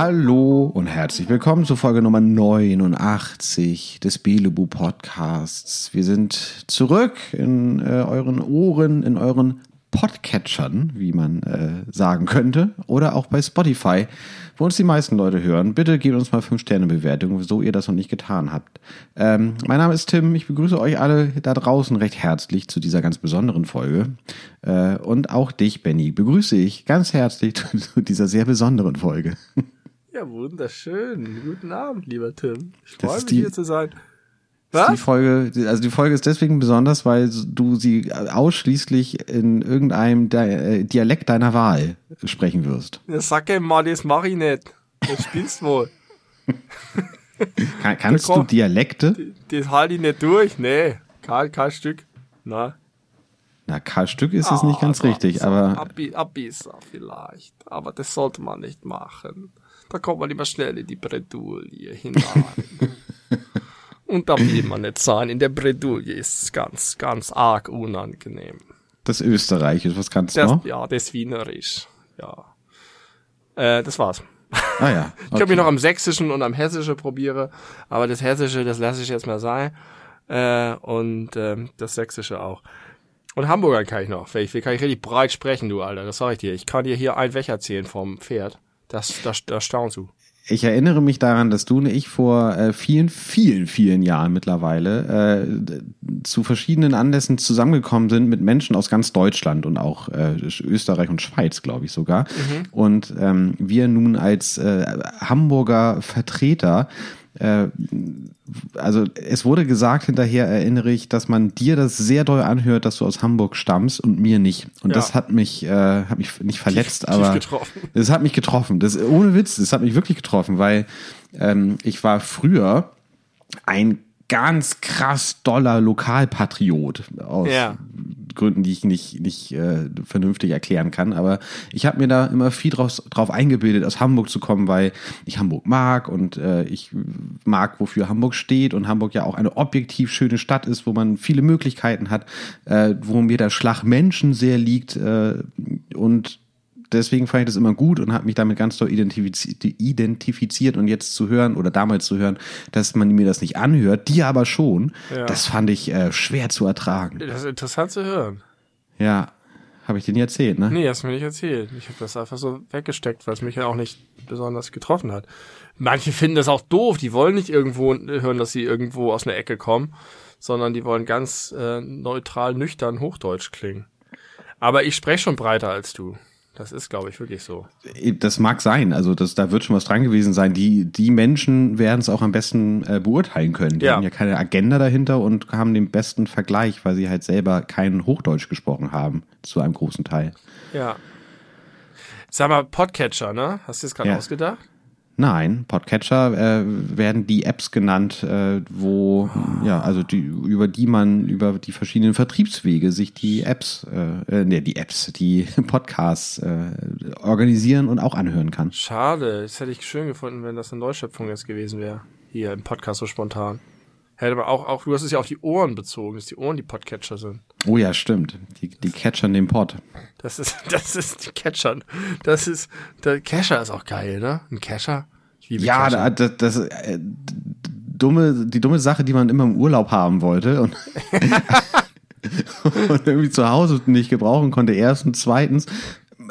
Hallo und herzlich willkommen zur Folge Nummer 89 des Belebu Podcasts. Wir sind zurück in äh, euren Ohren, in euren Podcatchern, wie man äh, sagen könnte, oder auch bei Spotify, wo uns die meisten Leute hören. Bitte gebt uns mal 5-Sterne-Bewertung, so ihr das noch nicht getan habt. Ähm, mein Name ist Tim, ich begrüße euch alle da draußen recht herzlich zu dieser ganz besonderen Folge. Äh, und auch dich, Benny, begrüße ich ganz herzlich zu dieser sehr besonderen Folge. Ja, wunderschön. Guten Abend, lieber Tim. Ich freue mich die- hier zu sein. Die Was? Folge, also die Folge ist deswegen besonders, weil du sie ausschließlich in irgendeinem äh, Dialekt deiner Wahl sprechen wirst. Ja, sag ihm mal, das mach ich nicht. Das spielst wohl. Kann, kannst Da du Dialekte? Das halte ich nicht durch. Nee, kein, kein Stück. Na. Na, Karl Stück ist es nicht ganz Ah, richtig, aber Abi, Abisa vielleicht. Aber das sollte man nicht machen. Da kommt man immer schnell in die Bredouille hinein. Und da will man nicht sein. In der Bredouille ist es ganz, ganz arg unangenehm. das Österreichisch, was kannst du Das, noch? ja, das Wienerisch. Ja. Äh, das war's. Ah ja. Ich okay. mich noch am Sächsischen und am Hessischen probiere, aber das Hessische, das lasse ich jetzt mal sein. Äh, und ähm, das Sächsische auch. Und Hamburger kann ich noch. Vielleicht kann ich richtig breit sprechen, du Alter. Das sag ich dir. Ich kann dir hier ein Weg erzählen vom Pferd. Das, das, das staunst du. Ich erinnere mich daran, dass du und ich vor äh, vielen, vielen, vielen Jahren mittlerweile äh, zu verschiedenen Anlässen zusammengekommen sind mit Menschen aus ganz Deutschland und auch äh, Österreich und Schweiz, glaube ich sogar. Und ähm, wir nun als äh, Hamburger Vertreter also es wurde gesagt hinterher, erinnere ich, dass man dir das sehr doll anhört, dass du aus Hamburg stammst und mir nicht. Und Ja. das hat mich, äh, hat mich nicht verletzt, tief aber getroffen. das hat mich getroffen. Das ohne Witz, das hat mich wirklich getroffen, weil ähm, ich war früher ein ganz krass doller Lokalpatriot aus Ja. Gründen, die ich nicht, nicht äh, vernünftig erklären kann. Aber ich habe mir da immer viel draus, drauf eingebildet, aus Hamburg zu kommen, weil ich Hamburg mag und äh, ich mag, wofür Hamburg steht und Hamburg ja auch eine objektiv schöne Stadt ist, wo man viele Möglichkeiten hat, äh, wo mir der Schlag Menschen sehr liegt äh, und deswegen fand ich das immer gut und habe mich damit ganz doll identifiziert, identifiziert und jetzt zu hören oder damals zu hören, dass man mir das nicht anhört, die aber schon, Ja. das fand ich äh, schwer zu ertragen. Das ist interessant zu hören. Ja, habe ich dir nie erzählt, ne? Nee, hast du mir nicht erzählt. Ich habe das einfach so weggesteckt, weil es mich ja auch nicht besonders getroffen hat. Manche finden das auch doof. Die wollen nicht irgendwo hören, dass sie irgendwo aus einer Ecke kommen, sondern die wollen ganz äh, neutral, nüchtern Hochdeutsch klingen. Aber ich spreche schon breiter als du. Das ist, glaube ich, wirklich so. Das mag sein, also das, da wird schon was dran gewesen sein. Die, die Menschen werden es auch am besten äh, beurteilen können. Die Ja. haben ja keine Agenda dahinter und haben den besten Vergleich, weil sie halt selber kein Hochdeutsch gesprochen haben, zu einem großen Teil. Ja. Sag mal, Podcatcher, ne? Hast du das gerade Ja. ausgedacht? Nein, Podcatcher äh, werden die Apps genannt, äh, wo ja also die über die man über die verschiedenen Vertriebswege sich die Apps, äh, äh, nee, die Apps, die Podcasts äh, organisieren und auch anhören kann. Schade. Das hätte ich schön gefunden, wenn das eine Neuschöpfung jetzt gewesen wäre. Hier im Podcast so spontan. Hätte aber auch, auch, du hast es ja auf die Ohren bezogen, dass die Ohren die Podcatcher sind. Oh ja, stimmt. Die, die catchern den Pod. Das ist, das ist die Catchern. Das ist, der Cacher ist auch geil, ne? Ein liebe Ja, Cacher. da, das, das äh, dumme, die dumme Sache, die man immer im Urlaub haben wollte und, und irgendwie zu Hause nicht gebrauchen konnte. Erstens, zweitens,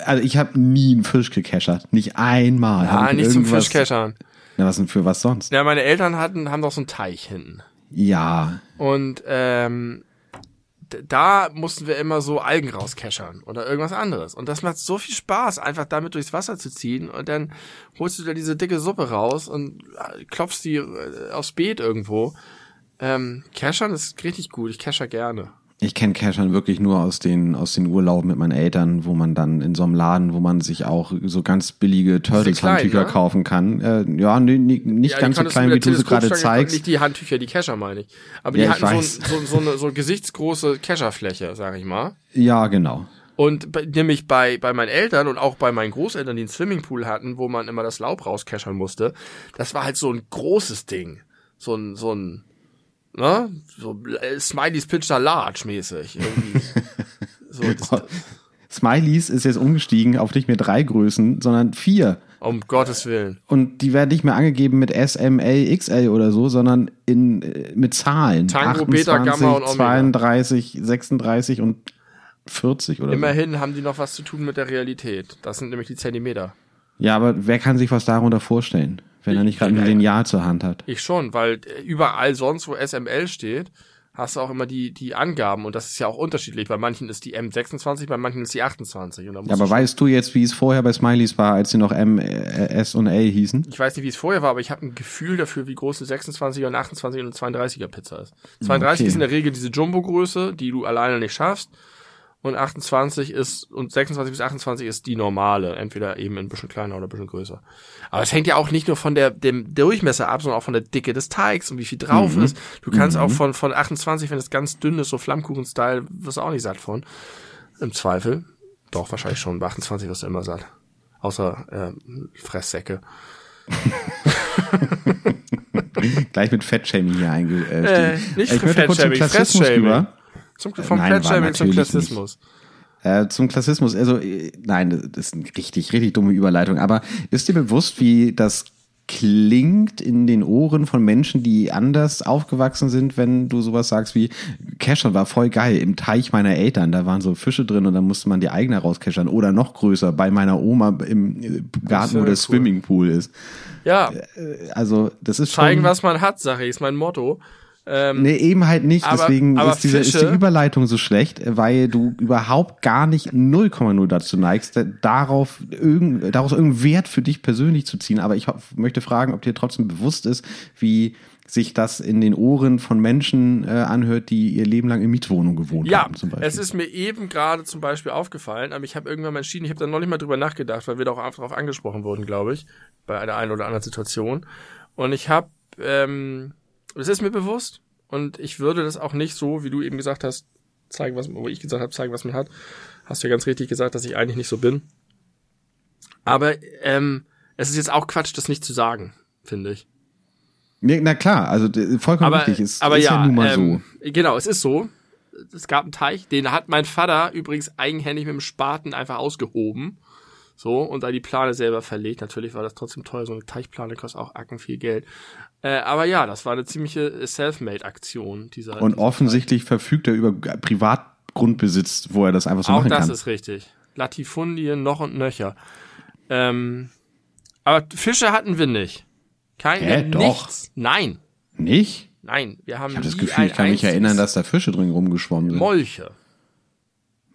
also ich habe nie einen Fisch gecachert. Nicht einmal. Ah, ich nicht zum Fischcachern. Na, was denn für was sonst? Ja, meine Eltern hatten, haben doch so einen Teich hinten. Ja, Und ähm, da mussten wir immer so Algen rauskeschern oder irgendwas anderes. Und das macht so viel Spaß, einfach damit durchs Wasser zu ziehen. Und dann holst du da diese dicke Suppe raus und äh, klopfst die äh, aufs Beet irgendwo. Ähm, Keschern ist richtig gut. Ich kescher gerne. Ich kenne Cachern wirklich nur aus den, aus den Urlauben mit meinen Eltern, wo man dann in so einem Laden, wo man sich auch so ganz billige Turtles-Handtücher ne? kaufen kann. Äh, ja, nee, nee, nicht Ja, ganz so klein, wie du sie gerade zeigst. Nicht die Handtücher, die Kescher meine ich. Aber Ja, die ich hatten so, so, so eine so gesichtsgroße Kescherfläche, sag ich mal. Ja, genau. Und bei, nämlich bei, bei meinen Eltern und auch bei meinen Großeltern, die einen Swimmingpool hatten, wo man immer das Laub rauskeschern musste, das war halt so ein großes Ding. So ein, so ein, ne? So äh, Smileys Pitcher Large mäßig. Irgendwie. so, das, Smileys ist jetzt umgestiegen auf nicht mehr drei Größen, sondern vier. um Gottes Willen. Und die werden nicht mehr angegeben mit S, M, L, XL oder so, sondern in, äh, mit Zahlen. Tango, Beta, Gamma und Omega. 32, 36 und 40 oder Immerhin haben die noch was zu tun mit der Realität. Das sind nämlich die Zentimeter. so. Ja, aber wer kann sich was darunter vorstellen, wenn er nicht gerade ein. Lineal zur Hand hat? Ich schon, weil äh, überall sonst, wo SML steht, hast du auch immer die, die Angaben und das ist ja auch unterschiedlich. Bei manchen ist die M26, bei manchen ist die 28. Und Ja, aber weißt du jetzt, wie es vorher bei Smileys war, als sie noch M, äh, S und L hießen? ich weiß nicht, wie es vorher war, aber ich habe ein Gefühl dafür, wie groß eine 26er, und 28 und eine 32er Pizza ist. 32 Okay. ist in der Regel diese Jumbo-Größe, die du alleine nicht schaffst. Und 28 ist, und 26 bis 28 ist die normale. Entweder eben ein bisschen kleiner oder ein bisschen größer. Aber es hängt ja auch nicht nur von der, dem Durchmesser ab, sondern auch von der Dicke des Teigs und wie viel drauf ist. Du kannst auch von, von 28, wenn es ganz dünn ist, so Flammkuchen-Style, wirst du auch nicht satt von. Im Zweifel. Doch, wahrscheinlich schon. Bei 28 wirst du immer satt. Außer, ähm, Fresssäcke. Gleich mit Fettshaming hier Äh, eingestiegen. nicht ich möchte kurz zum Fettshaming, Fressshaming. Zum, vom Nein, war Fettshaming zum Klassismus. Äh, zum Klassismus, also äh, nein, das ist eine richtig, richtig dumme Überleitung, aber ist dir bewusst, wie das klingt in den Ohren von Menschen, die anders aufgewachsen sind, wenn du sowas sagst wie Keschern war voll geil im Teich meiner Eltern, da waren so Fische drin und dann musste man die eigene rauskeschern oder noch größer bei meiner Oma im äh, Garten, wo der Swimmingpool ist. Ja, Also das ist zeigen, schon, was man hat, sage ich, ist mein Motto. Ähm, Nee, eben halt nicht. Aber- Deswegen aber ist, diese, ist die Fische- Überleitung so schlecht, weil du überhaupt gar nicht 0,0 dazu neigst, da- darauf irgend, daraus irgendeinen Wert für dich persönlich zu ziehen. Aber ich möchte fragen, ob dir trotzdem bewusst ist, wie sich das in den Ohren von Menschen äh, anhört, die ihr Leben lang in Mietwohnung gewohnt Ja, haben, zum Beispiel. es ist mir eben gerade zum Beispiel aufgefallen, aber ich habe irgendwann mal entschieden, ich habe da noch nicht mal drüber nachgedacht, weil wir da auch darauf angesprochen wurden, glaube ich, bei der einen oder anderen Situation. Und ich habe, ähm, es ist mir bewusst und ich würde das auch nicht so, wie du eben gesagt hast, zeigen, was, wo ich gesagt habe, zeigen, was man hat. Hast du ja ganz richtig gesagt, dass ich eigentlich nicht so bin. Aber ähm, es ist jetzt auch Quatsch, das nicht zu sagen, finde ich. Nee, na klar, also vollkommen aber, richtig. Ist, aber ist ja, ja, nun mal ähm, genau, es ist so. Es gab einen Teich, den hat mein Vater übrigens eigenhändig mit dem Spaten einfach ausgehoben. So, und da die Plane selber verlegt. Natürlich war das trotzdem teuer, so eine Teichplane kostet auch acken viel Geld. Äh, aber ja, das war eine ziemliche Selfmade-Aktion. dieser. Und dieser offensichtlich verfügt er über Privatgrundbesitz, wo er das einfach so Auch machen das kann. ist richtig. Latifundien noch und nöcher. Ähm, aber Fische hatten wir nicht. Kein, Hä, haben doch. nichts. Nein, Nicht? nein, wir haben Ich habe das Gefühl, ich kann mich erinnern, dass da Fische drin rumgeschwommen sind. Molche.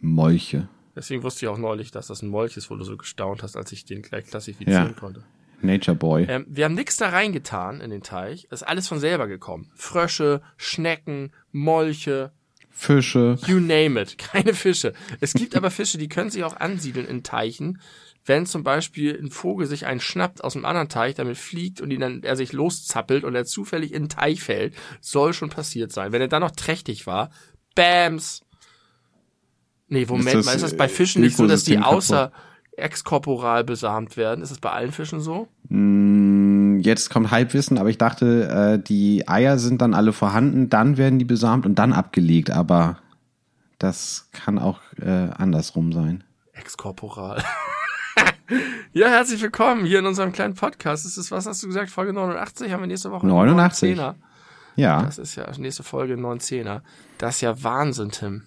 Molche. Deswegen wusste ich auch neulich, dass das ein Molch ist, wo du so gestaunt hast, als ich den gleich klassifizieren Ja. konnte. Nature Boy. Ähm, wir haben nichts da reingetan in den Teich. Ist alles von selber gekommen. Frösche, Schnecken, Molche, Fische. you name it. Keine Fische. Es gibt aber Fische, die können sich auch ansiedeln in Teichen. Wenn zum Beispiel ein Vogel sich einen schnappt aus einem anderen Teich, damit fliegt und ihn dann er sich loszappelt und er zufällig in den Teich fällt, soll schon passiert sein. Wenn er dann noch trächtig war, Bams. Nee, Moment das, mal, ist das bei äh, Fischen nicht so, dass die außer exkorporal besamt werden? Ist das bei allen Fischen so? Mm, Jetzt kommt Halbwissen, aber ich dachte, äh, die Eier sind dann alle vorhanden, dann werden die besamt und dann abgelegt, aber das kann auch äh, andersrum sein. Exkorporal. ja, herzlich willkommen hier in unserem kleinen Podcast. Das ist, was hast du gesagt, Folge 89? Haben wir nächste Woche 89. 910er. Ja, Das ist ja nächste Folge 910er. Das ist ja Wahnsinn, Tim.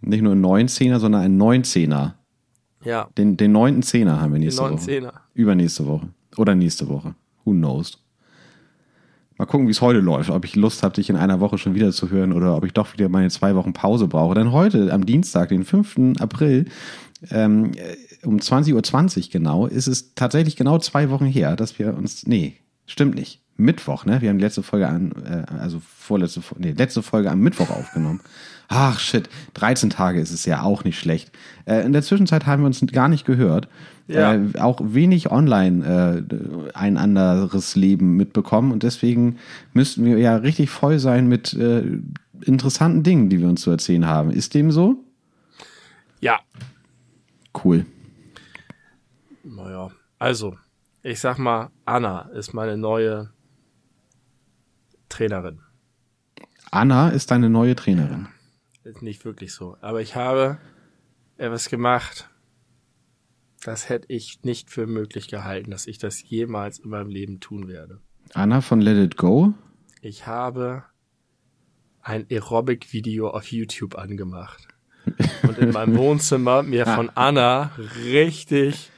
nicht nur ein 19er, sondern ein 19er. Ja, Den, den neunten Zehner haben wir nächste Woche. 910er. Übernächste Woche. Oder nächste Woche. Who knows? Mal gucken, wie es heute läuft. Ob ich Lust habe, dich in einer Woche schon wieder zu hören oder ob ich doch wieder meine zwei Wochen Pause brauche. Denn heute, am Dienstag, den 5. April, ähm, äh, um 20.20 Uhr genau, ist es tatsächlich genau zwei Wochen her, dass wir uns. Nee, stimmt nicht. Mittwoch, ne? Wir haben die letzte Folge an, äh, also vorletzte, nee, letzte Folge am Mittwoch aufgenommen. Ach shit, 13 Tage ist es ja auch nicht schlecht. Äh, in der Zwischenzeit haben wir uns gar nicht gehört. Ja. Äh, auch wenig online äh, ein anderes Leben mitbekommen und deswegen müssten wir ja richtig voll sein mit äh, interessanten Dingen, die wir uns zu erzählen haben. Ist dem so? Ja, Cool. Naja, also, ich sag mal, Anna ist meine neue Trainerin. Anna ist deine neue Trainerin. Ist nicht wirklich so. Aber ich habe etwas gemacht. Das hätte ich nicht für möglich gehalten, dass ich das jemals in meinem Leben tun werde. Anna von Let It Go. Ich habe ein Aerobic-Video auf YouTube angemacht. Und in meinem Wohnzimmer mir von Anna richtig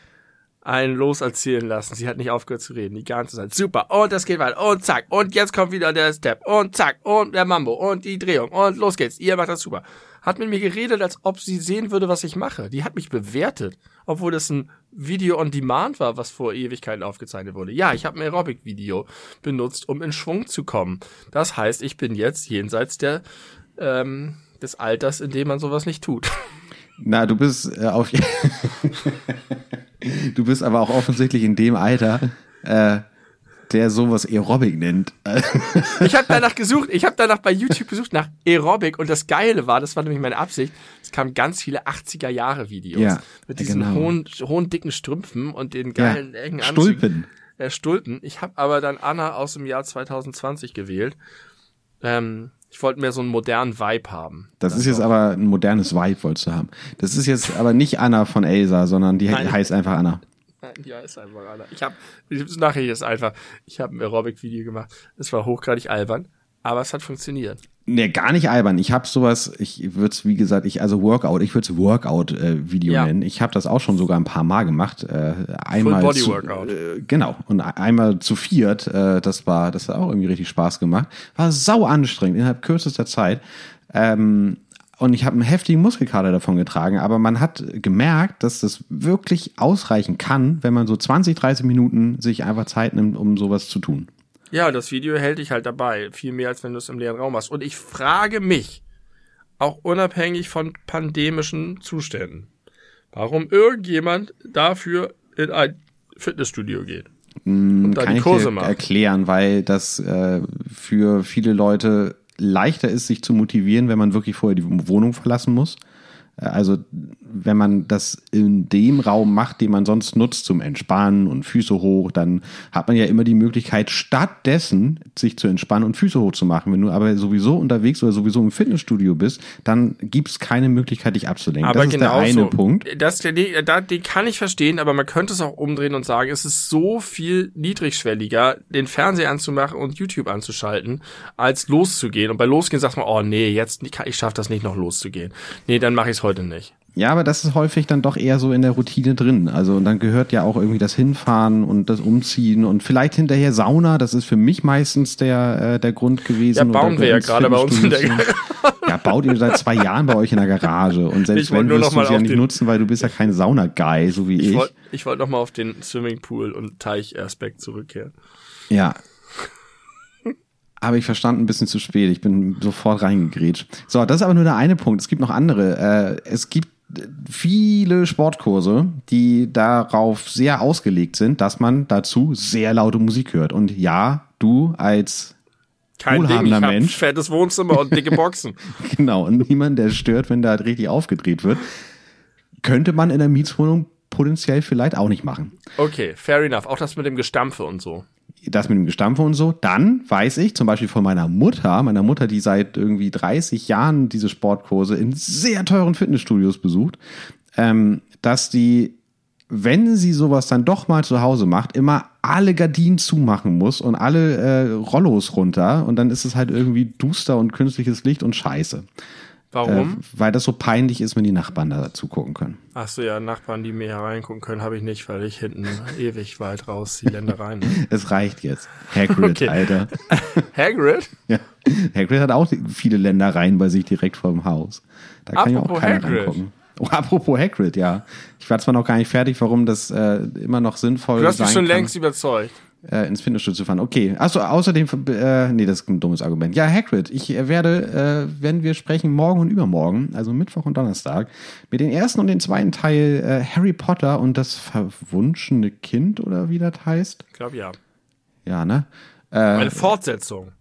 einen loserzählen lassen. Sie hat nicht aufgehört zu reden, die ganze Zeit. Super, und das geht weiter, und zack, und jetzt kommt wieder der Step, und zack, und der Mambo, und die Drehung, und los geht's, ihr macht das super. Hat mit mir geredet, als ob sie sehen würde, was ich mache. Die hat mich bewertet, obwohl das ein Video on Demand war, was vor Ewigkeiten aufgezeichnet wurde. Ja, ich habe ein Aerobic-Video benutzt, um in Schwung zu kommen. Das heißt, ich bin jetzt jenseits der ähm, des Alters, in dem man sowas nicht tut. Na, du bist äh, auf. du bist aber auch offensichtlich in dem Alter, äh, der sowas Aerobic nennt. ich habe danach gesucht, ich habe danach bei YouTube gesucht nach Aerobic und das Geile war, das war nämlich meine Absicht, es kamen ganz viele 80er Jahre Videos Ja, mit diesen genau. hohen, hohen dicken Strümpfen und den geilen Ja, engen Stulpen. Äh, Stulpen. Ich habe aber dann Anna aus dem Jahr 2020 gewählt. Ähm, ich wollte mehr so einen modernen Vibe haben. Das ist jetzt aber ein modernes Vibe, wolltest du haben. Das ist jetzt aber nicht Anna von Elsa, sondern die Nein. heißt einfach Anna. Ja, ist einfach Anna. Ich habe, nachher ist einfach, ich habe ein Aerobic-Video gemacht. Es war hochgradig albern, aber es hat funktioniert. Nee, gar nicht albern. Ich habe sowas, ich würde es, wie gesagt, ich, also Workout, ich würde es Workout-Video Ja. nennen. Ich habe das auch schon sogar ein paar Mal gemacht. Äh, einmal Body zu, Workout. Äh, genau. Und einmal zu viert, äh, das war, das hat auch irgendwie richtig Spaß gemacht. War sau anstrengend innerhalb kürzester Zeit. Ähm, und ich habe einen heftigen Muskelkater davon getragen, aber man hat gemerkt, dass das wirklich ausreichen kann, wenn man so 20, 30 Minuten sich einfach Zeit nimmt, um sowas zu tun. Ja, das Video hält dich halt dabei. Viel mehr, als wenn du es im leeren Raum hast. Und ich frage mich, auch unabhängig von pandemischen Zuständen, warum irgendjemand dafür in ein Fitnessstudio geht. Und da kann die ich Kurse dir macht. erklären, weil das äh, für viele Leute leichter ist, sich zu motivieren, wenn man wirklich vorher die Wohnung verlassen muss. Äh, Also wenn man das in dem Raum macht, den man sonst nutzt zum Entspannen und Füße hoch, dann hat man ja immer die Möglichkeit, stattdessen sich zu entspannen und Füße hoch zu machen. Wenn du aber sowieso unterwegs oder sowieso im Fitnessstudio bist, dann gibt es keine Möglichkeit, dich abzulenken. Aber das ist genau der eine so. Punkt. Das, den, den, den kann ich verstehen, aber man könnte es auch umdrehen und sagen, es ist so viel niedrigschwelliger, den Fernseher anzumachen und YouTube anzuschalten, als loszugehen. Und bei Losgehen sagt man, oh nee, jetzt ich schaffe das nicht noch loszugehen. Nee, dann mache ich es heute nicht. Ja, aber das ist häufig dann doch eher so in der Routine drin. Also und dann gehört ja auch irgendwie das Hinfahren und das Umziehen und vielleicht hinterher Sauna. Das ist für mich meistens der äh, der Grund gewesen. Ja, bauen wir ja gerade bei uns in der zu- Ja, baut ihr seit zwei Jahren bei euch in der Garage und selbst Ich wenn wirst du sie ja nicht nutzen, weil du bist ja kein Sauna-Guy, so wie ich. Ich wollte wollt noch mal auf den Swimmingpool und Teichaspekt zurückkehren. Ja. Aber ich verstand ein bisschen zu spät. Ich bin sofort reingegrätscht. So, das ist aber nur der eine Punkt. Es gibt noch andere. Äh, es gibt viele Sportkurse, die darauf sehr ausgelegt sind, dass man dazu sehr laute Musik hört. Und ja, du als Kein Ding, ich Wohlhabender Mensch. fettes Wohnzimmer und dicke Boxen. genau, und niemand, der stört, wenn da halt richtig aufgedreht wird, könnte man in der Mietswohnung potenziell vielleicht auch nicht machen. Okay, fair enough. Auch das mit dem Gestampfe und so. Das mit dem Gestampfe und so, dann weiß ich zum Beispiel von meiner Mutter, meiner Mutter, die seit irgendwie 30 Jahren diese Sportkurse in sehr teuren Fitnessstudios besucht, ähm, dass die, wenn sie sowas dann doch mal zu Hause macht, immer alle Gardinen zumachen muss und alle äh, Rollos runter und dann ist es halt irgendwie duster und künstliches Licht und Scheiße. Warum? Äh, weil das so peinlich ist, wenn die Nachbarn da zugucken können. Ach so, ja, Nachbarn, die mir hereingucken können, habe ich nicht, weil ich hinten ewig weit raus die Ländereien. Es reicht jetzt. Hagrid, Okay. Alter. Hagrid? Ja. Hagrid hat auch viele Ländereien bei sich direkt vor dem Haus. Da kann ja auch keiner Hagrid. reingucken. Oh, apropos Hagrid, ja. Ich war zwar noch gar nicht fertig, warum das äh, immer noch sinnvoll Du hast mich schon kann, längst überzeugt. Äh, ins Fitnessstudio zu fahren. Okay. Achso, außerdem, äh, nee, das ist ein dummes Argument. Ja, Hagrid, ich äh, werde, äh, wenn wir sprechen, morgen und übermorgen, also Mittwoch und Donnerstag, mit den ersten und den zweiten Teil äh, Harry Potter und das verwunschene Kind oder wie das heißt. Ich glaube ja. Ja, ne? Äh, Eine Fortsetzung.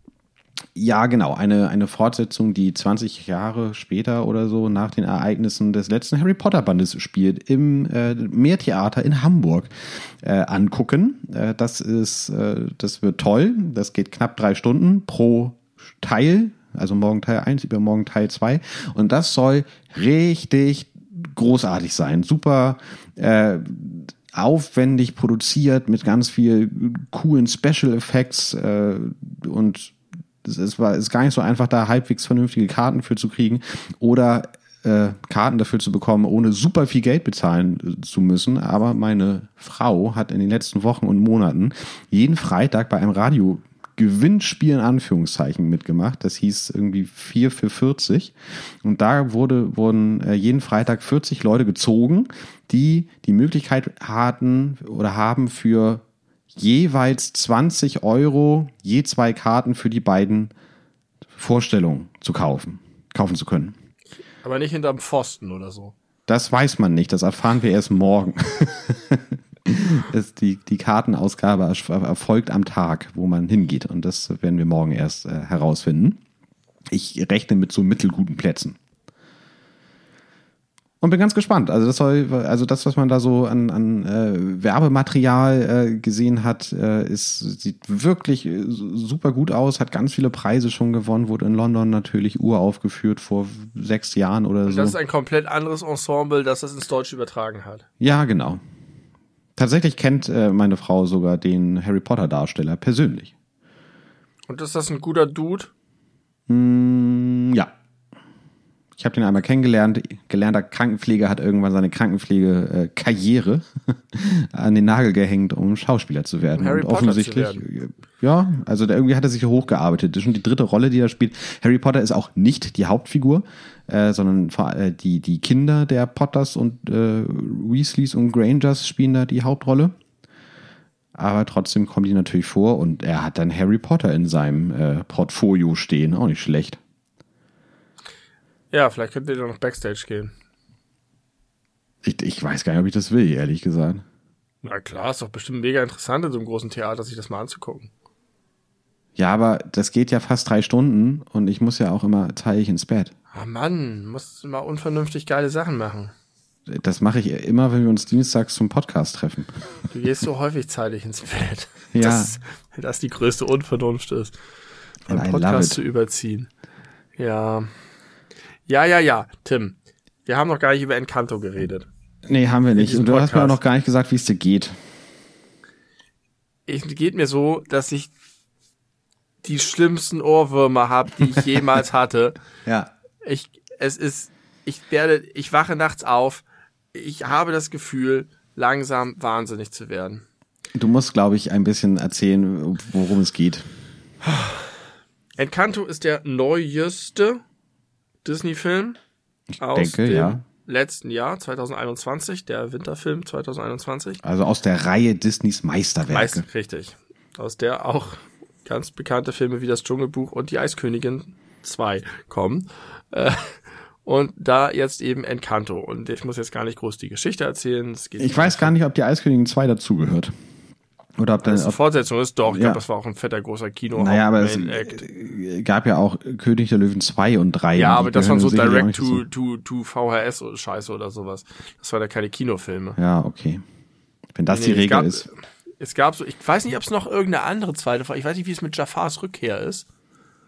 Ja, genau. Eine, eine Fortsetzung, die 20 Jahre später oder so nach den Ereignissen des letzten Harry Potter Bandes spielt, im äh, Meertheater in Hamburg äh, angucken. Äh, das ist, äh, das wird toll. Das geht knapp drei Stunden pro Teil. Also morgen Teil 1, übermorgen Teil 2. Und das soll richtig großartig sein. Super äh, aufwendig produziert mit ganz viel coolen Special Effects äh, und es war ist gar nicht so einfach, da halbwegs vernünftige Karten für zu kriegen oder äh, Karten dafür zu bekommen, ohne super viel Geld bezahlen äh, zu müssen. Aber meine Frau hat in den letzten Wochen und Monaten jeden Freitag bei einem Radio Gewinnspiel in Anführungszeichen mitgemacht. Das hieß irgendwie 4 für 40. Und da wurde, wurden äh, jeden Freitag 40 Leute gezogen, die die Möglichkeit hatten oder haben für jeweils 20 Euro je zwei Karten für die beiden Vorstellungen zu kaufen, kaufen zu können. Aber nicht hinterm Pfosten oder so. Das weiß man nicht, das erfahren wir erst morgen. ist die, die Kartenausgabe erfolgt am Tag, wo man hingeht. Und das werden wir morgen erst äh, herausfinden. Ich rechne mit so mittelguten Plätzen. Und bin ganz gespannt. Also das soll, also das, was man da so an, an äh, Werbematerial äh, gesehen hat, äh, ist, sieht wirklich äh, super gut aus, hat ganz viele Preise schon gewonnen, wurde in London natürlich uraufgeführt vor sechs Jahren oder Und so. das ist ein komplett anderes Ensemble, das das ins Deutsche übertragen hat. Ja, genau. Tatsächlich kennt äh, meine Frau sogar den Harry Potter Darsteller persönlich. Und ist das ein guter Dude? Mm, ja. Ich habe den einmal kennengelernt. Gelernter Krankenpfleger hat irgendwann seine Krankenpflegekarriere an den Nagel gehängt, um Schauspieler zu werden. Um Harry Und Potter offensichtlich, zu werden. ja, also der, irgendwie hat er sich hochgearbeitet. Das ist schon die dritte Rolle, die er spielt. Harry Potter ist auch nicht die Hauptfigur, äh, sondern äh, die, die Kinder der Potters und äh, Weasleys und Grangers spielen da die Hauptrolle. Aber trotzdem kommen die natürlich vor und er hat dann Harry Potter in seinem äh, Portfolio stehen. Auch nicht schlecht. Ja, vielleicht könnt ihr doch noch Backstage gehen. Ich, ich weiß gar nicht, ob ich das will, ehrlich gesagt. Na klar, ist doch bestimmt mega interessant in so einem großen Theater, sich das mal anzugucken. Ja, aber das geht ja fast drei Stunden und ich muss ja auch immer zeitig ins Bett. Ah Mann, musst du mal unvernünftig geile Sachen machen. Das mache ich immer, wenn wir uns dienstags zum Podcast treffen. Du gehst so häufig zeitig ins Bett. Ja. Das, das die größte Unvernunft ist. Einen Podcast zu überziehen. Ja. Ja, ja, ja, Tim. Wir haben noch gar nicht über Encanto geredet. Nee, haben wir nicht. Und du hast mir auch Podcast. noch gar nicht gesagt, wie es dir geht. Es geht mir so, dass ich die schlimmsten Ohrwürmer habe, die ich jemals hatte. Ja. Ich, es ist, ich werde, ich wache nachts auf. Ich habe das Gefühl, langsam wahnsinnig zu werden. Du musst, glaube ich, ein bisschen erzählen, worum es geht. Encanto ist der neueste Disney-Film aus denke, dem ja. letzten Jahr, 2021, der Winterfilm 2021. Also aus der Reihe Disneys Meisterwerke. Meist, richtig. Aus der auch ganz bekannte Filme wie das Dschungelbuch und die Eiskönigin 2 kommen. Äh, und da jetzt eben Encanto. Und ich muss jetzt gar nicht groß die Geschichte erzählen. Ich weiß gar nicht, ob die Eiskönigin 2 dazugehört. Oder ob dann. eine Fortsetzung ist. Doch, ich Ja. glaube, das war auch ein fetter, großer Kino. naja, aber es äh, gab ja auch König der Löwen 2 und 3. Ja, aber das waren so Direct to, to, to VHS oder Scheiße oder sowas. Das waren ja keine Kinofilme. Ja, okay. Wenn das Nee, die es Regel gab, ist. Es gab so, ich weiß nicht, ob es noch irgendeine andere zweite, ich weiß nicht, wie es mit Jafars Rückkehr ist.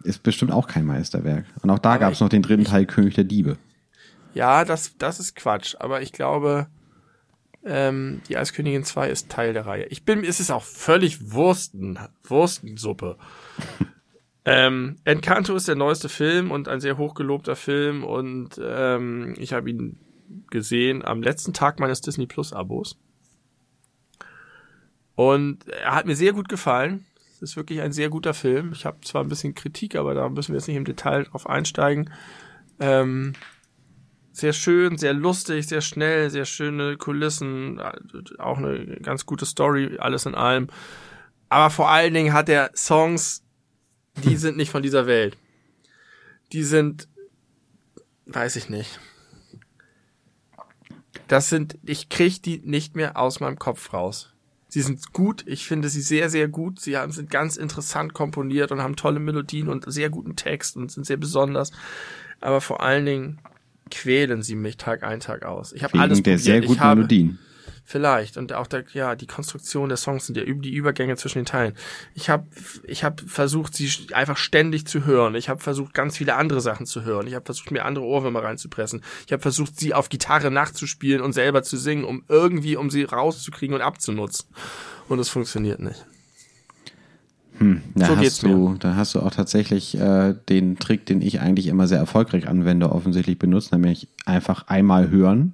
Ist bestimmt auch kein Meisterwerk. Und auch da gab es noch den dritten Teil König der Diebe. Ja, das, das ist Quatsch, aber ich glaube, ähm, die Eiskönigin 2 ist Teil der Reihe. Ich bin, es ist auch völlig Wursten, Wurstensuppe. ähm, Encanto ist der neueste Film und ein sehr hochgelobter Film und ähm, ich habe ihn gesehen am letzten Tag meines Disney Plus Abos. Und er hat mir sehr gut gefallen. Es ist wirklich ein sehr guter Film. Ich habe zwar ein bisschen Kritik, aber da müssen wir jetzt nicht im Detail drauf einsteigen. Ähm, sehr schön, sehr lustig, sehr schnell, sehr schöne Kulissen, auch eine ganz gute Story, alles in allem. Aber vor allen Dingen hat er Songs, die sind nicht von dieser Welt. Die sind, weiß ich nicht. Das sind, ich krieg die nicht mehr aus meinem Kopf raus. Sie sind gut, ich finde sie sehr, sehr gut. Sie haben, sind ganz interessant komponiert und haben tolle Melodien und sehr guten Text und sind sehr besonders. Aber vor allen Dingen quälen sie mich Tag ein, Tag aus. Ich habe alles der probiert. sehr ich guten habe, Melodien. Vielleicht und auch der, ja die Konstruktion der Songs über die Übergänge zwischen den Teilen. Ich habe ich habe versucht sie einfach ständig zu hören. Ich habe versucht ganz viele andere Sachen zu hören. Ich habe versucht mir andere Ohrwürmer reinzupressen. Ich habe versucht sie auf Gitarre nachzuspielen und selber zu singen, um irgendwie um sie rauszukriegen und abzunutzen. Und es funktioniert nicht. Hm, da So hast du, da hast du auch tatsächlich äh, den Trick, den ich eigentlich immer sehr erfolgreich anwende, offensichtlich benutzt, nämlich einfach einmal hören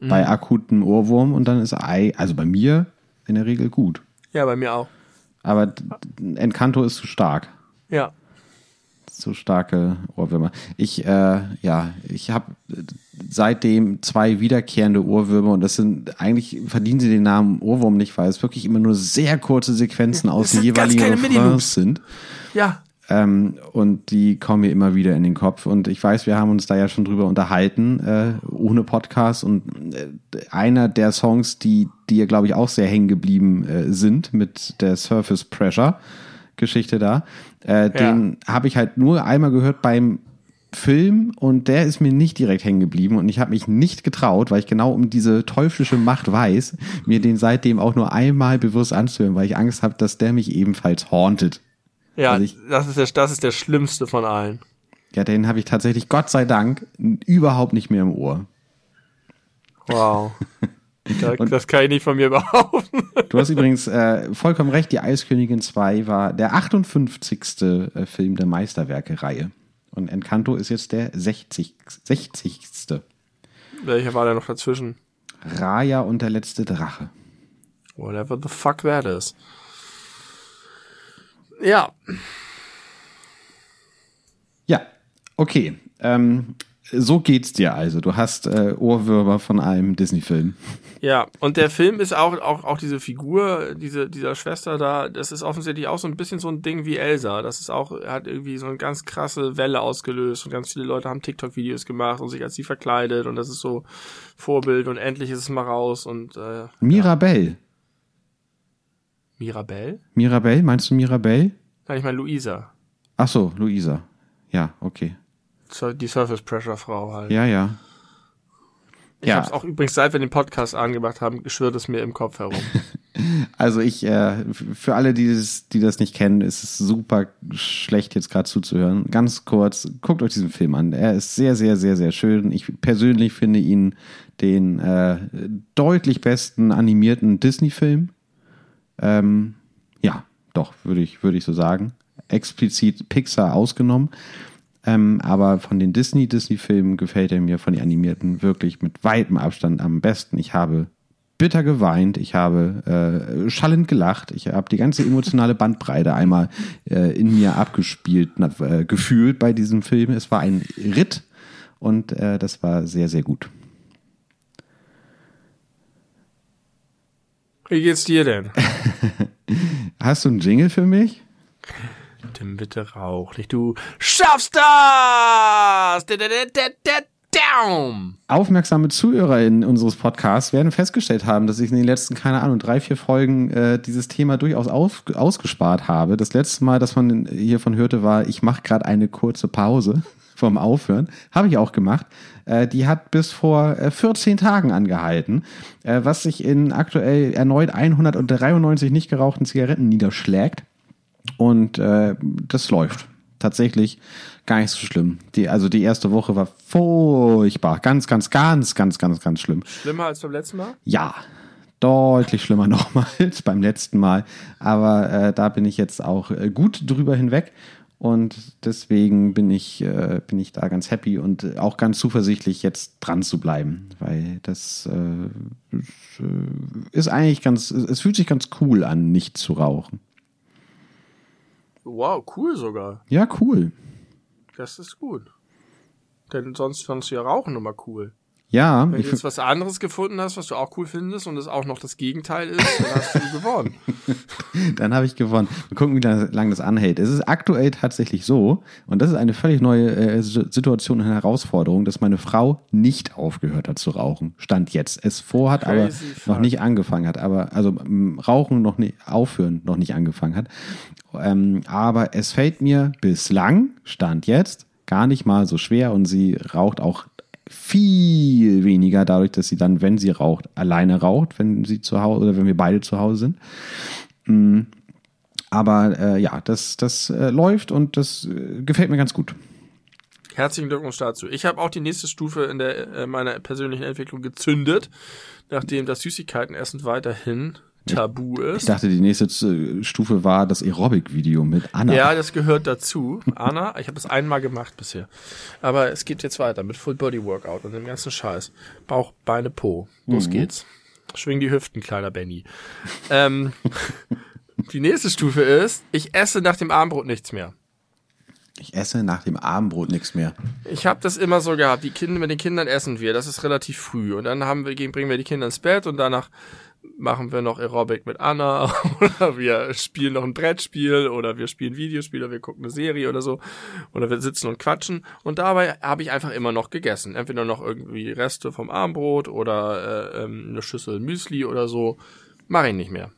Mhm. bei akutem Ohrwurm und dann ist Ei, also bei mir in der Regel gut. Ja, bei mir auch. Aber Encanto ist zu stark. Ja. Zu starke Ohrwürmer. Ich, äh, ja, ich habe seitdem zwei wiederkehrende Ohrwürmer und das sind, eigentlich verdienen sie den Namen Ohrwurm nicht, weil es wirklich immer nur sehr kurze Sequenzen aus den jeweiligen Refrains sind. Ja. Ähm, und die kommen mir immer wieder in den Kopf. Und ich weiß, wir haben uns da ja schon drüber unterhalten, äh, ohne Podcast. Und äh, einer der Songs, die dir, glaube ich, auch sehr hängen geblieben äh, sind, mit der Surface Pressure Geschichte da, äh, den habe ich halt nur einmal gehört beim Film und der ist mir nicht direkt hängen geblieben und ich habe mich nicht getraut, weil ich genau um diese teuflische Macht weiß, mir den seitdem auch nur einmal bewusst anzuhören, weil ich Angst habe, dass der mich ebenfalls hauntet. Ja, Also ich- das ist der, das ist der schlimmste von allen. Ja, den habe ich tatsächlich, Gott sei Dank, überhaupt nicht mehr im Ohr. Wow. Da, das kann ich nicht von mir behaupten. Du hast übrigens äh, vollkommen recht, die Eiskönigin 2 war der 58. äh, Film der Meisterwerke-Reihe. Und Encanto ist jetzt der 60. 60. Welcher war da noch dazwischen? Raya und der letzte Drache. Whatever the fuck that is. Ja, Ja, okay. Ähm, so geht's dir also. Du hast äh, Ohrwürmer von einem Disney-Film. ja. Und der Film ist auch, auch, auch diese Figur, diese, dieser Schwester da, das ist offensichtlich auch so ein bisschen so ein Ding wie Elsa. Das ist auch, hat irgendwie so eine ganz krasse Welle ausgelöst und ganz viele Leute haben TikTok-Videos gemacht und sich als sie verkleidet und das ist so Vorbild und endlich ist es mal raus und äh, Mirabelle. Mirabelle? Mirabelle, meinst du Mirabelle? Nein, ich meine Luisa. Ach so, Luisa. Ja, okay. Die Surface Pressure Frau halt. Ja, ja. Ich ja. hab's auch übrigens, seit wir den Podcast angemacht haben, schwirrt es mir im Kopf herum. Also ich, äh, für alle, die das, die das nicht kennen, ist es super schlecht, jetzt gerade zuzuhören. Ganz kurz, guckt euch diesen Film an. Er ist sehr, sehr, sehr, sehr schön. Ich persönlich finde ihn den äh, deutlich besten animierten Disney-Film. Ähm, ja, doch, würde ich, würde ich so sagen. Explizit Pixar ausgenommen. Ähm, aber von den Disney-Disney-Filmen gefällt er mir von den animierten wirklich mit weitem Abstand am besten. Ich habe bitter geweint, ich habe äh, schallend gelacht, ich habe die ganze emotionale Bandbreite einmal äh, in mir abgespielt, na, äh, gefühlt bei diesem Film. Es war ein Ritt und äh, das war sehr, sehr gut. Wie geht's dir denn? Hast du einen Jingle für mich? Tim, bitte rauch nicht. Du schaffst das! Da, da, da, da, da, down! Aufmerksame ZuhörerInnen unseres Podcasts werden festgestellt haben, dass ich in den letzten, keine Ahnung, drei, vier Folgen äh, dieses Thema durchaus aus, ausgespart habe. Das letzte Mal, dass man hiervon hörte, war, ich mache gerade eine kurze Pause vom Aufhören. Habe ich auch gemacht. Äh, die hat bis vor äh, 14 Tagen angehalten, äh, was sich in aktuell erneut 193 nicht gerauchten Zigaretten niederschlägt. Und äh, das läuft. Tatsächlich gar nicht so schlimm. Die, also die erste Woche war furchtbar. Ganz, ganz, ganz, ganz, ganz, ganz schlimm. Schlimmer als beim letzten Mal? Ja, deutlich schlimmer nochmal als beim letzten Mal. Aber äh, da bin ich jetzt auch äh, gut drüber hinweg. Und deswegen bin ich, äh, bin ich da ganz happy und auch ganz zuversichtlich, jetzt dran zu bleiben. Weil das äh, ist, ist eigentlich ganz, es fühlt sich ganz cool an, nicht zu rauchen. Wow, cool sogar. Ja, cool. Das ist gut. Denn sonst fandst du ja Rauchen immer cool. Ja, Wenn du jetzt was anderes gefunden hast, was du auch cool findest und es auch noch das Gegenteil ist, dann hast du gewonnen. Dann habe ich gewonnen. Wir gucken, wie lange das anhält. Es ist aktuell tatsächlich so, und das ist eine völlig neue äh, Situation und Herausforderung, dass meine Frau nicht aufgehört hat zu rauchen. Stand jetzt. Es vorhat, aber Crazy noch fuck. nicht angefangen hat. Aber also Rauchen noch nicht, aufhören noch nicht angefangen hat. Ähm, aber es fällt mir bislang, Stand jetzt, gar nicht mal so schwer und sie raucht auch viel weniger dadurch, dass sie dann, wenn sie raucht, alleine raucht, wenn sie zu Hause oder wenn wir beide zu Hause sind. Aber äh, ja, das, das äh, läuft und das äh, gefällt mir ganz gut. Herzlichen Glückwunsch dazu. Ich habe auch die nächste Stufe in der äh, meiner persönlichen Entwicklung gezündet, nachdem das Süßigkeitenessen weiterhin tabu Ich ist. dachte, die nächste äh, Stufe war das Aerobic-Video mit Anna. Ja, das gehört dazu. Anna, ich habe es einmal gemacht bisher. Aber es geht jetzt weiter mit Full Body Workout und dem ganzen Scheiß. Bauch, Beine, Po. Los geht's. Schwing die Hüften, kleiner Benny. ähm, die nächste Stufe ist, ich esse nach dem Abendbrot nichts mehr. Ich esse nach dem Abendbrot nichts mehr. Ich habe das immer so gehabt. Die Kinder mit den Kindern essen wir. Das ist relativ früh. Und dann haben wir, bringen wir die Kinder ins Bett und danach machen wir noch Aerobic mit Anna oder wir spielen noch ein Brettspiel oder wir spielen Videospiele oder wir gucken eine Serie oder so oder wir sitzen und quatschen und dabei habe ich einfach immer noch gegessen. Entweder noch irgendwie Reste vom Abendbrot oder äh, ähm, eine Schüssel Müsli oder so. Mache ich nicht mehr.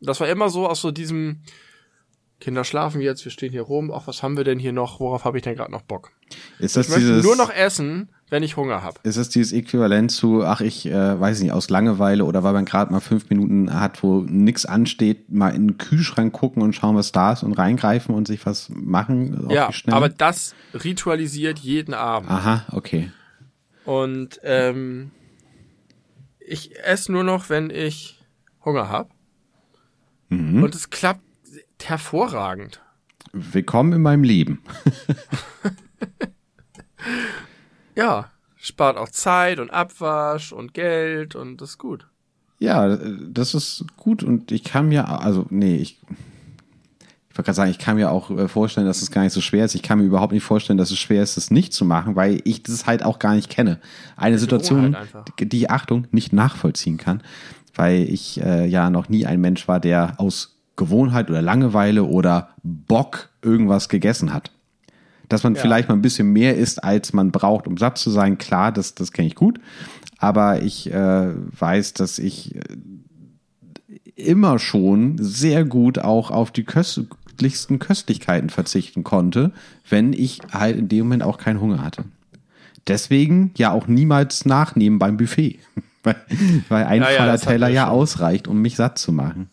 Das war immer so aus so diesem Kinder schlafen jetzt, wir stehen hier rum. Ach, was haben wir denn hier noch? Worauf habe ich denn gerade noch Bock? Ist das Ich möchte dieses, nur noch essen, wenn ich Hunger habe. ist das dieses Äquivalent zu, ach, ich äh, weiß nicht, aus Langeweile oder weil man gerade mal fünf Minuten hat, wo nichts ansteht, mal in den Kühlschrank gucken und schauen, was da ist und reingreifen und sich was machen? auf Ja, aber das ritualisiert jeden Abend. Aha, okay. Und ähm, ich esse nur noch, wenn ich Hunger habe. Mhm. Und es klappt hervorragend. Willkommen in meinem Leben. Ja, spart auch Zeit und Abwasch und Geld und das ist gut. Ja, das ist gut und ich kann mir, also nee, ich, ich wollte gerade sagen, ich kann mir auch äh, vorstellen, dass es gar nicht so schwer ist. Ich kann mir überhaupt nicht vorstellen, dass es schwer ist, es nicht zu machen, weil ich das halt auch gar nicht kenne. Eine Situation, einfach. die, Achtung, nicht nachvollziehen kann, weil ich äh, ja noch nie ein Mensch war, der aus Gewohnheit oder Langeweile oder Bock irgendwas gegessen hat. Dass man vielleicht mal ein bisschen mehr isst, als man braucht, um satt zu sein, klar, das, das kenne ich gut. Aber ich äh, weiß, dass ich äh, immer schon sehr gut auch auf die köstlichsten Köstlichkeiten verzichten konnte, wenn ich halt in dem Moment auch keinen Hunger hatte. Deswegen ja auch niemals nachnehmen beim Buffet. weil, weil ein Ja, ja, voller Teller ja ausreicht, um mich satt zu machen.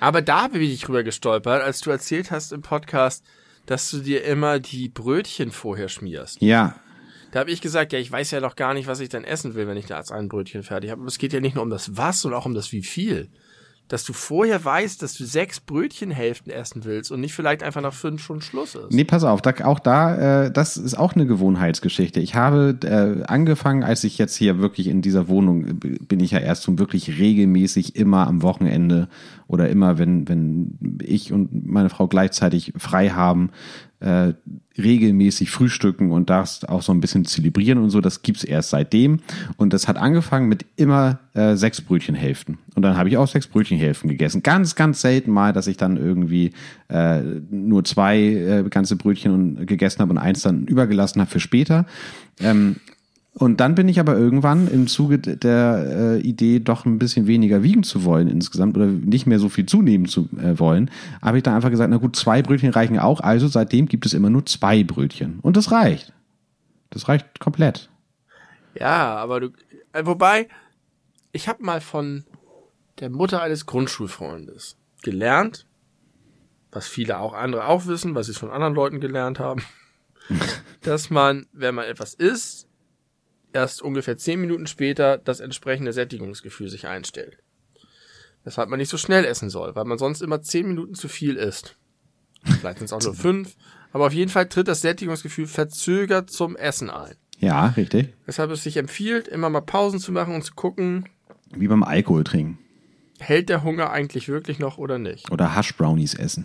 Aber da bin ich drüber gestolpert, als du erzählt hast im Podcast, dass du dir immer die Brötchen vorher schmierst. Ja, Da habe ich gesagt, ja, ich weiß ja noch gar nicht, was ich dann essen will, wenn ich da als ein Brötchen fertig habe. Aber es geht ja nicht nur um das Was, sondern auch um das Wie viel. Dass du vorher weißt, dass du sechs Brötchenhälften essen willst und nicht vielleicht einfach nach fünf schon Schluss ist. Nee, pass auf, da, auch da, äh, das ist auch eine Gewohnheitsgeschichte. Ich habe äh, angefangen, als ich jetzt hier wirklich in dieser Wohnung äh, bin ich ja erst so wirklich regelmäßig immer am Wochenende oder immer, wenn, wenn ich und meine Frau gleichzeitig frei haben, äh, regelmäßig frühstücken und das auch so ein bisschen zelebrieren und so. Das gibt's erst seitdem. Und das hat angefangen mit immer äh, sechs Brötchenhälften. Und dann habe ich auch sechs Brötchenhälften gegessen. Ganz, ganz selten mal, dass ich dann irgendwie äh, nur zwei äh, ganze Brötchen und, gegessen habe und eins dann übergelassen habe für später. Ähm, und dann bin ich aber irgendwann im Zuge der äh, Idee, doch ein bisschen weniger wiegen zu wollen insgesamt oder nicht mehr so viel zunehmen zu äh, wollen, habe ich dann einfach gesagt, na gut, zwei Brötchen reichen auch. Also seitdem gibt es immer nur zwei Brötchen. Und das reicht. Das reicht komplett. Ja, aber du, äh, wobei, ich habe mal von der Mutter eines Grundschulfreundes gelernt, was viele auch andere auch wissen, was sie von anderen Leuten gelernt haben, dass man, wenn man etwas isst, erst ungefähr zehn Minuten später das entsprechende Sättigungsgefühl sich einstellt. Weshalb man nicht so schnell essen soll, weil man sonst immer zehn Minuten zu viel isst. Vielleicht sind es auch nur fünf, aber auf jeden Fall tritt das Sättigungsgefühl verzögert zum Essen ein. Ja, richtig. Weshalb es sich empfiehlt, immer mal Pausen zu machen und zu gucken, Wie beim Alkohol trinken. hält der Hunger eigentlich wirklich noch oder nicht. Oder Hash-Brownies essen.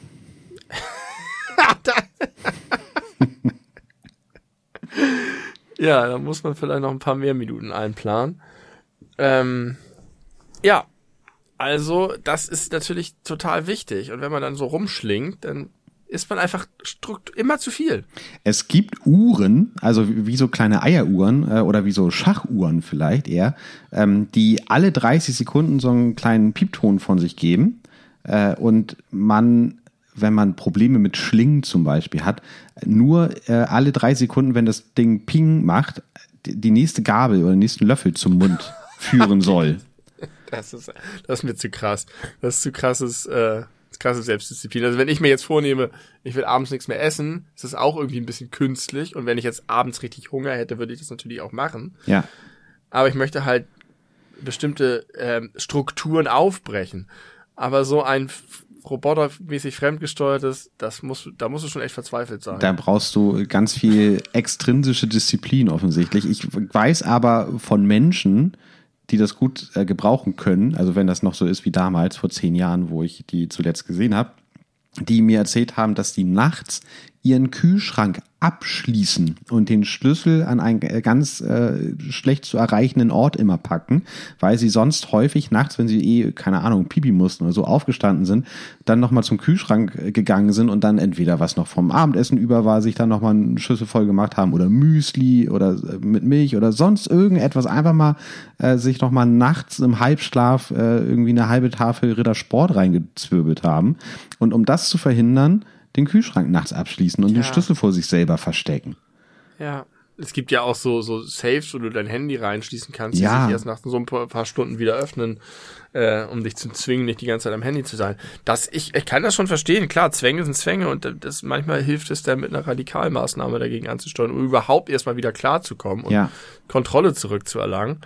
Ja, da muss man vielleicht noch ein paar mehr Minuten einplanen. Ähm, ja, also das ist natürlich total wichtig. Und wenn man dann so rumschlingt, dann ist man einfach immer zu viel. Es gibt Uhren, also wie so kleine Eieruhren äh, oder wie so Schachuhren vielleicht eher, ähm, die alle 30 Sekunden so einen kleinen Piepton von sich geben äh, und man, wenn man Probleme mit Schlingen zum Beispiel hat, nur äh, alle drei Sekunden, wenn das Ding Ping macht, die nächste Gabel oder den nächsten Löffel zum Mund führen soll. Das ist, das ist mir zu krass. Das ist zu krasses, äh, krasse Selbstdisziplin. Also wenn ich mir jetzt vornehme, ich will abends nichts mehr essen, ist das auch irgendwie ein bisschen künstlich. Und wenn ich jetzt abends richtig Hunger hätte, würde ich das natürlich auch machen. Ja. Aber ich möchte halt bestimmte ähm, Strukturen aufbrechen. Aber so ein robotermäßig fremdgesteuertes, das muss, da musst du schon echt verzweifelt sein. Da brauchst du ganz viel extrinsische Disziplin offensichtlich. Ich weiß aber von Menschen, die das gut äh, gebrauchen können, also wenn das noch so ist wie damals vor zehn Jahren, wo ich die zuletzt gesehen habe, die mir erzählt haben, dass die nachts ihren Kühlschrank abschließen und den Schlüssel an einen äh, ganz äh, schlecht zu erreichenden Ort immer packen, weil sie sonst häufig nachts, wenn sie eh, keine Ahnung, pipi mussten oder so aufgestanden sind, dann nochmal zum Kühlschrank äh, gegangen sind und dann entweder was noch vom Abendessen über war, sich dann nochmal eine Schüssel voll gemacht haben oder Müsli oder äh, mit Milch oder sonst irgendetwas, einfach mal äh, sich nochmal nachts im Halbschlaf äh, irgendwie eine halbe Tafel Ritter Sport reingezwirbelt haben. Und um das zu verhindern, den Kühlschrank nachts abschließen und ja. den Schlüssel vor sich selber verstecken. Ja. Es gibt ja auch so, so Safes, wo du dein Handy reinschließen kannst, die ja. sich erst nach so ein paar, paar Stunden wieder öffnen, äh, um dich zu zwingen, nicht die ganze Zeit am Handy zu sein. Das, ich, ich kann das schon verstehen. Klar, Zwänge sind Zwänge und das manchmal hilft es dann mit einer Radikalmaßnahme dagegen anzusteuern, um überhaupt erstmal wieder klarzukommen und ja. Kontrolle zurückzuerlangen.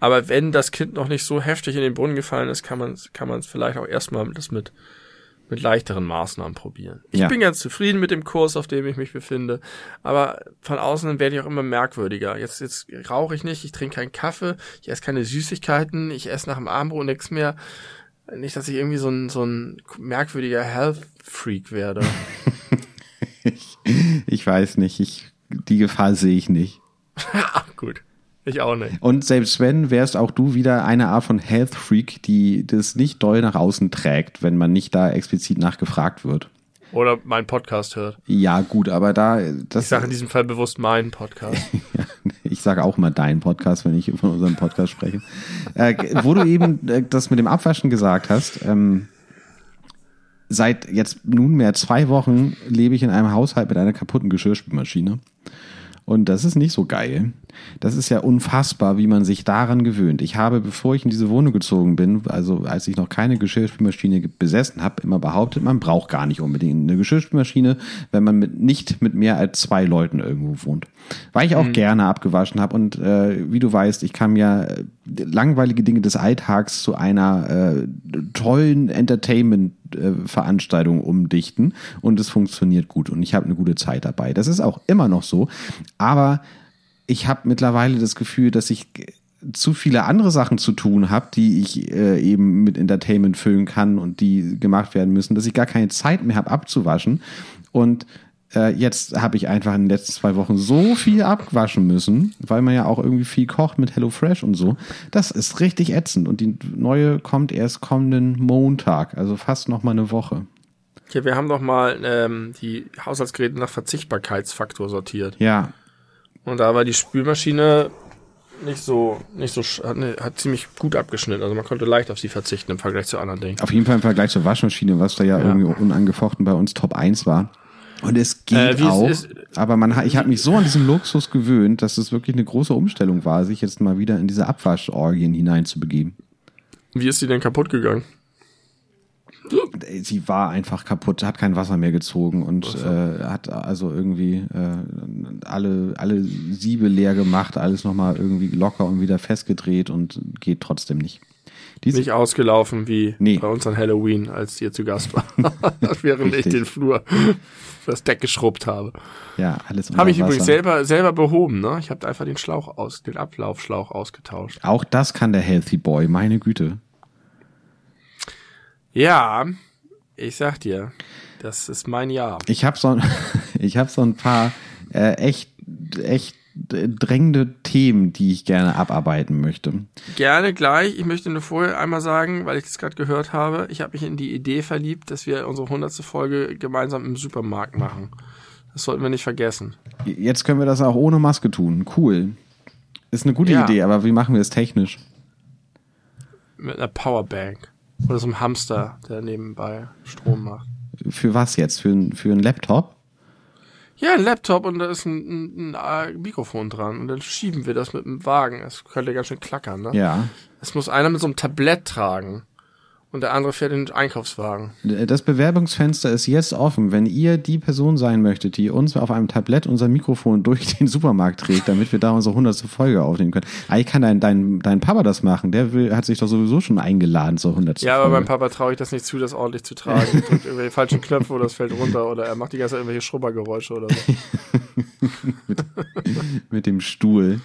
Aber wenn das Kind noch nicht so heftig in den Brunnen gefallen ist, kann man kann man es vielleicht auch erstmal das mit mit leichteren Maßnahmen probieren. Ich ja. bin ganz zufrieden mit dem Kurs, auf dem ich mich befinde, aber von außen werde ich auch immer merkwürdiger. Jetzt, jetzt rauche ich nicht, ich trinke keinen Kaffee, ich esse keine Süßigkeiten, ich esse nach dem Abendbrot nichts mehr. Nicht, dass ich irgendwie so ein, so ein merkwürdiger Health-Freak werde. ich, ich weiß nicht, ich, die Gefahr sehe ich nicht. Ach, gut. Ich auch nicht. Und selbst wenn, wärst auch du wieder eine Art von Health Freak, die das nicht doll nach außen trägt, wenn man nicht da explizit nachgefragt wird. Oder meinen Podcast hört. Ja, gut, aber da. Das, ich sage in diesem Fall bewusst meinen Podcast. ich sage auch mal deinen Podcast, wenn ich von unserem Podcast spreche. Äh, wo du eben äh, das mit dem Abwaschen gesagt hast, ähm, seit jetzt nunmehr zwei Wochen lebe ich in einem Haushalt mit einer kaputten Geschirrspülmaschine. Und das ist nicht so geil. Das ist ja unfassbar, wie man sich daran gewöhnt. Ich habe, bevor ich in diese Wohnung gezogen bin, also als ich noch keine Geschirrspülmaschine besessen habe, immer behauptet, man braucht gar nicht unbedingt eine Geschirrspülmaschine, wenn man mit, nicht mit mehr als zwei Leuten irgendwo wohnt. Weil ich auch mhm. gerne abgewaschen habe und äh, wie du weißt, ich kann ja äh, langweilige Dinge des Alltags zu einer äh, tollen Entertainment Veranstaltung umdichten und es funktioniert gut und ich habe eine gute Zeit dabei. Das ist auch immer noch so, aber ich habe mittlerweile das Gefühl, dass ich zu viele andere Sachen zu tun habe, die ich äh, eben mit Entertainment füllen kann und die gemacht werden müssen, dass ich gar keine Zeit mehr habe abzuwaschen. Und äh, jetzt habe ich einfach in den letzten zwei Wochen so viel abwaschen müssen, weil man ja auch irgendwie viel kocht mit HelloFresh und so. Das ist richtig ätzend. Und die neue kommt erst kommenden Montag, also fast noch mal eine Woche. Okay, wir haben doch mal ähm, die Haushaltsgeräte nach Verzichtbarkeitsfaktor sortiert. Ja, und da war die Spülmaschine nicht so, nicht so, hat, ne, hat ziemlich gut abgeschnitten. Also man konnte leicht auf sie verzichten im Vergleich zu anderen Dingen. Auf jeden Fall im Vergleich zur Waschmaschine, was da ja, ja. irgendwie unangefochten bei uns Top 1 war. Und es geht äh, auch, ist, aber man, ich habe mich so an diesen Luxus gewöhnt, dass es wirklich eine große Umstellung war, sich jetzt mal wieder in diese Abwaschorgien hineinzubegeben. Wie ist sie denn kaputt gegangen? sie war einfach kaputt, hat kein Wasser mehr gezogen und äh, hat also irgendwie äh, alle, alle Siebe leer gemacht, alles nochmal irgendwie locker und wieder festgedreht und geht trotzdem nicht. Diese nicht ausgelaufen wie nee. bei uns an Halloween, als ihr zu Gast war, während Richtig. ich den Flur das Deck geschrubbt habe. Ja, alles Habe ich Wasser. übrigens selber selber behoben, ne? Ich habe einfach den Schlauch aus, den Ablaufschlauch ausgetauscht. Auch das kann der Healthy Boy, meine Güte. Ja, ich sag dir, das ist mein Jahr. Ich habe so, ich hab so ein paar äh, echt, echt drängende Themen, die ich gerne abarbeiten möchte. Gerne gleich. Ich möchte nur vorher einmal sagen, weil ich das gerade gehört habe, ich habe mich in die Idee verliebt, dass wir unsere hundertste Folge gemeinsam im Supermarkt machen. Das sollten wir nicht vergessen. Jetzt können wir das auch ohne Maske tun. Cool. Ist eine gute Ja. Idee, aber wie machen wir das technisch? Mit einer Powerbank. Oder so einem Hamster, der nebenbei Strom macht. Für was jetzt? Für, für einen Laptop? Ja, ein Laptop und da ist ein, ein, ein Mikrofon dran. Und dann schieben wir das mit dem Wagen. Das könnte ganz schön klackern, ne? Ja. Es muss einer mit so einem Tablett tragen. Und der andere fährt in den Einkaufswagen. Das Bewerbungsfenster ist jetzt offen. Wenn ihr die Person sein möchtet, die uns auf einem Tablett unser Mikrofon durch den Supermarkt trägt, damit wir da unsere hundertste Folge aufnehmen können. Eigentlich kann dein, dein, dein Papa das machen. Der will, hat sich doch sowieso schon eingeladen zur hundertste Ja, aber Folge. meinem Papa traue ich das nicht zu, das ordentlich zu tragen. Er drückt irgendwelche falschen Knöpfe oder es fällt runter oder er macht die ganze Zeit irgendwelche Schrubbergeräusche oder so. Mit dem Stuhl.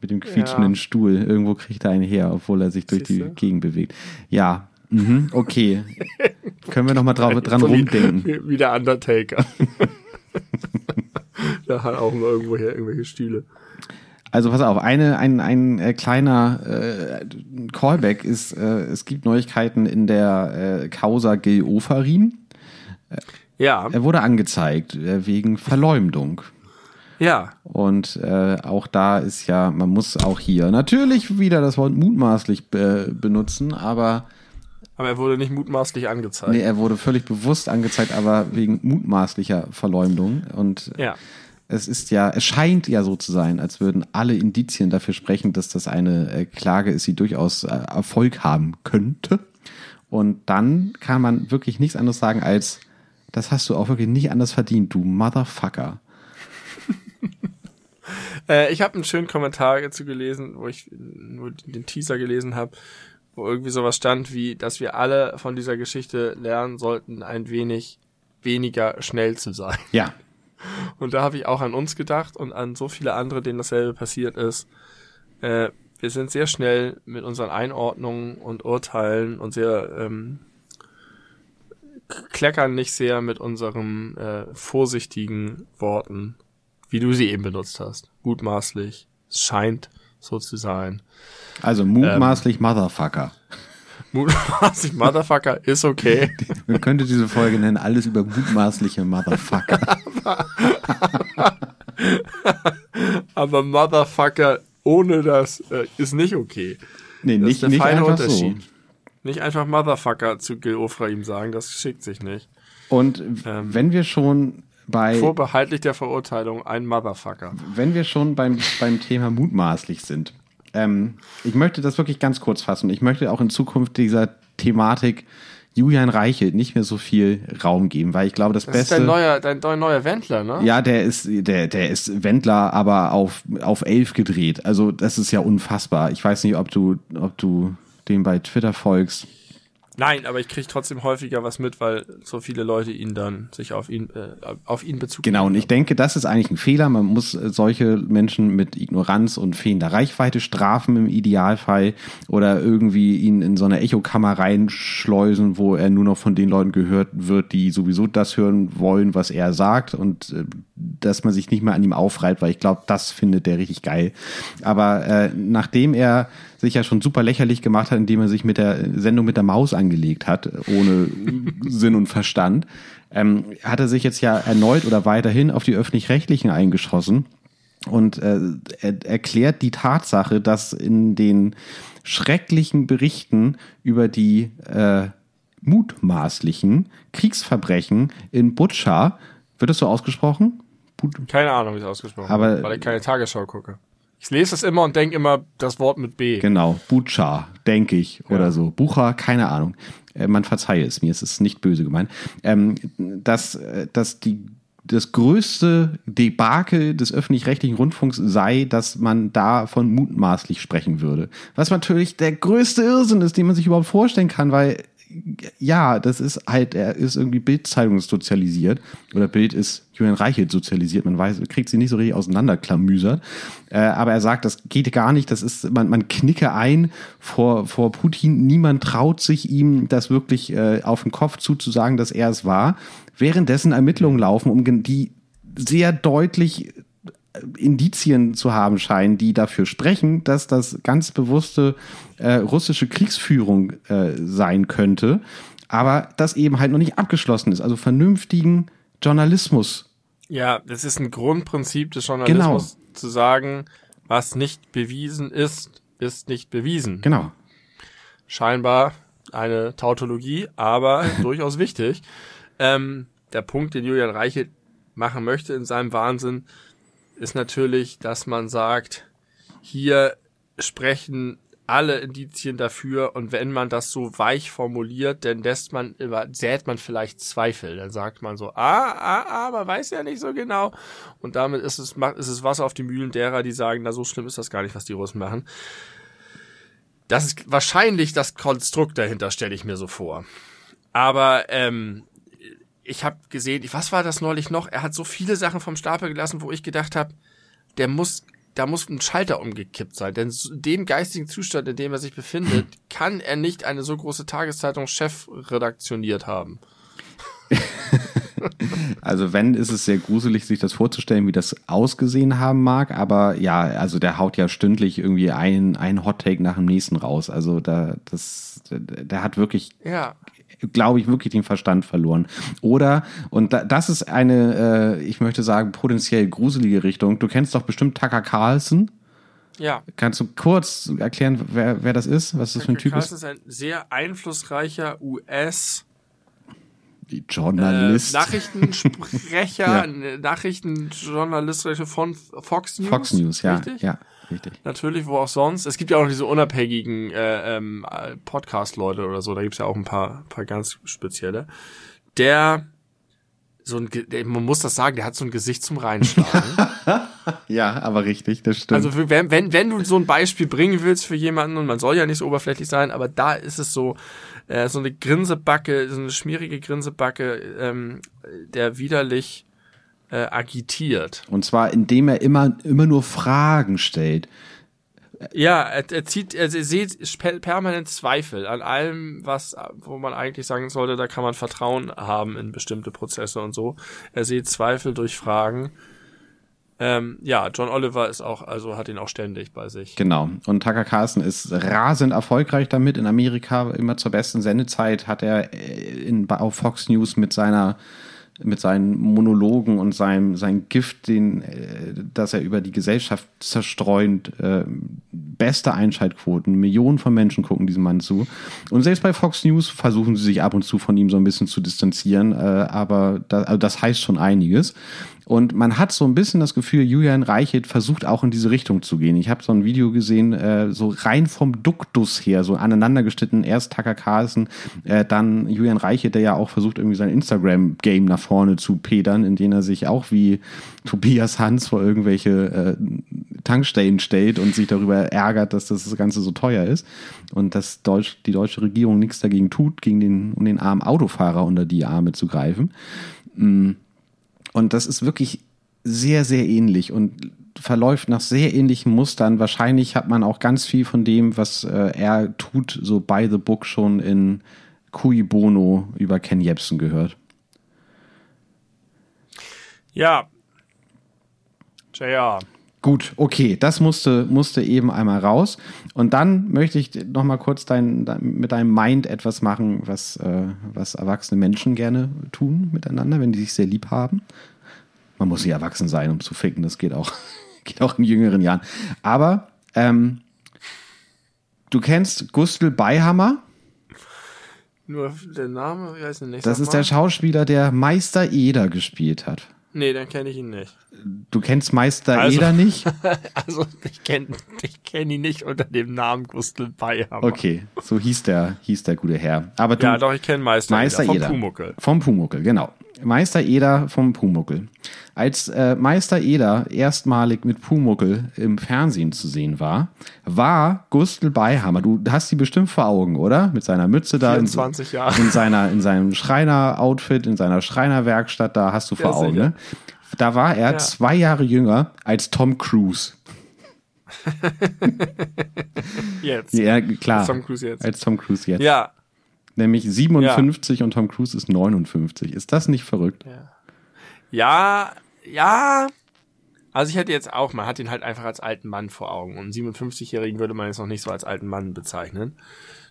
Mit dem quietschenden Ja. Stuhl. Irgendwo kriegt er einen her, obwohl er sich durch die Siehste? Gegend bewegt. Ja. Mhm, okay. Können wir noch mal drauf, dran So rumdenken. Wie, wie der Undertaker. der hat auch irgendwo her irgendwelche Stühle. Also pass auf, eine, ein, ein äh, kleiner äh, Callback ist, äh, es gibt Neuigkeiten in der äh, Causa Gil Ofarim. Ja, Er wurde angezeigt äh, wegen Verleumdung. ja. Und äh, auch da ist ja, man muss auch hier natürlich wieder das Wort mutmaßlich äh, benutzen, aber Aber er wurde nicht mutmaßlich angezeigt. nee, er wurde völlig bewusst angezeigt, aber wegen mutmaßlicher Verleumdung. Und Ja. es ist ja, es scheint ja so zu sein, als würden alle Indizien dafür sprechen, dass das eine äh, Klage ist, die durchaus äh, Erfolg haben könnte. Und dann kann man wirklich nichts anderes sagen als, das hast du auch wirklich nicht anders verdient, du Motherfucker. Äh, ich habe einen schönen Kommentar dazu gelesen, wo ich nur den Teaser gelesen habe, wo irgendwie sowas stand wie, dass wir alle von dieser Geschichte lernen sollten, ein wenig weniger schnell zu sein. Ja, Und da habe ich auch an uns gedacht und an so viele andere, denen dasselbe passiert ist. Äh, wir sind sehr schnell mit unseren Einordnungen und Urteilen und sehr ähm, kleckern nicht sehr mit unseren äh, vorsichtigen Worten, wie du sie eben benutzt hast. Mutmaßlich. Es scheint so zu sein. also mutmaßlich Motherfucker. Mutmaßlich Motherfucker ist okay. Man könnte diese Folge nennen, alles über mutmaßliche Motherfucker. Aber Motherfucker ohne das äh, ist nicht okay. Nee, Das nicht, ist der nicht feine einfach Unterschied. so. Nicht einfach Motherfucker zu Gil Ofraim sagen, das schickt sich nicht. Und Ähm, wenn wir schon bei, Vorbehaltlich der Verurteilung ein Motherfucker. wenn wir schon beim, beim Thema mutmaßlich sind, ähm, ich möchte das wirklich ganz kurz fassen. Ich möchte auch in Zukunft dieser Thematik Julian Reichelt nicht mehr so viel Raum geben, weil ich glaube, das, Das ist Beste. dein neuer, dein, dein neuer Wendler, ne? ja, der ist, der, der ist Wendler, aber auf, auf elf gedreht. Also, das ist ja unfassbar. Ich weiß nicht, ob du, ob du dem bei Twitter folgst. Nein, aber ich kriege trotzdem häufiger was mit, weil so viele Leute ihn dann sich auf ihn, äh, auf ihn Bezug Genau, und ich denke, das ist eigentlich ein Fehler. Man muss äh, solche Menschen mit Ignoranz und fehlender Reichweite strafen im Idealfall oder irgendwie ihn in so eine Echokammer reinschleusen, wo er nur noch von den Leuten gehört wird, die sowieso das hören wollen, was er sagt und äh, dass man sich nicht mehr an ihm aufreibt, weil ich glaube, das findet der richtig geil. Aber äh, nachdem er sich ja schon super lächerlich gemacht hat, indem er sich mit der Sendung mit der Maus angelegt hat, ohne Sinn und Verstand, ähm, hat er sich jetzt ja erneut oder weiterhin auf die öffentlich-rechtlichen eingeschossen und äh, er erklärt die Tatsache, dass in den schrecklichen Berichten über die äh, mutmaßlichen Kriegsverbrechen in Butscha, wird das so ausgesprochen? But Keine Ahnung, wie es ausgesprochen Aber- wird, weil ich keine Tagesschau gucke. Ich lese das immer und denke immer das Wort mit B. Genau, Butscha, denke ich, oder so. Bucha, keine Ahnung. Äh, man verzeihe es mir, es ist nicht böse gemeint. Ähm, dass, äh, dass die das größte Debakel des öffentlich-rechtlichen Rundfunks sei, dass man da von mutmaßlich sprechen würde. Was natürlich der größte Irrsinn ist, den man sich überhaupt vorstellen kann, weil ja, das ist halt, er ist irgendwie Bild-Zeitung sozialisiert oder Bild ist Julian Reichelt sozialisiert. Man weiß, kriegt sie nicht so richtig auseinanderklamüsert. Äh, aber er sagt, das geht gar nicht. Das ist, man, man knicke ein vor, vor Putin. Niemand traut sich ihm, das wirklich äh, auf den Kopf zuzusagen, dass er es war. Währenddessen Ermittlungen laufen, um die sehr deutlich Indizien zu haben scheinen, die dafür sprechen, dass das ganz bewusste äh, russische Kriegsführung äh, sein könnte, aber das eben halt noch nicht abgeschlossen ist. Also vernünftigen Journalismus. Ja, das ist ein Grundprinzip des Journalismus, genau. zu sagen, was nicht bewiesen ist, ist nicht bewiesen. Genau. Scheinbar eine Tautologie, aber durchaus wichtig. Ähm, der Punkt, den Julian Reichelt machen möchte in seinem Wahnsinn, ist natürlich, dass man sagt, hier sprechen alle Indizien dafür und wenn man das so weich formuliert, dann lässt man, sät man vielleicht Zweifel. Dann sagt man so, ah, ah, ah, man weiß ja nicht so genau. Und damit ist es, ist es Wasser auf die Mühlen derer, die sagen, na, so schlimm ist das gar nicht, was die Russen machen. Das ist wahrscheinlich das Konstrukt dahinter, stelle ich mir so vor. Aber ähm, ich habe gesehen, was war das neulich noch? Er hat so viele Sachen vom Stapel gelassen, wo ich gedacht habe, der muss, da muss ein Schalter umgekippt sein. Denn dem geistigen Zustand, in dem er sich befindet, kann er nicht eine so große Tageszeitung chefredaktioniert haben. also wenn, ist es sehr gruselig, sich das vorzustellen, wie das ausgesehen haben mag. Aber ja, also der haut ja stündlich irgendwie ein, ein Hot Take nach dem nächsten raus. Also da, das, der hat wirklich ja glaube ich, wirklich den Verstand verloren. Oder, und das ist eine, äh, ich möchte sagen, potenziell gruselige Richtung. Du kennst doch bestimmt Tucker Carlson. Ja. Kannst du kurz erklären, wer, wer das ist? Was das für ein Typ Carlson ist? ist ein sehr einflussreicher US- die Journalist. Äh, Nachrichtensprecher, ja. Nachrichtenjournalist von Fox News. Fox News, ja. Richtig? Ja, richtig. Natürlich, wo auch sonst. Es gibt ja auch diese unabhängigen äh, ähm, Podcast-Leute oder so, da gibt's ja auch ein paar, paar ganz spezielle. Der so ein, man muss das sagen, der hat so ein Gesicht zum Reinschlagen. ja, aber richtig, das stimmt. Also wenn, wenn, wenn du so ein Beispiel bringen willst für jemanden, und man soll ja nicht so oberflächlich sein, aber da ist es so, äh, so eine Grinsebacke, so eine schmierige Grinsebacke, ähm, der widerlich äh, agitiert. Und zwar, indem er immer, immer nur Fragen stellt. Ja, er, er zieht, er sieht permanent Zweifel an allem, was, wo man eigentlich sagen sollte, da kann man Vertrauen haben in bestimmte Prozesse und so. Er sieht Zweifel durch Fragen. Ähm, ja, John Oliver ist auch, also hat ihn auch ständig bei sich. Genau. Und Tucker Carlson ist rasend erfolgreich damit. In Amerika immer zur besten Sendezeit hat er äh, in, auf Fox News mit seiner mit seinen Monologen und seinem sein Gift, den, äh, das er über die Gesellschaft zerstreuend, äh, beste Einschaltquoten, Millionen von Menschen gucken diesem Mann zu. Und selbst bei Fox News versuchen sie sich ab und zu von ihm so ein bisschen zu distanzieren, äh, aber da, also das heißt schon einiges. Und man hat so ein bisschen das Gefühl, Julian Reichelt versucht auch in diese Richtung zu gehen. Ich habe so ein Video gesehen, äh, so rein vom Duktus her, so aneinander geschnitten. Erst Tucker Carlson, äh, dann Julian Reichelt, der ja auch versucht, irgendwie sein Instagram-Game nach vorne zu pedern, indem er sich auch wie Tobias Hans vor irgendwelche äh, Tankstellen stellt und sich darüber ärgert, dass das Ganze so teuer ist. Und dass Deutsch, die deutsche Regierung nichts dagegen tut, gegen den, um den armen Autofahrer unter die Arme zu greifen. Mm. Und das ist wirklich sehr, sehr ähnlich und verläuft nach sehr ähnlichen Mustern. Wahrscheinlich hat man auch ganz viel von dem, was äh, er tut, so by the book schon in Cui Bono über Ken Jebsen gehört. Ja. JR. Gut, okay, das musste, musste eben einmal raus. Und dann möchte ich noch mal kurz dein, mit deinem Mind etwas machen, was, äh, was erwachsene Menschen gerne tun miteinander, wenn die sich sehr lieb haben. Man muss nicht erwachsen sein, um zu ficken, das geht auch, geht auch in jüngeren Jahren. Aber ähm, du kennst Gustl Beihammer? Nur der Name, wie heißt der nicht? Das ist der Schauspieler, der Meister Eder gespielt hat. Nee, dann kenne ich ihn nicht. Du kennst Meister also, Eder nicht? also ich kenne ich kenn ihn nicht unter dem Namen Gustl Beihammer. Okay, so hieß der, hieß der gute Herr. Aber du, ja, doch, ich kenne Meister, Meister Eder. Vom Pumuckel. Vom Pumuckel, genau. Meister Eder vom Pumuckel. Als äh, Meister Eder erstmalig mit Pumuckel im Fernsehen zu sehen war, war Gustl Beihammer. Du hast die bestimmt vor Augen, oder? Mit seiner Mütze da. 24 in, Jahre. In, seiner, in seinem Schreiner-Outfit, in seiner Schreinerwerkstatt, da hast du vor ja, Augen. Ne? Da war er ja. zwei Jahre jünger als Tom Cruise. jetzt. Ja, klar. Als Tom Cruise jetzt. Als Tom Cruise jetzt. Ja. Nämlich 57 ja. und Tom Cruise ist 59. Ist das nicht verrückt? Ja. Ja, ja. Also ich hätte jetzt auch, man hat ihn halt einfach als alten Mann vor Augen. Und einen 57-Jährigen würde man jetzt noch nicht so als alten Mann bezeichnen.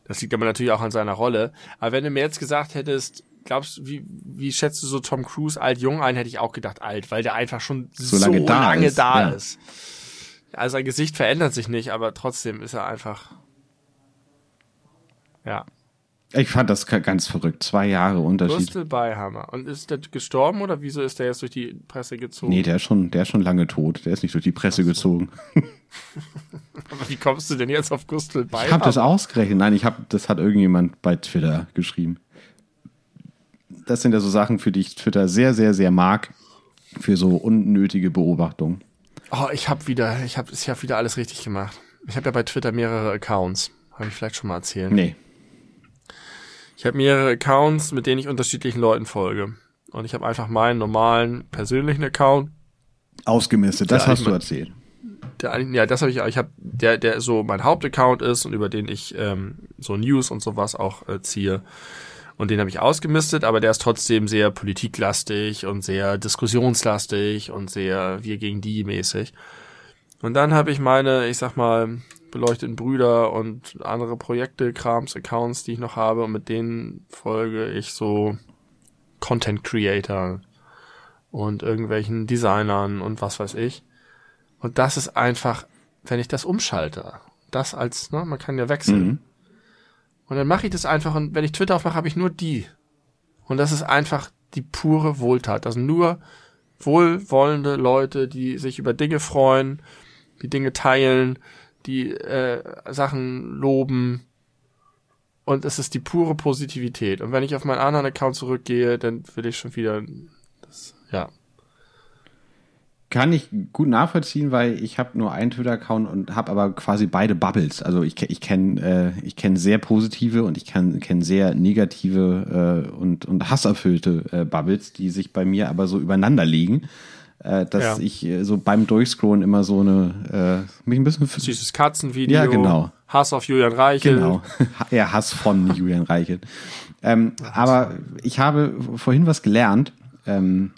Das liegt aber natürlich auch an seiner Rolle. Aber wenn du mir jetzt gesagt hättest, glaubst du, wie, wie schätzt du so Tom Cruise alt, jung ein, hätte ich auch gedacht alt, weil der einfach schon so, so lange, da, lange ist. da ja. ist. Also sein Gesicht verändert sich nicht, aber trotzdem ist er einfach, ja. Ich fand das ganz verrückt. Zwei Jahre Unterschied. Bristol Beihammer. Und ist der gestorben oder wieso ist der jetzt durch die Presse gezogen? Nee, der ist schon, der ist schon lange tot. Der ist nicht durch die Presse so. gezogen. Aber wie kommst du denn jetzt auf Gustl Beihammer? Ich habe das ausgerechnet. Nein, ich habe, das hat irgendjemand bei Twitter geschrieben. Das sind ja so Sachen, für die ich Twitter sehr, sehr, sehr mag. Für so unnötige Beobachtungen. Oh, ich habe wieder, ich habe, ich habe wieder alles richtig gemacht. Ich habe ja bei Twitter mehrere Accounts. Habe ich vielleicht schon mal erzählt. Nee. Ich habe mehrere Accounts, mit denen ich unterschiedlichen Leuten folge. Und ich habe einfach meinen normalen persönlichen Account. Ausgemistet, das hast du erzählt. Der, ja, das habe ich, ich habe der, der so mein Hauptaccount ist und über den ich ähm, so News und sowas auch äh, ziehe. Und den habe ich ausgemistet, aber der ist trotzdem sehr politiklastig und sehr diskussionslastig und sehr wir gegen die mäßig. Und dann habe ich meine, ich sag mal, beleuchteten Brüder und andere Projekte, Krams, Accounts, die ich noch habe und mit denen folge ich so Content Creator und irgendwelchen Designern und was weiß ich. Und das ist einfach, wenn ich das umschalte, das als, ne, man kann ja wechseln. Mhm. Und dann mache ich das einfach und wenn ich Twitter aufmache, habe ich nur die. Und das ist einfach die pure Wohltat. Das sind nur wohlwollende Leute, die sich über Dinge freuen, die Dinge teilen, die äh, Sachen loben. Und es ist die pure Positivität. Und wenn ich auf meinen anderen Account zurückgehe, dann will ich schon wieder das, ja. Kann ich gut nachvollziehen, weil ich habe nur einen Twitter-Account und habe aber quasi beide Bubbles. Also ich, ich kenne äh, kenn sehr positive und ich kenne kenn sehr negative äh, und, und hasserfüllte äh, Bubbles, die sich bei mir aber so übereinander liegen äh, dass ja. ich äh, so beim Durchscrollen immer so eine äh, mich ein bisschen süßes Katzenvideo. Ja, genau. Hass auf Julian Reichel. Genau. ja, Hass von Julian Reichel. Ähm, aber ich habe vorhin was gelernt ähm,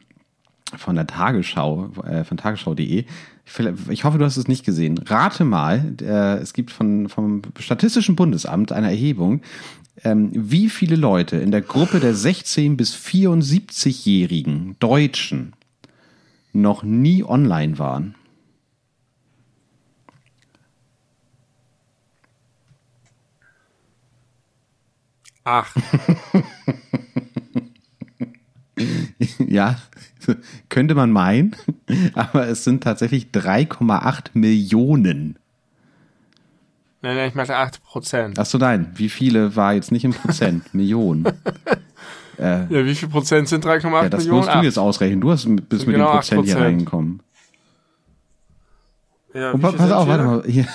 von der Tagesschau, äh, von tagesschau.de. Ich hoffe, du hast es nicht gesehen. Rate mal, äh, es gibt von, vom Statistischen Bundesamt eine Erhebung, ähm, wie viele Leute in der Gruppe der 16- bis 74-jährigen Deutschen noch nie online waren. Ach. ja, könnte man meinen, aber es sind tatsächlich 3,8 Millionen. Nein, nein, ich meinte 8 Prozent. Achso, nein. Wie viele war jetzt nicht im Prozent? Millionen. Äh, ja, wie viel Prozent sind 3,8 Millionen? Ja, das Millionen? musst du jetzt ausrechnen. Du hast, bist mit genau dem Prozent hier reingekommen. Ja, Und, pass auf, warte mal. Hier.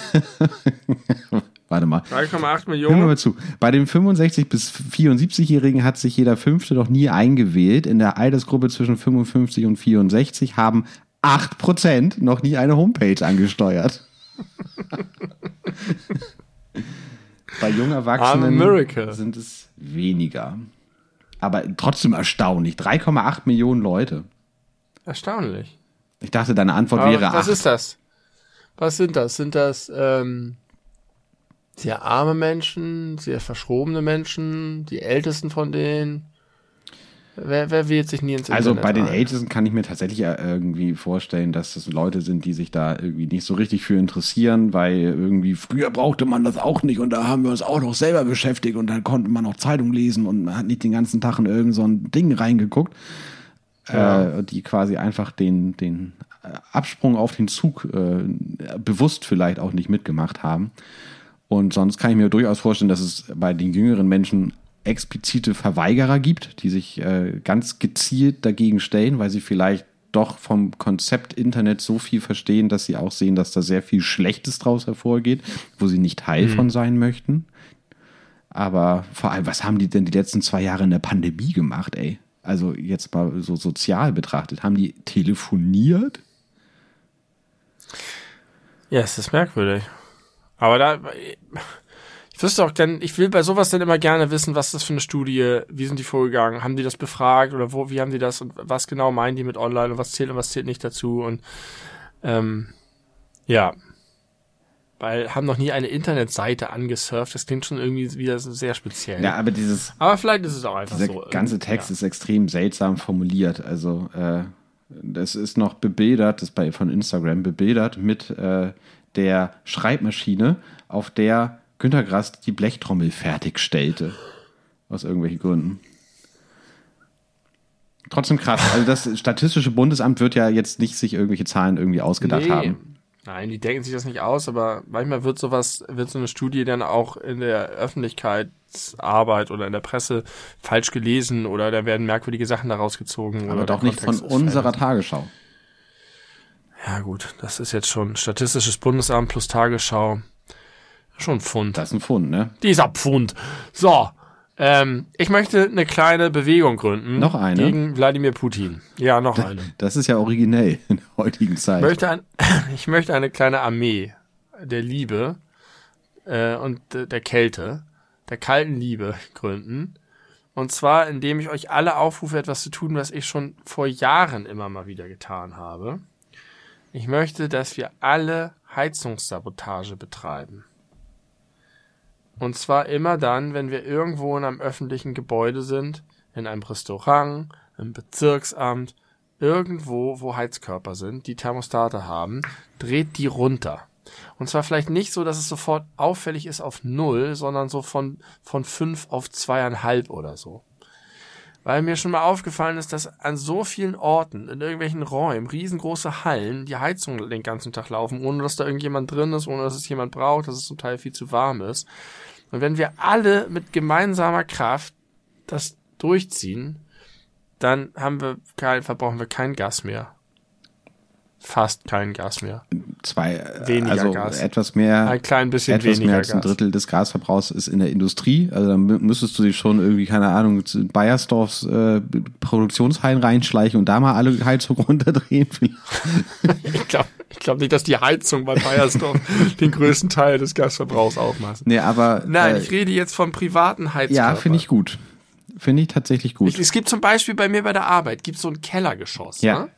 warte mal. 3,8 Millionen. Hör mal zu. Bei den 65 bis 74-Jährigen hat sich jeder Fünfte noch nie eingewählt. In der Altersgruppe zwischen 55 und 64 haben 8% noch nie eine Homepage angesteuert. Bei jungen Erwachsenen sind es weniger aber trotzdem erstaunlich. 3,8 Millionen Leute. Erstaunlich. Ich dachte, deine Antwort aber wäre Was 8. ist das? Was sind das? Sind das ähm, sehr arme Menschen, sehr verschrobene Menschen, die ältesten von denen? Wer, wer wählt sich nie ins also Internet Also bei den Ältesten kann ich mir tatsächlich irgendwie vorstellen, dass das Leute sind, die sich da irgendwie nicht so richtig für interessieren, weil irgendwie früher brauchte man das auch nicht und da haben wir uns auch noch selber beschäftigt und dann konnte man noch Zeitung lesen und man hat nicht den ganzen Tag in irgend so ein Ding reingeguckt, ja. äh, die quasi einfach den, den Absprung auf den Zug äh, bewusst vielleicht auch nicht mitgemacht haben. Und sonst kann ich mir durchaus vorstellen, dass es bei den jüngeren Menschen explizite Verweigerer gibt, die sich äh, ganz gezielt dagegen stellen, weil sie vielleicht doch vom Konzept Internet so viel verstehen, dass sie auch sehen, dass da sehr viel Schlechtes draus hervorgeht, wo sie nicht Teil mhm. von sein möchten. Aber vor allem, was haben die denn die letzten zwei Jahre in der Pandemie gemacht, ey? Also jetzt mal so sozial betrachtet. Haben die telefoniert? Ja, es ist merkwürdig. Aber da, ich wüsste auch denn, ich will bei sowas dann immer gerne wissen, was das für eine Studie, wie sind die vorgegangen, haben die das befragt oder wo, wie haben die das und was genau meinen die mit online und was zählt und was zählt nicht dazu und Ähm, ja. Weil haben noch nie eine Internetseite angesurft. Das klingt schon irgendwie wieder sehr speziell. Ja, aber dieses, Aber vielleicht ist es auch einfach dieser so. ganze Text ja. ist extrem seltsam formuliert. Also, äh, das ist noch bebildert, das ist bei von Instagram bebildert mit äh, der Schreibmaschine, auf der Günter Grass die Blechtrommel fertigstellte. Aus irgendwelchen Gründen. Trotzdem krass. Also das Statistische Bundesamt wird ja jetzt nicht sich irgendwelche Zahlen irgendwie ausgedacht Nee. haben. Nein, die denken sich das nicht aus, aber manchmal wird sowas, wird so eine Studie dann auch in der Öffentlichkeitsarbeit oder in der Presse falsch gelesen oder da werden merkwürdige Sachen daraus gezogen. Aber doch nicht von unserer. Tagesschau. Ja gut, das ist jetzt schon Statistisches Bundesamt plus Tagesschau. Schon ein Pfund. Das ist ein Fund, ne? Dieser Pfund. So. Ähm, ich möchte eine kleine Bewegung gründen. Noch eine? Gegen Wladimir Putin. Ja, noch eine. Das ist ja originell in der heutigen Zeit. Ich möchte, ein, ich möchte eine kleine Armee der Liebe äh, und der Kälte, der kalten Liebe gründen. Und zwar, indem ich euch alle aufrufe, etwas zu tun, was ich schon vor Jahren immer mal wieder getan habe. Ich möchte, dass wir alle Heizungssabotage betreiben. Und zwar immer dann, wenn wir irgendwo in einem öffentlichen Gebäude sind, in einem Restaurant, im Bezirksamt, irgendwo, wo Heizkörper sind, die Thermostate haben, dreht die runter. Und zwar vielleicht nicht so, dass es sofort auffällig ist auf null, sondern so von, von fünf auf zweieinhalb oder so. Weil mir schon mal aufgefallen ist, dass an so vielen Orten, in irgendwelchen Räumen, riesengroße Hallen, die Heizungen den ganzen Tag laufen, ohne dass da irgendjemand drin ist, ohne dass es jemand braucht, dass es zum Teil viel zu warm ist. Und wenn wir alle mit gemeinsamer Kraft das durchziehen, dann haben wir kein, verbrauchen wir kein Gas mehr. Fast kein Gas mehr. Zwei, Weniger also Gas. etwas mehr, Ein klein bisschen etwas weniger mehr als ein Gas. Drittel des Gasverbrauchs ist in der Industrie. Also dann mü- müsstest du dich schon irgendwie, keine Ahnung, zu Bayersdorfs äh, Produktionshallen reinschleichen und da mal alle Heizung runterdrehen. Ich glaube ich glaub nicht, dass die Heizung bei Bayersdorf den größten Teil des Gasverbrauchs aufmacht. nee, aber Nein, äh, ich rede jetzt vom privaten Heizkörper. ja, finde ich gut. Finde ich tatsächlich gut. Ich, es gibt zum Beispiel bei mir bei der Arbeit, gibt so ein Kellergeschoss. Ja. Ne?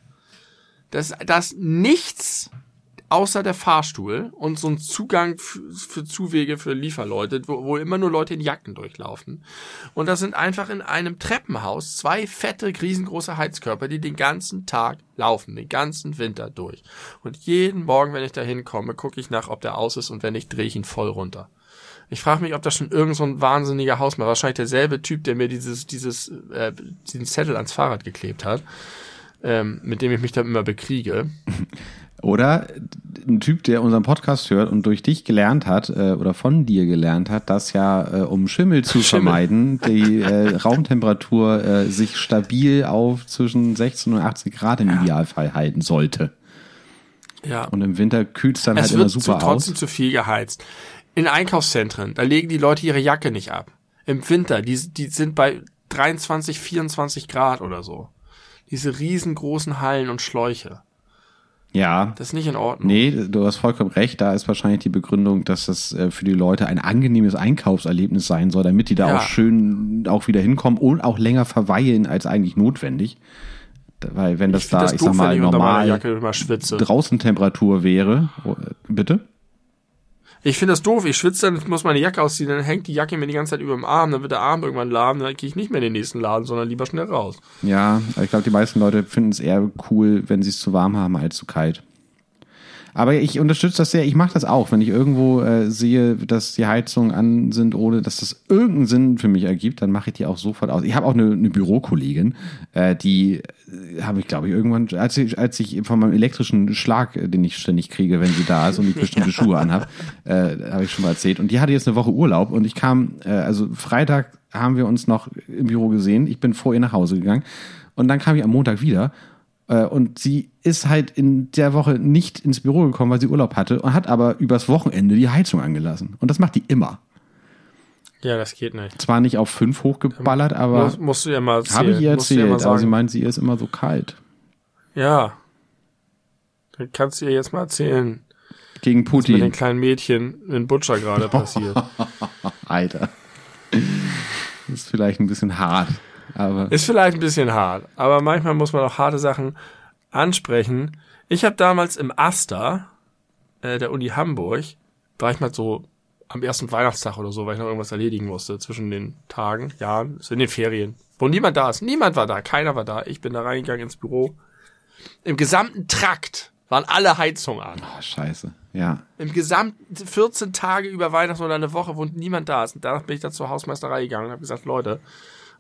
Das, das nichts außer der Fahrstuhl und so ein Zugang für, für Zuwege für Lieferleute, wo, wo immer nur Leute in Jacken durchlaufen. Und das sind einfach in einem Treppenhaus zwei fette, riesengroße Heizkörper, die den ganzen Tag laufen, den ganzen Winter durch. Und jeden Morgen, wenn ich da hinkomme, gucke ich nach, ob der aus ist und wenn nicht, drehe ich ihn voll runter. Ich frage mich, ob das schon irgend so ein wahnsinniger Hausmann, wahrscheinlich derselbe Typ, der mir dieses, dieses, äh, diesen Zettel ans Fahrrad geklebt hat, ähm, mit dem ich mich dann immer bekriege. Oder ein Typ, der unseren Podcast hört und durch dich gelernt hat äh, oder von dir gelernt hat, dass ja, äh, um Schimmel zu Schimmel. vermeiden, die äh, Raumtemperatur äh, sich stabil auf zwischen 16 und 80 Grad im Idealfall halten sollte. Ja. Und im Winter kühlt es dann es halt immer zu, super trotzdem aus. zu viel geheizt. In Einkaufszentren, da legen die Leute ihre Jacke nicht ab. Im Winter, die, die sind bei 23, 24 Grad oder so. Diese riesengroßen Hallen und Schläuche. Ja, Das ist nicht in Ordnung. nee, du hast vollkommen recht. Da ist wahrscheinlich die Begründung, dass das äh, für die Leute ein angenehmes Einkaufserlebnis sein soll, damit die da Ja. auch schön auch wieder hinkommen und auch länger verweilen als eigentlich notwendig. Weil wenn das ich da, ich doof, sag mal, normal draußen Temperatur wäre. Oh, Bitte? Ich finde das doof. Ich schwitze dann, muss meine Jacke ausziehen, dann hängt die Jacke mir die ganze Zeit über dem Arm, dann wird der Arm irgendwann lahm, dann gehe ich nicht mehr in den nächsten Laden, sondern lieber schnell raus. Ja, ich glaube, die meisten Leute finden es eher cool, wenn sie es zu warm haben als zu kalt. Aber ich unterstütze das sehr. Ich mache das auch, wenn ich irgendwo äh, sehe, dass die Heizungen an sind, ohne dass das irgendeinen Sinn für mich ergibt, dann mache ich die auch sofort aus. Ich habe auch eine, eine Bürokollegin, äh, die äh, habe ich, glaube ich, irgendwann, als ich, als ich von meinem elektrischen Schlag, äh, den ich ständig kriege, wenn sie da ist und ich bestimmte Schuhe anhab, äh, habe ich schon mal erzählt. Und die hatte jetzt eine Woche Urlaub und ich kam, äh, also Freitag haben wir uns noch im Büro gesehen. Ich bin vor ihr nach Hause gegangen und dann kam ich am Montag wieder und sie ist halt in der Woche nicht ins Büro gekommen, weil sie Urlaub hatte und hat aber übers Wochenende die Heizung angelassen. Und das macht die immer. Ja, das geht nicht. Zwar nicht auf fünf hochgeballert, aber Muss, musst du ja mal erzählen. habe ich ihr erzählt. aber sie meint, sie ist immer so kalt. Ja. Dann kannst du ihr jetzt mal erzählen, Gegen was mit den Putin. kleinen Mädchen in Butcher gerade passiert. Alter. Das ist vielleicht ein bisschen hart, aber Ist vielleicht ein bisschen hart, aber manchmal muss man auch harte Sachen ansprechen. Ich habe damals im Asta äh, der Uni Hamburg, war ich mal so am ersten Weihnachtstag oder so, weil ich noch irgendwas erledigen musste zwischen den Tagen, Jahren, in den Ferien, wo niemand da ist. Niemand war da, keiner war da. Ich bin da reingegangen ins Büro. Im gesamten Trakt waren alle Heizungen an. Oh, scheiße. Ja. Im gesamten 14 Tage über Weihnachten oder eine Woche, wo niemand da ist. Und danach bin ich dann zur Hausmeisterei gegangen und habe gesagt, Leute,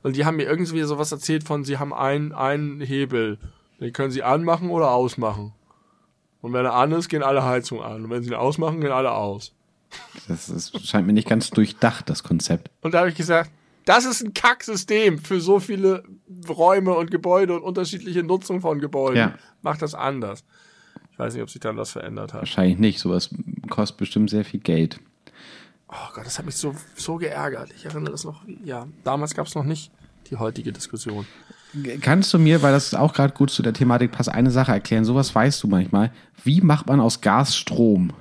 und die haben mir irgendwie sowas erzählt von, sie haben einen, einen Hebel. Den können sie anmachen oder ausmachen. Und wenn er an ist, gehen alle Heizungen an. Und wenn sie ihn ausmachen, gehen alle aus. Das ist, scheint mir nicht ganz durchdacht, das Konzept. Und da habe ich gesagt, das ist ein Kacksystem für so viele Räume und Gebäude und unterschiedliche Nutzung von Gebäuden. Ja. Macht das anders. Ich weiß nicht, ob sich dann was verändert hat. Wahrscheinlich nicht. Sowas kostet bestimmt sehr viel Geld. Oh Gott, das hat mich so, so geärgert. Ich erinnere das noch, ja, damals gab es noch nicht die heutige Diskussion. Kannst du mir, weil das auch gerade gut zu der Thematik passt, eine Sache erklären? Sowas weißt du manchmal. Wie macht man aus Gas Strom?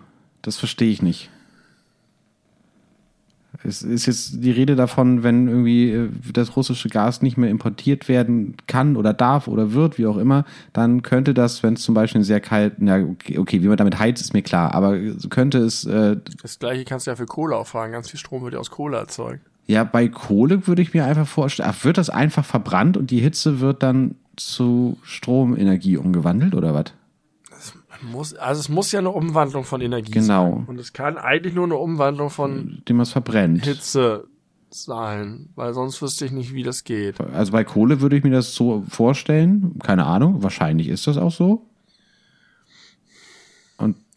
Das verstehe ich nicht. Es ist jetzt die Rede davon, wenn irgendwie äh, das russische Gas nicht mehr importiert werden kann oder darf oder wird, wie auch immer, dann könnte das, wenn es zum Beispiel sehr kalt, ja, okay, okay, wie man damit heizt, ist mir klar, aber könnte es. Äh, Das gleiche kannst du ja für Kohle auch fragen. Ganz viel Strom wird ja aus Kohle erzeugt. ja, bei Kohle würde ich mir einfach vorstellen, ach, wird das einfach verbrannt und die Hitze wird dann zu Stromenergie umgewandelt oder was? Muss, also es muss ja eine Umwandlung von Energie Genau. sein. Und es kann eigentlich nur eine Umwandlung von Dem was verbrennt. Hitze sein, weil sonst wüsste ich nicht, wie das geht. Also bei Kohle würde ich mir das so vorstellen. Keine Ahnung, wahrscheinlich ist das auch so.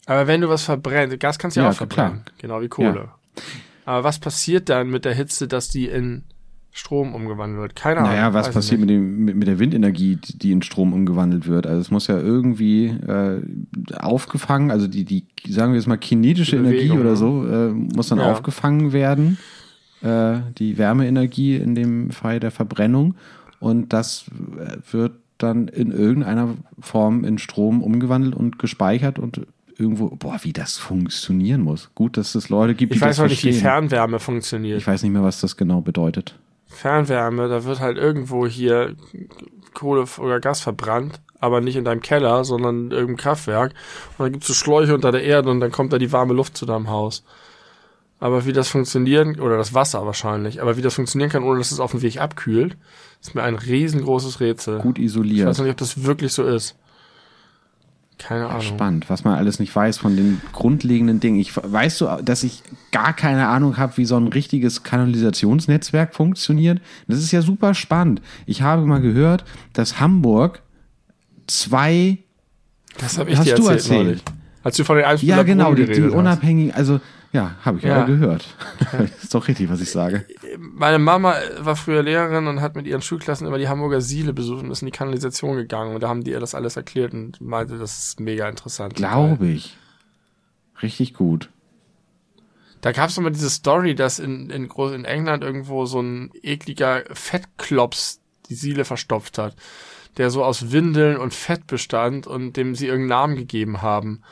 Aber wenn du was verbrennst, Gas kannst du ja, Ja, auch verbrennen, genau wie Kohle. Aber was passiert dann mit der Hitze, dass die in Strom umgewandelt wird? Keine Ahnung. Naja, was ich passiert mit, dem, mit, mit der Windenergie, die in Strom umgewandelt wird? Also es muss ja irgendwie äh, aufgefangen, also die, die, sagen wir jetzt mal, kinetische Die Energie Bewegung, oder ne? so, äh, muss dann Ja. aufgefangen werden. Äh, die Wärmeenergie in dem Fall der Verbrennung. Und das äh, wird dann in irgendeiner Form in Strom umgewandelt und gespeichert und irgendwo, boah, wie das funktionieren muss. Gut, dass es Leute gibt, die Ich weiß das auch nicht, wie verstehen. Fernwärme funktioniert. Ich weiß nicht mehr, was das genau bedeutet. Fernwärme, da wird halt irgendwo hier Kohle oder Gas verbrannt, aber nicht in deinem Keller, sondern in irgendeinem Kraftwerk. Und dann gibt's so Schläuche unter der Erde und dann kommt da die warme Luft zu deinem Haus. Aber wie das funktionieren, oder das Wasser wahrscheinlich, aber wie das funktionieren kann, ohne dass es auf dem Weg abkühlt, ist mir ein riesengroßes Rätsel. Gut Ich isoliert. weiß noch nicht, ob das wirklich so ist. Keine Ahnung. Spannend, was man alles nicht weiß von den grundlegenden Dingen. Ich weißt du, dass ich gar keine Ahnung habe, wie so ein richtiges Kanalisationsnetzwerk funktioniert. Das ist ja super spannend. Ich habe mal gehört, dass Hamburg zwei, Das habe ich Hast dir du erzählt, erzählt? neulich. Als du von den Einspieler ja genau, die, die unabhängigen, also ja, habe ich ja, Ja. gehört. ist doch richtig, was ich sage. Meine Mama war früher Lehrerin und hat mit ihren Schulklassen immer die Hamburger Siele besucht und ist in die Kanalisation gegangen. Und da haben die ihr das alles erklärt und meinte, das ist mega interessant. Glaube ich. Richtig gut. Da gab es immer diese Story, dass in, in, Groß in England irgendwo so ein ekliger Fettklops die Siele verstopft hat, der so aus Windeln und Fett bestand und dem sie irgendeinen Namen gegeben haben.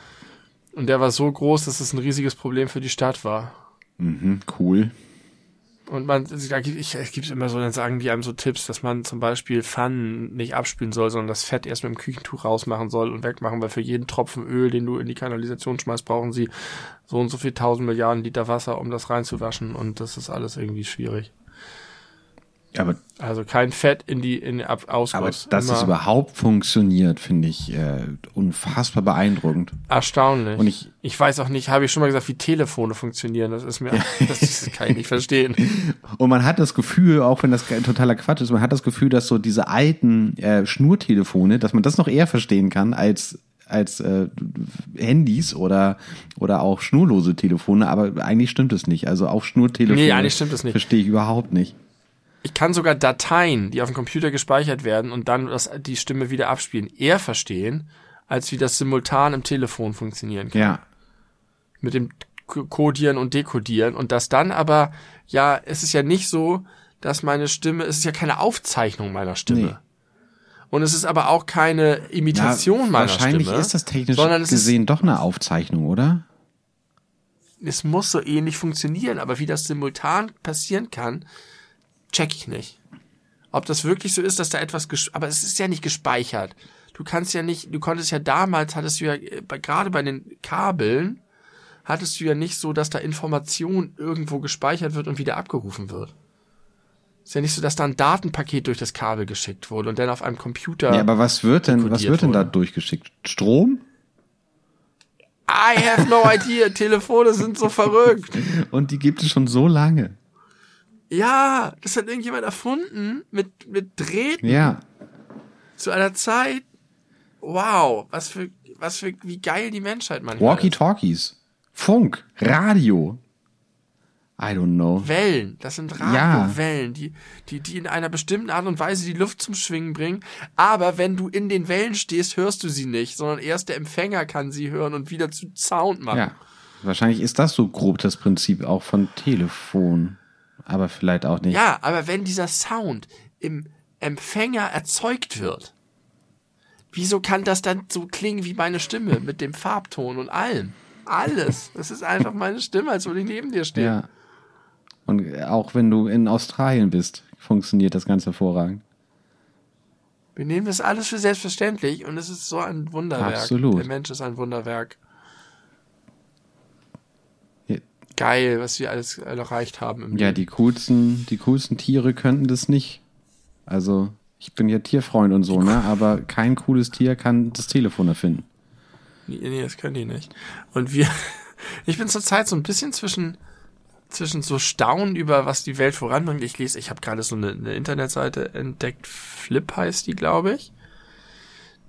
Und der war so groß, dass es ein riesiges Problem für die Stadt war. Mhm, cool. Und man, gibt, ich, es gibt immer so, dann sagen die einem so Tipps, dass man zum Beispiel Pfannen nicht abspülen soll, sondern das Fett erst mit dem Küchentuch rausmachen soll und wegmachen, weil für jeden Tropfen Öl, den du in die Kanalisation schmeißt, brauchen sie so und so viel tausend Milliarden Liter Wasser, um das reinzuwaschen und das ist alles irgendwie schwierig. Aber Also kein Fett in die, in den Ausguss. Aber dass es Immer überhaupt funktioniert, finde ich äh, unfassbar beeindruckend. erstaunlich. Und ich- ich weiß auch nicht, habe ich schon mal gesagt, wie Telefone funktionieren. Das ist mir, das, kann ich nicht verstehen. Und man hat das Gefühl, auch wenn das totaler Quatsch ist, man hat das Gefühl, dass so diese alten äh, Schnurtelefone, dass man das noch eher verstehen kann als als äh, Handys oder oder auch schnurlose Telefone, aber eigentlich stimmt es nicht. Also auch Schnurtelefone. Nee, eigentlich stimmt es nicht. Verstehe ich überhaupt nicht. Ich kann sogar Dateien, die auf dem Computer gespeichert werden und dann das, die Stimme wieder abspielen, eher verstehen, als wie das simultan im Telefon funktionieren kann. Ja. Mit dem Codieren und Dekodieren. Und das dann aber, ja, es ist ja nicht so, dass meine Stimme, es ist ja keine Aufzeichnung meiner Stimme. Nee. Und es ist aber auch keine Imitation Ja, meiner wahrscheinlich Stimme. ist das technisch sondern es ist gesehen doch eine Aufzeichnung, oder? es muss so ähnlich funktionieren, aber wie das simultan passieren kann, check ich nicht. ob das wirklich so ist, dass da etwas, aber es ist ja nicht gespeichert. Du kannst ja nicht, du konntest ja damals, hattest du ja, äh, gerade bei den Kabeln, hattest du ja nicht so, dass da Information irgendwo gespeichert wird und wieder abgerufen wird. Ist ja nicht so, dass da ein Datenpaket durch das Kabel geschickt wurde und dann auf einem Computer. Ja, aber was wird denn, was wird denn da durchgeschickt? Strom? I have no idea. Telefone sind so verrückt. Und die gibt es schon so lange. Ja, das hat irgendjemand erfunden mit, mit Drähten. Ja. Zu einer Zeit. Wow, was für, was für, wie geil die Menschheit manchmal Walkie-Talkies. Funk, Radio. I don't know. Wellen, das sind Radiowellen, ja. die, die, die in einer bestimmten Art und Weise die Luft zum Schwingen bringen. Aber wenn du in den Wellen stehst, hörst du sie nicht, sondern erst der Empfänger kann sie hören und wieder zu Sound machen. Ja. Wahrscheinlich ist das so grob das Prinzip auch von Telefon. Aber vielleicht auch nicht. Ja, aber wenn dieser Sound im Empfänger erzeugt wird, wieso kann das dann so klingen wie meine Stimme mit dem Farbton und allem? Alles. Das ist einfach meine Stimme, als würde ich neben dir stehen. Ja. Und auch wenn du in Australien bist, funktioniert das ganz hervorragend. Wir nehmen das alles für selbstverständlich und es ist so ein Wunderwerk. Absolut. Der Mensch ist ein Wunderwerk. Ja. Geil, was wir alles erreicht haben. ja, Leben. die coolsten, die coolsten Tiere könnten das nicht. Also, ich bin ja Tierfreund und so, ne? Aber kein cooles Tier kann das Telefon erfinden. Nee, das können die nicht. Und wir, ich bin zurzeit so ein bisschen zwischen, zwischen so Staunen über, was die Welt voranbringt. Ich lese, ich habe gerade so eine, eine Internetseite entdeckt, Flip heißt die, glaube ich.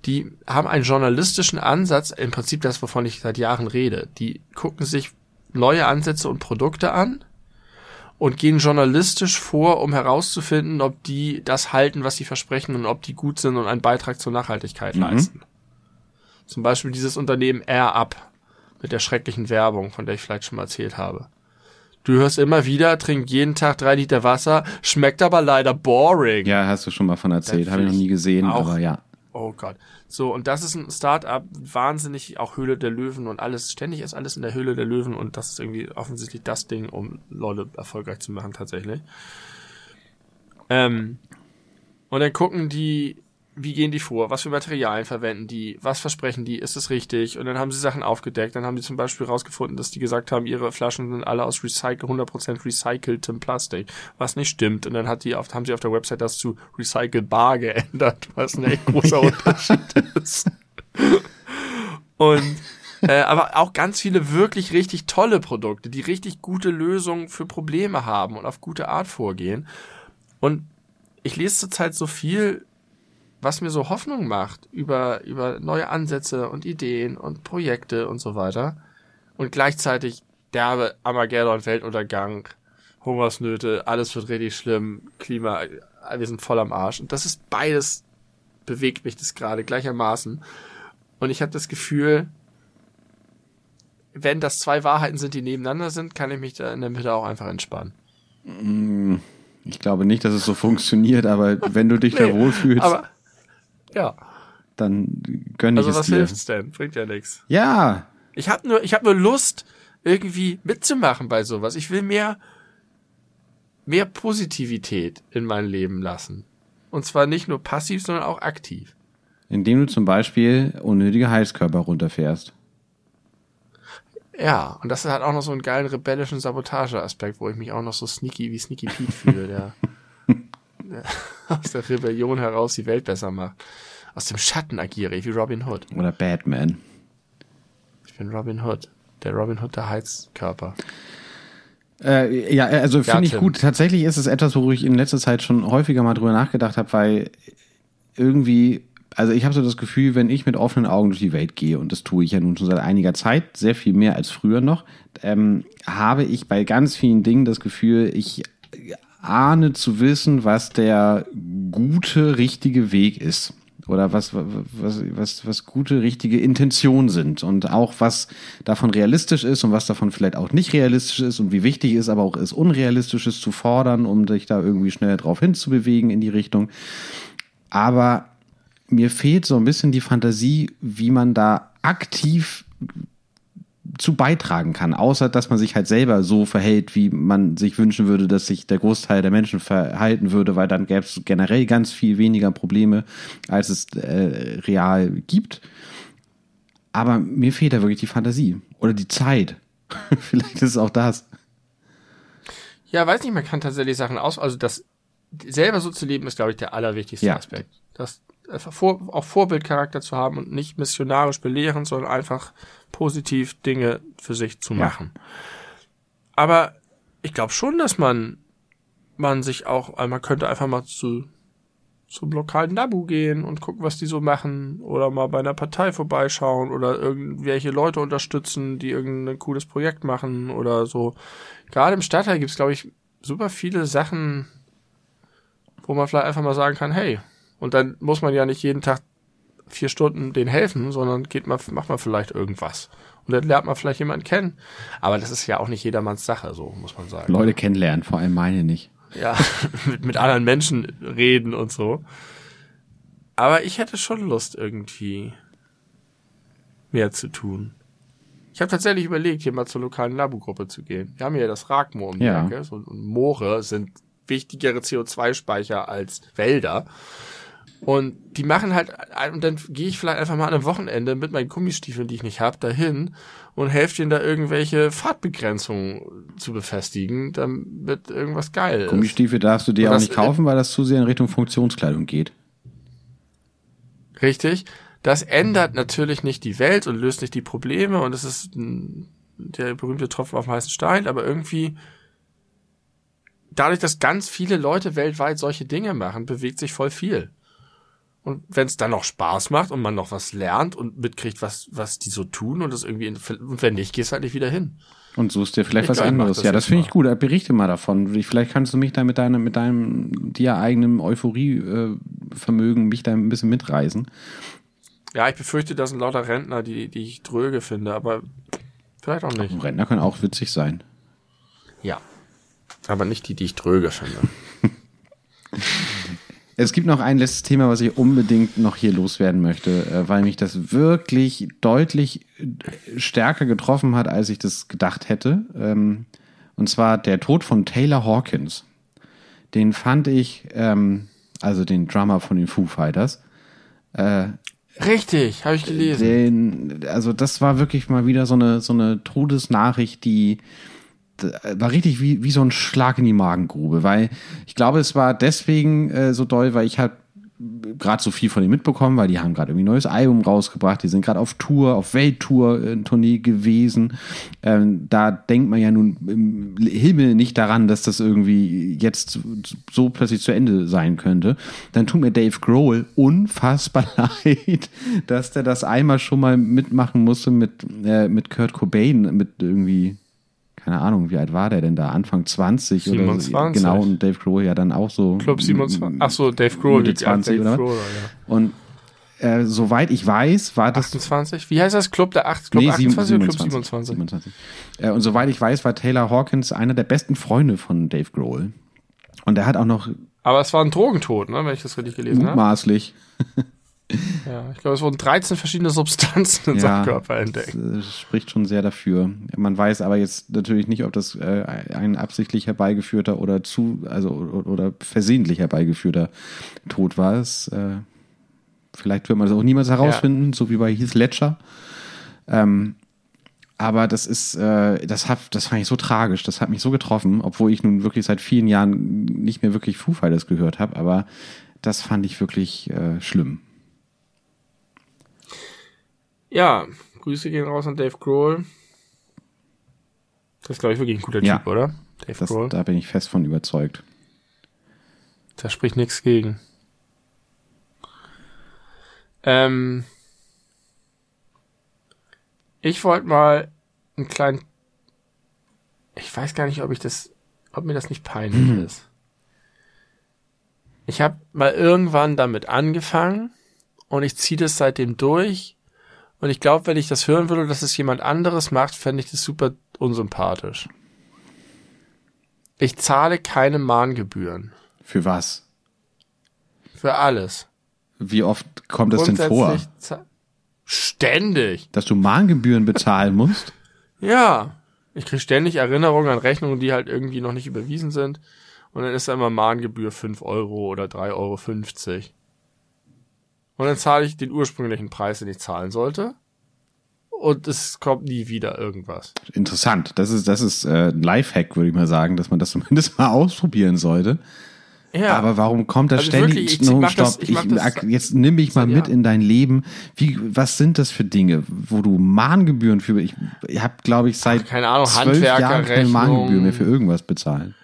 Die haben einen journalistischen Ansatz, im Prinzip das, wovon ich seit Jahren rede. Die gucken sich neue Ansätze und Produkte an und gehen journalistisch vor, um herauszufinden, ob die das halten, was sie versprechen und ob die gut sind und einen Beitrag zur Nachhaltigkeit mhm. leisten. Zum Beispiel dieses Unternehmen Air Up mit der schrecklichen Werbung, von der ich vielleicht schon mal erzählt habe. Du hörst immer wieder, trink jeden Tag drei Liter Wasser, schmeckt aber leider boring. Ja, hast du schon mal von erzählt, habe ich noch nie gesehen, aber ja. Oh Gott. So, und das ist ein Start-up, wahnsinnig, auch Höhle der Löwen und alles, ständig ist alles in der Höhle der Löwen und das ist irgendwie offensichtlich das Ding, um Leute erfolgreich zu machen, tatsächlich. Ähm, und dann gucken die wie gehen die vor, was für Materialien verwenden die, was versprechen die, ist es richtig? Und dann haben sie Sachen aufgedeckt, dann haben die zum Beispiel rausgefunden, dass die gesagt haben, ihre Flaschen sind alle aus recycle, 100% recyceltem Plastik, was nicht stimmt. Und dann hat die auf, haben sie auf der Website das zu recycelbar geändert, was ein echt großer Unterschied ist. Und äh, aber auch ganz viele wirklich richtig tolle Produkte, die richtig gute Lösungen für Probleme haben und auf gute Art vorgehen. Und ich lese zurzeit so viel was mir so Hoffnung macht über, über neue Ansätze und Ideen und Projekte und so weiter. Und gleichzeitig derbe Armageddon, Weltuntergang, Hungersnöte, alles wird richtig schlimm, Klima, wir sind voll am Arsch. Und das ist beides, bewegt mich das gerade gleichermaßen. Und ich habe das Gefühl, wenn das zwei Wahrheiten sind, die nebeneinander sind, kann ich mich da in der Mitte auch einfach entspannen. Mm, ich glaube nicht, dass es so funktioniert, aber wenn du dich nee, da wohlfühlst. Aber, ja. Dann gönn ich also es was dir. hilft's denn? Bringt ja nichts. Ja. Ich habe nur, ich habe nur Lust, irgendwie mitzumachen bei sowas. Ich will mehr, mehr Positivität in mein Leben lassen. Und zwar nicht nur passiv, sondern auch aktiv. Indem du zum Beispiel unnötige Heizkörper runterfährst. Ja, und das hat auch noch so einen geilen rebellischen Sabotageaspekt, wo ich mich auch noch so sneaky wie Sneaky Pete fühle, der aus der Rebellion heraus die Welt besser macht. Aus dem Schatten agiere ich wie Robin Hood. Oder Batman. Ich bin Robin Hood. Der Robin Hood der Heizkörper. Äh, ja, also finde ich gut. Tatsächlich ist es etwas, worüber ich in letzter Zeit schon häufiger mal drüber nachgedacht habe, weil irgendwie, also ich habe so das Gefühl, wenn ich mit offenen Augen durch die Welt gehe, und das tue ich ja nun schon seit einiger Zeit, sehr viel mehr als früher noch, ähm, habe ich bei ganz vielen Dingen das Gefühl, ich ahne zu wissen, was der gute, richtige Weg ist. Oder was, was, was, was gute, richtige Intentionen sind. Und auch was davon realistisch ist und was davon vielleicht auch nicht realistisch ist und wie wichtig ist, aber auch ist, Unrealistisches zu fordern, um dich da irgendwie schnell drauf hinzubewegen in die Richtung. Aber mir fehlt so ein bisschen die Fantasie, wie man da aktiv zu beitragen kann, außer dass man sich halt selber so verhält, wie man sich wünschen würde, dass sich der Großteil der Menschen verhalten würde, weil dann gäbe es generell ganz viel weniger Probleme, als es äh, real gibt. Aber mir fehlt da wirklich die Fantasie oder die Zeit. Vielleicht ist es auch das. Ja, weiß nicht, man kann tatsächlich Sachen aus, also das selber so zu leben ist, glaube ich, der allerwichtigste ja. Aspekt. Das vor, auch Vorbildcharakter zu haben und nicht missionarisch belehren, sondern einfach positiv Dinge für sich zu machen. Ja. Aber ich glaube schon, dass man man sich auch, man könnte einfach mal zu zum lokalen Nabu gehen und gucken, was die so machen oder mal bei einer Partei vorbeischauen oder irgendwelche Leute unterstützen, die irgendein cooles Projekt machen oder so. Gerade im Stadtteil gibt's glaube ich, super viele Sachen, wo man vielleicht einfach mal sagen kann, hey, und dann muss man ja nicht jeden Tag vier Stunden denen helfen, sondern geht mal, macht man vielleicht irgendwas. Und dann lernt man vielleicht jemanden kennen. Aber das ist ja auch nicht jedermanns Sache, so muss man sagen. Leute kennenlernen, vor allem meine nicht ja, mit, mit anderen Menschen reden und so. Aber ich hätte schon Lust, irgendwie mehr zu tun. Ich habe tatsächlich überlegt, hier mal zur lokalen Labu-Gruppe zu gehen. Wir haben hier das Ragmoor um die ja. Ecke. und Moore sind wichtigere CO2-Speicher als Wälder. Und die machen halt, und dann gehe ich vielleicht einfach mal an einem Wochenende mit meinen Gummistiefeln, die ich nicht habe, dahin und helfe denen da irgendwelche Fahrtbegrenzungen zu befestigen, damit irgendwas geil ist. Gummistiefel darfst du dir und auch nicht kaufen, weil das zu sehr in Richtung Funktionskleidung geht. Richtig. Das ändert natürlich nicht die Welt und löst nicht die Probleme und es ist der berühmte Tropfen auf dem heißen Stein, aber irgendwie dadurch, dass ganz viele Leute weltweit solche Dinge machen, bewegt sich voll viel. Und wenn es dann noch Spaß macht und man noch was lernt und mitkriegt, was, was die so tun und das irgendwie, und wenn nicht, gehst halt nicht wieder hin. Und suchst dir vielleicht ich was glaub, anderes. Das ja, das finde ich gut. Berichte mal davon. Vielleicht kannst du mich da mit deinem, mit deinem dir eigenen Euphorie-Vermögen mich da ein bisschen mitreißen. Ja, ich befürchte, das sind lauter Rentner, die, die ich dröge finde, aber vielleicht auch nicht. Rentner können auch witzig sein. Ja. Aber nicht die, die ich dröge finde. Es gibt noch ein letztes Thema, was ich unbedingt noch hier loswerden möchte, äh, weil mich das wirklich deutlich äh, stärker getroffen hat, als ich das gedacht hätte. Ähm, und zwar der Tod von Taylor Hawkins. Den fand ich, ähm, also den Drummer von den Foo Fighters. Äh, Richtig, habe ich gelesen. Den, also das war wirklich mal wieder so eine so eine Todesnachricht, die war richtig wie, wie so ein Schlag in die Magengrube, weil ich glaube, es war deswegen äh, so doll, weil ich halt gerade so viel von denen mitbekommen, weil die haben gerade irgendwie ein neues Album rausgebracht, die sind gerade auf Tour, auf Welttour in Tournee gewesen. Ähm, da denkt man ja nun im Himmel nicht daran, dass das irgendwie jetzt so plötzlich zu Ende sein könnte. Dann tut mir Dave Grohl unfassbar leid, dass der das einmal schon mal mitmachen musste mit, äh, mit Kurt Cobain, mit irgendwie keine Ahnung, wie alt war der denn da? Anfang 20 27. oder so. Genau, und Dave Grohl ja dann auch so. Club 27. Ach so, Dave Grohl, die 20 oder? Grohl, ja. Und äh, soweit ich weiß, war das 28. Wie heißt das Club der 8 Club nee, 28 oder Club 27? 27. Äh, und soweit ich weiß, war Taylor Hawkins einer der besten Freunde von Dave Grohl. Und er hat auch noch Aber es war ein Drogentod, ne, wenn ich das richtig gelesen habe. Mutmaßlich. Ja, ich glaube, es wurden 13 verschiedene Substanzen in ja, seinem Körper entdeckt. Das spricht schon sehr dafür. Man weiß aber jetzt natürlich nicht, ob das äh, ein absichtlich herbeigeführter oder zu, also oder versehentlich herbeigeführter Tod war. Es, äh, vielleicht wird man das auch niemals herausfinden, ja. so wie bei Heath Ledger. Ähm, aber das ist, äh, das hat, das fand ich so tragisch, das hat mich so getroffen, obwohl ich nun wirklich seit vielen Jahren nicht mehr wirklich Foo Fighters gehört habe, aber das fand ich wirklich äh, schlimm. Ja, Grüße gehen raus an Dave Grohl. Das ist, glaube ich, wirklich ein guter ja, Typ, oder? Dave das, Grohl. Da bin ich fest von überzeugt. Da spricht nichts gegen. Ähm, ich wollte mal einen kleinen. Ich weiß gar nicht, ob ich das, ob mir das nicht peinlich mhm. ist. Ich habe mal irgendwann damit angefangen und ich ziehe das seitdem durch und ich glaube, wenn ich das hören würde, dass es jemand anderes macht, fände ich das super unsympathisch. Ich zahle keine Mahngebühren. Für was? Für alles. Wie oft kommt das denn vor? Ständig. Dass du Mahngebühren bezahlen musst? Ja, ich krieg ständig Erinnerungen an Rechnungen, die halt irgendwie noch nicht überwiesen sind. Und dann ist da immer Mahngebühr 5 Euro oder 3,50 Euro. Und dann zahle ich den ursprünglichen Preis, den ich zahlen sollte. Und es kommt nie wieder irgendwas. Interessant. Das ist, das ist äh, ein Lifehack, würde ich mal sagen, dass man das zumindest mal ausprobieren sollte. Ja. Aber warum kommt das Also ständig? wirklich, ich no, stopp. das- ich ich das jetzt nimm mich mal mit Jahren. in dein Leben. Wie, was sind das für Dinge, wo du Mahngebühren für? Ich, ich habe, glaube ich, seit keine Ahnung, zwölf Jahren keine Handwerkerrechnung. Mahngebühr mehr für irgendwas bezahlen.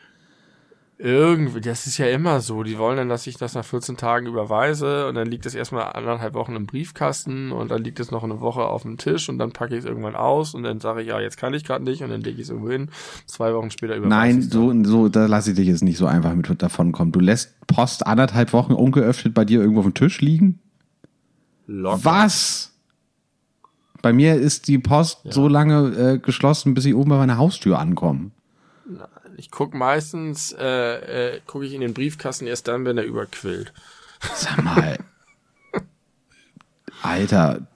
Irgendwie, das ist ja immer so. Die wollen dann, dass ich das nach 14 Tagen überweise und dann liegt es erstmal anderthalb Wochen im Briefkasten und dann liegt es noch eine Woche auf dem Tisch und dann packe ich es irgendwann aus und dann sage ich, ja, jetzt kann ich gerade nicht und dann lege ich es irgendwo hin. Zwei Wochen später überweise Nein, so, so, da lasse ich dich jetzt nicht so einfach mit davon kommen. Du lässt Post anderthalb Wochen ungeöffnet bei dir irgendwo auf dem Tisch liegen? Locker. Was? Bei mir ist die Post so lange äh, geschlossen, bis ich oben bei meiner Haustür ankomme. Ich guck meistens, äh, äh, gucke ich in den Briefkasten erst dann, wenn er überquillt. Sag mal. Alter,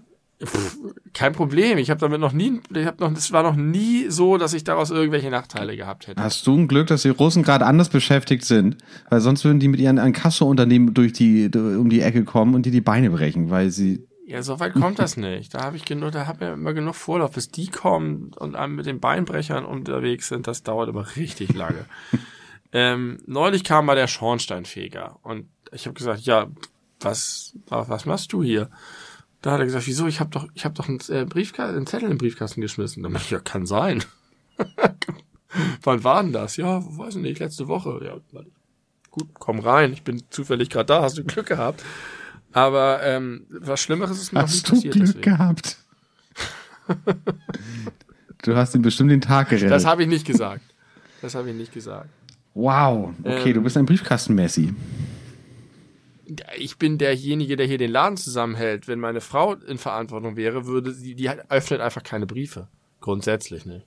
Kein Problem. Ich habe damit noch nie, ich habe noch, es war noch nie so, dass ich daraus irgendwelche Nachteile gehabt hätte. hast du ein Glück, dass die Russen gerade anders beschäftigt sind? Weil sonst würden die mit ihren Inkasso-Unternehmen durch die, um die Ecke kommen und die die Beine brechen, weil sie Ja, so weit kommt das nicht. Da habe ich genug, da habe ich immer genug Vorlauf, bis die kommen und einem mit den Beinbrechern unterwegs sind. Das dauert aber richtig lange. ähm, neulich kam mal der Schornsteinfeger und ich habe gesagt, ja, was, was, machst du hier? Da hat er gesagt, wieso? Ich habe doch, ich habe doch einen, äh, Briefkasten, einen Zettel im Briefkasten geschmissen. Dann ich, ja, kann sein. Wann war denn das? Ja, weiß ich nicht, letzte Woche. Ja, gut, komm rein. Ich bin zufällig gerade da, hast du Glück gehabt. Aber ähm, was Schlimmeres ist mir noch nie hast du passiert. Glück deswegen. gehabt. du hast ihm bestimmt den Tag gerettet. Das habe ich nicht gesagt. Das habe ich nicht gesagt. wow, okay, Ähm, du bist ein Briefkasten-Messi. Ich bin derjenige, der hier den Laden zusammenhält. Wenn meine Frau in Verantwortung wäre, würde sie, die öffnet einfach keine Briefe. Grundsätzlich nicht.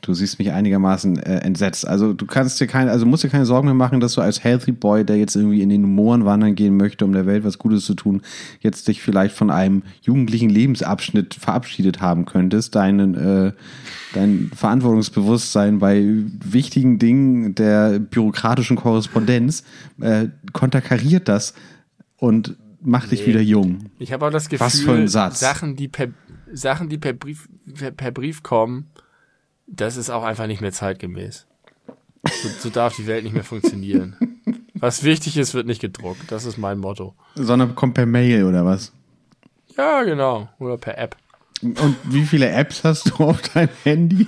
Du siehst mich einigermaßen äh, entsetzt. Also du kannst dir keine, also musst dir keine Sorgen mehr machen, dass du als Healthy Boy, der jetzt irgendwie in den Mooren wandern gehen möchte, um der Welt was Gutes zu tun, jetzt dich vielleicht von einem jugendlichen Lebensabschnitt verabschiedet haben könntest. Deinen, äh, dein Verantwortungsbewusstsein bei wichtigen Dingen der bürokratischen Korrespondenz äh, konterkariert das und macht dich Nee. wieder jung. Ich habe auch das Gefühl, Was für ein Satz. Sachen, die per Sachen, die per Brief per, per Brief kommen, das ist auch einfach nicht mehr zeitgemäß. So, so darf die Welt nicht mehr funktionieren. Was wichtig ist, wird nicht gedruckt. Das ist mein Motto. Sondern kommt per Mail oder was? Ja, genau. Oder per App. Und wie viele Apps hast du auf deinem Handy?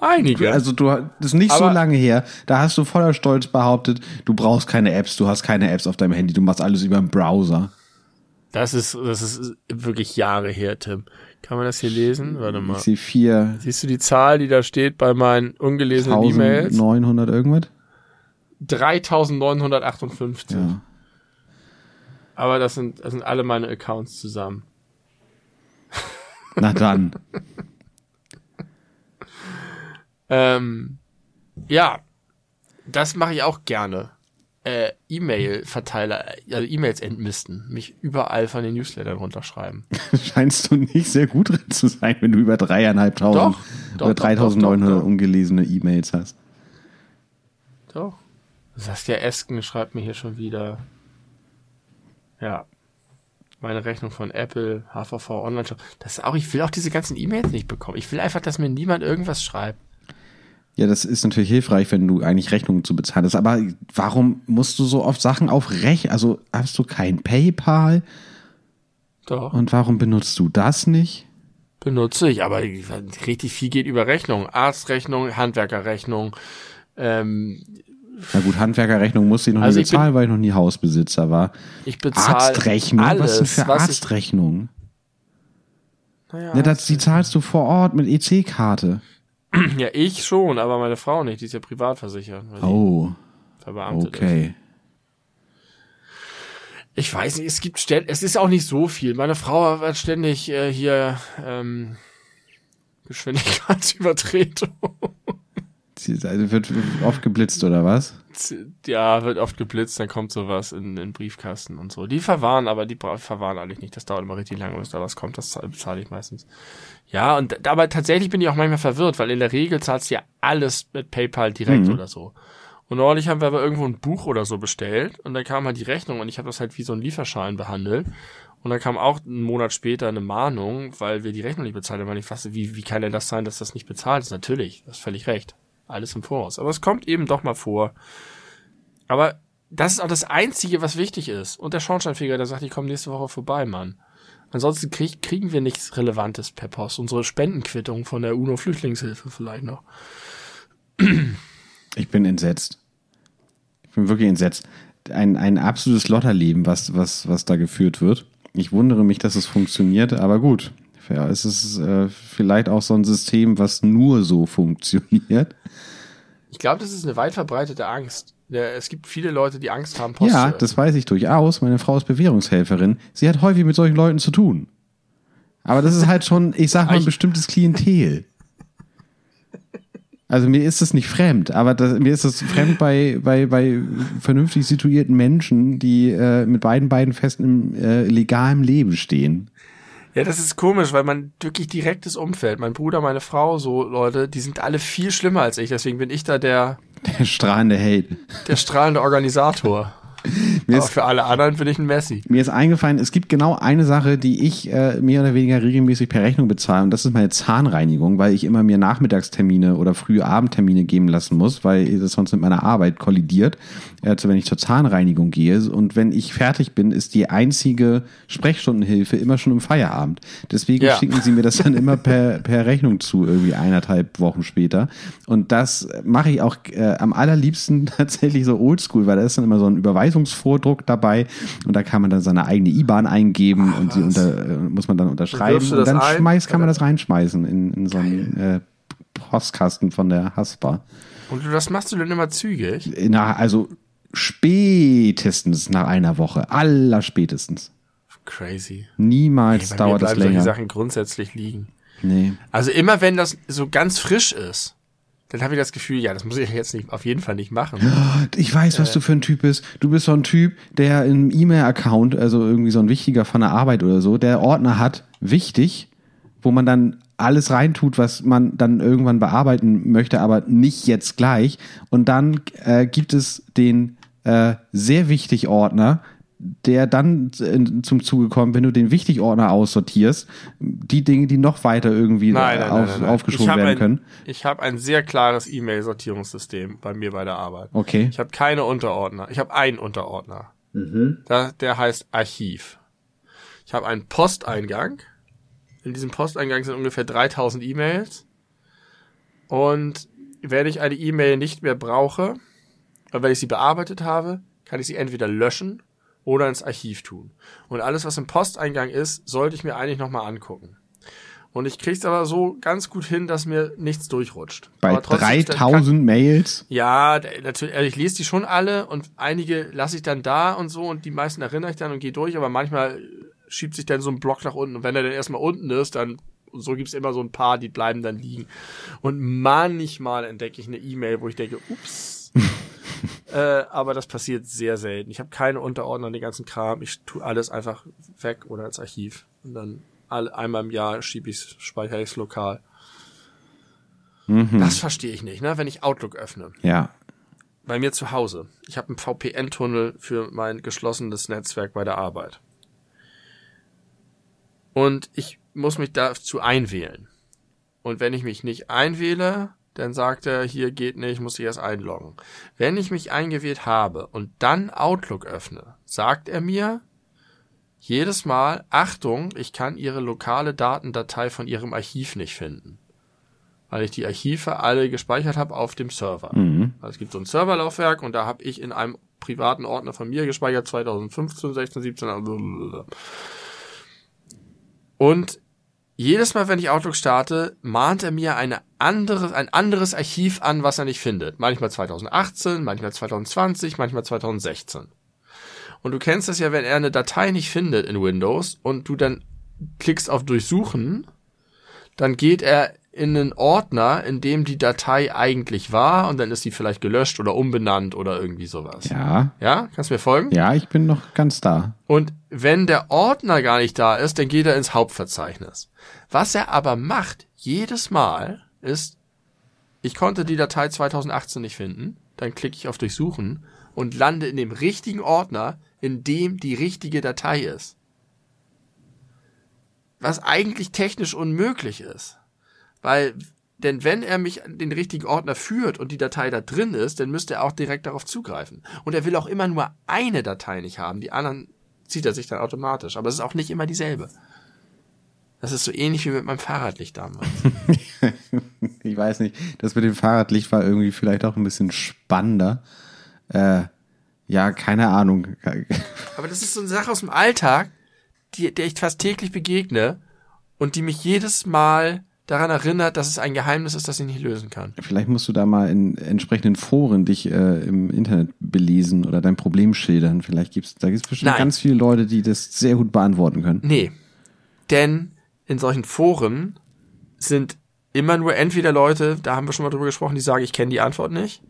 Einige. Also du das ist nicht so Aber- lange her, da hast du voller Stolz behauptet, du brauchst keine Apps, du hast keine Apps auf deinem Handy, du machst alles über den Browser. Das ist, das ist wirklich Jahre her, Tim. Kann man das hier lesen? Warte Ich mal. sehe vier Siehst du die Zahl, die da steht bei meinen ungelesenen E-Mails? 1900 irgendwas. 3958. Ja. Aber das sind, das sind alle meine Accounts zusammen. Na dann. Ähm, ja, das mache ich auch gerne. Äh, E-Mail-Verteiler, also E-Mails entmisten, mich überall von den Newslettern runterschreiben. Scheinst du nicht sehr gut drin zu sein, wenn du über dreieinhalbtausend oder doch, 3900 doch, doch, doch. ungelesene E-Mails hast. Doch. Saskia Esken schreibt mir hier schon wieder. Ja. Meine Rechnung von Apple, HVV Online Shop. Das auch, ich will auch diese ganzen E-Mails nicht bekommen. Ich will einfach, dass mir niemand irgendwas schreibt. Ja, das ist natürlich hilfreich, wenn du eigentlich Rechnungen zu bezahlen hast. Aber warum musst du so oft Sachen auf Rech? Also hast du kein PayPal? Doch. Und warum benutzt du das nicht? benutze ich, aber richtig viel geht über Rechnung. Arztrechnung, Handwerkerrechnung. Ähm, Na gut, Handwerkerrechnung musste ich noch Also nie ich bin- bezahlen, weil ich noch nie Hausbesitzer war. ich bezahle Arztrechnung? alles, was sind für was Arztrechnungen? Ich, naja, Ja, das, die zahlst du vor Ort mit EC-Karte. ja, ich schon, aber meine Frau nicht. Die ist ja privat versichert. Oh, verbeamtet ist. okay. Ich weiß nicht, es gibt ständig, es ist auch nicht so viel. Meine Frau hat ständig äh, hier ähm, Geschwindigkeitsübertretung. Sie also wird oft geblitzt oder was? Ja, wird oft geblitzt, dann kommt sowas in den Briefkasten und so. Die verwahren, aber die verwahren eigentlich nicht. Das dauert immer richtig lange, bis da was kommt. Das bezahle ich meistens. Ja, und aber tatsächlich bin ich auch manchmal verwirrt, weil in der Regel zahlst du ja alles mit PayPal direkt mhm. oder so. Und neulich haben wir aber irgendwo ein Buch oder so bestellt und dann kam halt die Rechnung und ich habe das halt wie so ein Lieferschein behandelt. Und dann kam auch einen Monat später eine Mahnung, weil wir die Rechnung nicht bezahlt haben. Ich fasse, wie, wie kann denn das sein, dass das nicht bezahlt ist? Natürlich, das ist völlig recht alles im Voraus. Aber es kommt eben doch mal vor. Aber das ist auch das Einzige, was wichtig ist. Und der Schornsteinfeger, der sagt, ich komme nächste Woche vorbei, Mann. Ansonsten krieg, kriegen wir nichts Relevantes per Post. Unsere Spendenquittung von der UNO-Flüchtlingshilfe vielleicht noch. Ich bin entsetzt. Ich bin wirklich entsetzt. Ein, ein absolutes Lotterleben, was, was, was da geführt wird. Ich wundere mich, dass es funktioniert, aber gut. Ja, es ist äh, vielleicht auch so ein System, was nur so funktioniert. Ich glaube, das ist eine weit verbreitete Angst. Es gibt viele Leute, die Angst haben, Post Ja, das weiß ich durchaus. Meine Frau ist Bewährungshelferin. Sie hat häufig mit solchen Leuten zu tun. Aber das ist halt schon, ich sag mal, ein bestimmtes Klientel. Also mir ist das nicht fremd, aber das, mir ist das fremd bei, bei, bei vernünftig situierten Menschen, die äh, mit beiden beiden festen im äh, legalen Leben stehen. Ja, das ist komisch, weil man wirklich direktes Umfeld, mein Bruder, meine Frau, so Leute, die sind alle viel schlimmer als ich, deswegen bin ich da der der strahlende Hate. Der strahlende Organisator. Mir Aber ist, für alle anderen bin ich ein Messi. Mir ist eingefallen, es gibt genau eine Sache, die ich äh, mehr oder weniger regelmäßig per Rechnung bezahle und das ist meine Zahnreinigung, weil ich immer mir Nachmittagstermine oder frühe Abendtermine geben lassen muss, weil das sonst mit meiner Arbeit kollidiert, also wenn ich zur Zahnreinigung gehe und wenn ich fertig bin, ist die einzige Sprechstundenhilfe immer schon im Feierabend. Deswegen ja. schicken sie mir das dann immer per, per Rechnung zu, irgendwie eineinhalb Wochen später und das mache ich auch äh, am allerliebsten tatsächlich so oldschool, weil da ist dann immer so ein Überweisung Überweisungsvordruck dabei und da kann man dann seine eigene IBAN eingeben Ach, und sie unter, äh, muss man dann unterschreiben und, und dann ein? schmeißt, kann man das reinschmeißen in, in so einen äh, Postkasten von der Haspa. Und das machst du dann immer zügig? Na, also spätestens nach einer Woche, aller spätestens. Crazy. Niemals hey, dauert das länger. die Sachen grundsätzlich liegen. Nee. Also immer wenn das so ganz frisch ist, dann habe ich das Gefühl, ja, das muss ich jetzt nicht auf jeden Fall nicht machen. Ich weiß, was äh, du für ein Typ bist. Du bist so ein Typ, der im E-Mail-Account, also irgendwie so ein wichtiger von der Arbeit oder so, der Ordner hat, wichtig, wo man dann alles reintut, was man dann irgendwann bearbeiten möchte, aber nicht jetzt gleich. Und dann äh, gibt es den äh, sehr wichtig Ordner, der dann zum Zuge kommt, wenn du den Wichtigordner aussortierst, die Dinge, die noch weiter irgendwie nein, nein, auf, nein, aufgeschoben werden ein, können. Ich habe ein sehr klares E-Mail-Sortierungssystem bei mir bei der Arbeit. Okay. Ich habe keine Unterordner. Ich habe einen Unterordner. Mhm. Da, der heißt Archiv. Ich habe einen Posteingang. In diesem Posteingang sind ungefähr 3000 E-Mails. Und wenn ich eine E-Mail nicht mehr brauche, weil ich sie bearbeitet habe, kann ich sie entweder löschen oder ins Archiv tun. Und alles, was im Posteingang ist, sollte ich mir eigentlich nochmal angucken. Und ich krieg's aber so ganz gut hin, dass mir nichts durchrutscht. Bei 3000 Mails? Ja, natürlich, also ich lese die schon alle und einige lasse ich dann da und so und die meisten erinnere ich dann und gehe durch, aber manchmal schiebt sich dann so ein Block nach unten und wenn er dann erstmal unten ist, dann so gibt's immer so ein paar, die bleiben dann liegen. Und manchmal entdecke ich eine E-Mail, wo ich denke, ups, äh, aber das passiert sehr selten. Ich habe keine Unterordner, den ganzen Kram. Ich tue alles einfach weg oder ins Archiv. Und dann alle, einmal im Jahr schiebe ich speichere ich lokal. Mhm. Das verstehe ich nicht, ne? Wenn ich Outlook öffne. Ja. Bei mir zu Hause. Ich habe einen VPN-Tunnel für mein geschlossenes Netzwerk bei der Arbeit. Und ich muss mich dazu einwählen. Und wenn ich mich nicht einwähle, dann sagt er, hier geht nicht, muss ich erst einloggen. Wenn ich mich eingewählt habe und dann Outlook öffne, sagt er mir jedes Mal, Achtung, ich kann Ihre lokale Datendatei von Ihrem Archiv nicht finden. Weil ich die Archive alle gespeichert habe auf dem Server. Mhm. Also es gibt so ein Serverlaufwerk und da habe ich in einem privaten Ordner von mir gespeichert, 2015, 16, 17. Und jedes Mal, wenn ich Outlook starte, mahnt er mir eine andere, ein anderes Archiv an, was er nicht findet. Manchmal 2018, manchmal 2020, manchmal 2016. Und du kennst das ja, wenn er eine Datei nicht findet in Windows und du dann klickst auf Durchsuchen, dann geht er in einen Ordner, in dem die Datei eigentlich war und dann ist die vielleicht gelöscht oder umbenannt oder irgendwie sowas. Ja. Ja, kannst du mir folgen? Ja, ich bin noch ganz da. Und wenn der Ordner gar nicht da ist, dann geht er ins Hauptverzeichnis. Was er aber macht, jedes Mal, ist, ich konnte die Datei 2018 nicht finden, dann klicke ich auf Durchsuchen und lande in dem richtigen Ordner, in dem die richtige Datei ist. Was eigentlich technisch unmöglich ist. Weil, denn wenn er mich in den richtigen Ordner führt und die Datei da drin ist, dann müsste er auch direkt darauf zugreifen. Und er will auch immer nur eine Datei nicht haben. Die anderen zieht er sich dann automatisch. Aber es ist auch nicht immer dieselbe. Das ist so ähnlich wie mit meinem Fahrradlicht damals. ich weiß nicht, das mit dem Fahrradlicht war irgendwie vielleicht auch ein bisschen spannender. Äh, ja, keine Ahnung. Aber das ist so eine Sache aus dem Alltag, die, der ich fast täglich begegne und die mich jedes Mal daran erinnert, dass es ein Geheimnis ist, das ich nicht lösen kann. Vielleicht musst du da mal in entsprechenden Foren dich äh, im Internet belesen oder dein Problem schildern. Vielleicht gibt's da gibt's bestimmt Nein. ganz viele Leute, die das sehr gut beantworten können. Nee. Denn in solchen Foren sind immer nur entweder Leute, da haben wir schon mal drüber gesprochen, die sagen, ich kenne die Antwort nicht,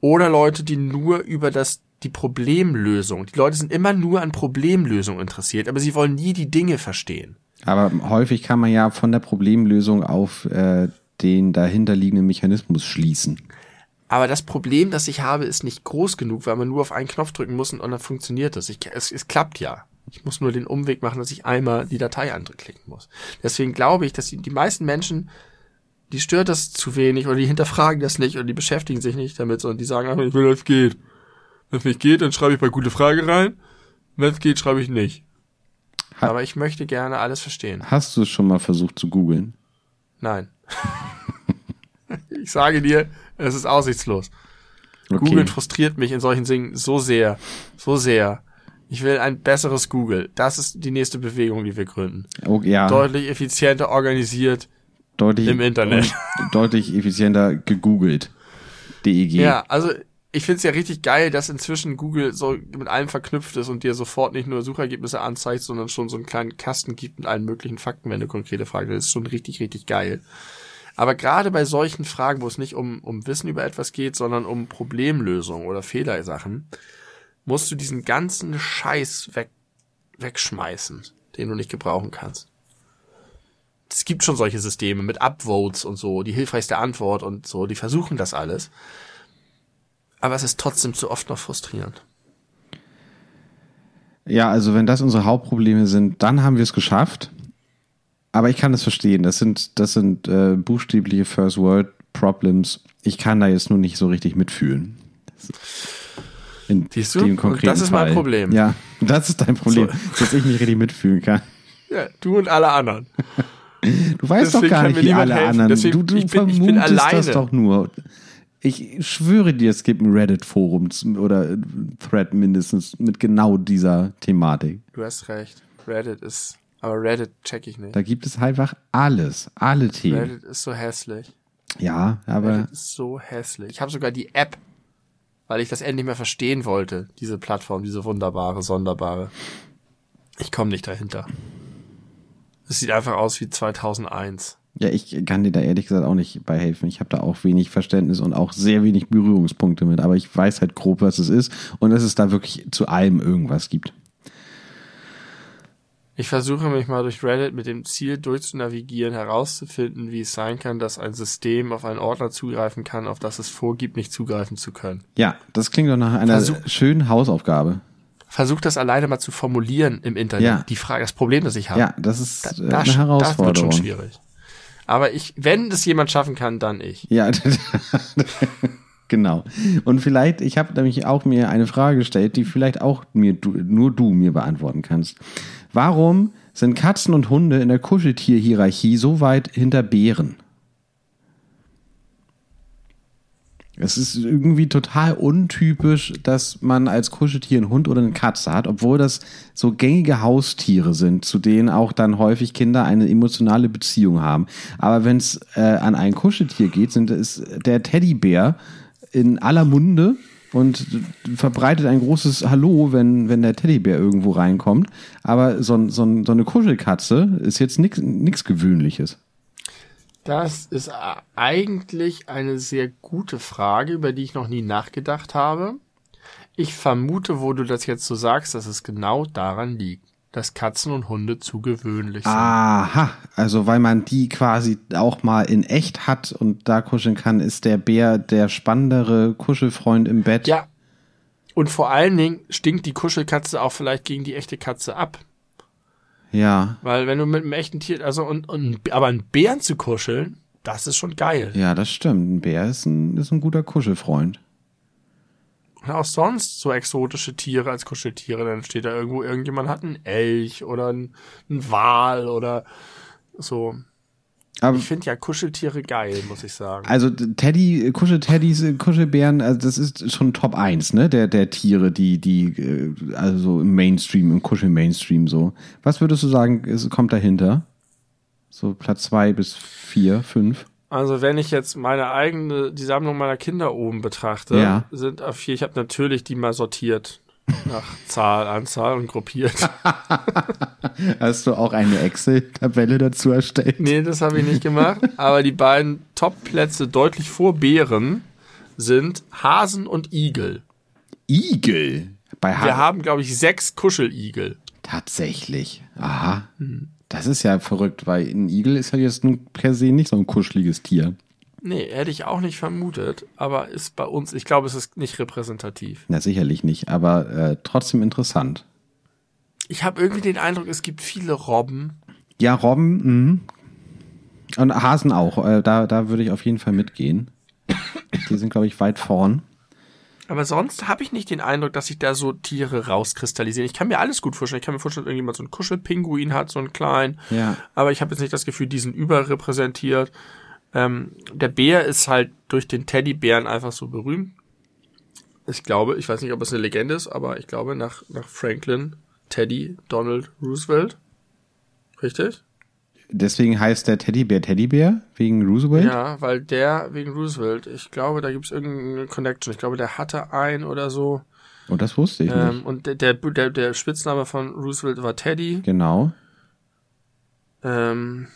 oder Leute, die nur über das die Problemlösung. Die Leute sind immer nur an Problemlösung interessiert, aber sie wollen nie die Dinge verstehen. Aber häufig kann man ja von der Problemlösung auf äh, den dahinterliegenden Mechanismus schließen. Aber das Problem, das ich habe, ist nicht groß genug, weil man nur auf einen Knopf drücken muss und dann funktioniert es. Ich, es. Es klappt ja. Ich muss nur den Umweg machen, dass ich einmal die Datei anklicken muss. Deswegen glaube ich, dass die, die meisten Menschen, die stört das zu wenig oder die hinterfragen das nicht oder die beschäftigen sich nicht damit, sondern die sagen einfach, ich will, dass es geht. Wenn es nicht geht, dann schreibe ich bei gute Frage rein. Wenn es geht, schreibe ich nicht. Ha- Aber ich möchte gerne alles verstehen. Hast du es schon mal versucht zu googeln? Nein. ich sage dir, es ist aussichtslos. Okay. Googeln frustriert mich in solchen Dingen so sehr, so sehr. Ich will ein besseres Google. Das ist die nächste Bewegung, die wir gründen. Oh, ja, Deutlich effizienter organisiert. deutlich im Internet. deutlich effizienter gegoogelt. DEG. Ja, also ich find's ja richtig geil, dass inzwischen Google so mit allem verknüpft ist und dir sofort nicht nur Suchergebnisse anzeigt, sondern schon so einen kleinen Kasten gibt mit allen möglichen Fakten, wenn du konkrete Fragen hast. Das ist schon richtig, richtig geil. Aber gerade bei solchen Fragen, wo es nicht um, um Wissen über etwas geht, sondern um Problemlösung oder Fehlersachen, musst du diesen ganzen Scheiß weg, wegschmeißen, den du nicht gebrauchen kannst. Es gibt schon solche Systeme mit Upvotes und so, die hilfreichste Antwort und so, die versuchen das alles. Aber es ist trotzdem zu oft noch frustrierend. Ja, also wenn das unsere Hauptprobleme sind, dann haben wir es geschafft. Aber ich kann es verstehen. Das sind, das sind äh, buchstäbliche First World Problems. Ich kann da jetzt nur nicht so richtig mitfühlen. In Siehst du? dem Und konkreten das ist mein Fall. Problem. Ja, das ist dein Problem, dass ich mich richtig mitfühlen kann. Ja, du und alle anderen. Du weißt doch Deswegen gar kann nicht, wie alle helfen. anderen. Deswegen- du du ich bin- ich vermutest bin das doch nur. Ich schwöre dir, es gibt ein Reddit-Forum oder Thread mindestens mit genau dieser Thematik. Du hast recht. Reddit ist, aber Reddit check ich nicht. Da gibt es einfach alles, alle Themen. Reddit ist so hässlich. Ja, aber Reddit ist so hässlich. Ich habe sogar die App, weil ich das endlich mehr verstehen wollte, diese Plattform, diese wunderbare, sonderbare. Ich komme nicht dahinter. Es sieht einfach aus wie 2001. ja, ich kann dir da ehrlich gesagt auch nicht bei helfen. Ich habe da auch wenig Verständnis und auch sehr wenig Berührungspunkte mit. Aber ich weiß halt grob, was es ist und dass es da wirklich zu allem irgendwas gibt. Ich versuche mich mal durch Reddit mit dem Ziel durchzunavigieren, herauszufinden, wie es sein kann, dass ein System auf einen Ordner zugreifen kann, auf das es vorgibt, nicht zugreifen zu können. Ja, das klingt doch nach einer Versuch- schönen Hausaufgabe. Versuch das alleine mal zu formulieren im Internet. Ja. Die Frage, das Problem, das ich habe. Ja, das ist da, äh, da, eine das wird Herausforderung. schon schwierig. Aber ich, wenn das jemand schaffen kann, dann ich. Ja, genau. Und vielleicht, ich habe nämlich auch mir eine Frage gestellt, die vielleicht auch mir du, nur du mir beantworten kannst. Warum sind Katzen und Hunde in der Kuscheltierhierarchie so weit hinter Bären? Es ist irgendwie total untypisch, dass man als Kuscheltier einen Hund oder eine Katze hat, obwohl das so gängige Haustiere sind, zu denen auch dann häufig Kinder eine emotionale Beziehung haben. Aber wenn es äh, an ein Kuscheltier geht, sind es der Teddybär in aller Munde und verbreitet ein großes Hallo, wenn, wenn der Teddybär irgendwo reinkommt. Aber so, so, so eine Kuschelkatze ist jetzt nichts Gewöhnliches. Das ist eigentlich eine sehr gute Frage, über die ich noch nie nachgedacht habe. Ich vermute, wo du das jetzt so sagst, dass es genau daran liegt, dass Katzen und Hunde zu gewöhnlich sind. Aha, also weil man die quasi auch mal in echt hat und da kuscheln kann, ist der Bär der spannendere Kuschelfreund im Bett. Ja. Und vor allen Dingen stinkt die Kuschelkatze auch vielleicht gegen die echte Katze ab. Ja. Weil wenn du mit einem echten Tier, also und, und aber einen Bären zu kuscheln, das ist schon geil. Ja, das stimmt. Ein Bär ist ein, ist ein guter Kuschelfreund. Und auch sonst so exotische Tiere als Kuscheltiere, dann steht da irgendwo, irgendjemand hat einen Elch oder einen, einen Wal oder so. Aber Ich finde ja Kuscheltiere geil, muss ich sagen. also Teddy, Kuschelteddys, Kuschelbären, also das ist schon Top 1, ne? Der, der Tiere, die, die, äh, also im Mainstream, im Kuschel-Mainstream so. Was würdest du sagen, es kommt dahinter? So Platz zwei bis vier, fünf? Also wenn ich jetzt meine eigene, die Sammlung meiner Kinder oben betrachte, Ja. sind auf vier, ich habe natürlich die mal sortiert nach Zahl, Anzahl und gruppiert. Hast du auch eine Excel-Tabelle dazu erstellt? nee, das habe ich nicht gemacht. Aber die beiden Top-Plätze deutlich vor Bären sind Hasen und Igel. Igel. Bei Wir ha haben, glaube ich, sechs Kuscheligel. Tatsächlich. Aha. Das ist ja verrückt, weil ein Igel ist ja jetzt nun per se nicht so ein kuscheliges Tier. Nee, hätte ich auch nicht vermutet, aber ist bei uns, ich glaube, es ist nicht repräsentativ. Na, sicherlich nicht, aber äh, trotzdem interessant. Ich habe irgendwie den Eindruck, es gibt viele Robben. Ja, Robben, mhm. Und Hasen auch. Äh, da, da würde ich auf jeden Fall mitgehen. Die sind, glaube ich, weit vorn. Aber sonst habe ich nicht den Eindruck, dass sich da so Tiere rauskristallisieren. Ich kann mir alles gut vorstellen. Ich kann mir vorstellen, dass irgendjemand so einen Kuschelpinguin hat, so einen kleinen. Ja. Aber ich habe jetzt nicht das Gefühl, die sind überrepräsentiert. Ähm, der Bär ist halt durch den Teddybären einfach so berühmt. Ich glaube, ich weiß nicht, ob es eine Legende ist, aber ich glaube nach, nach Franklin, Teddy, Donald Roosevelt. Richtig? Deswegen heißt der Teddybär Teddybär, wegen Roosevelt. Ja, weil der wegen Roosevelt, ich glaube, da gibt's irgendeine Connection. Ich glaube, der hatte einen oder so. Und Oh, das wusste ich nicht. Ähm, und der, der, der, der Spitzname von Roosevelt war Teddy. Genau. Ähm,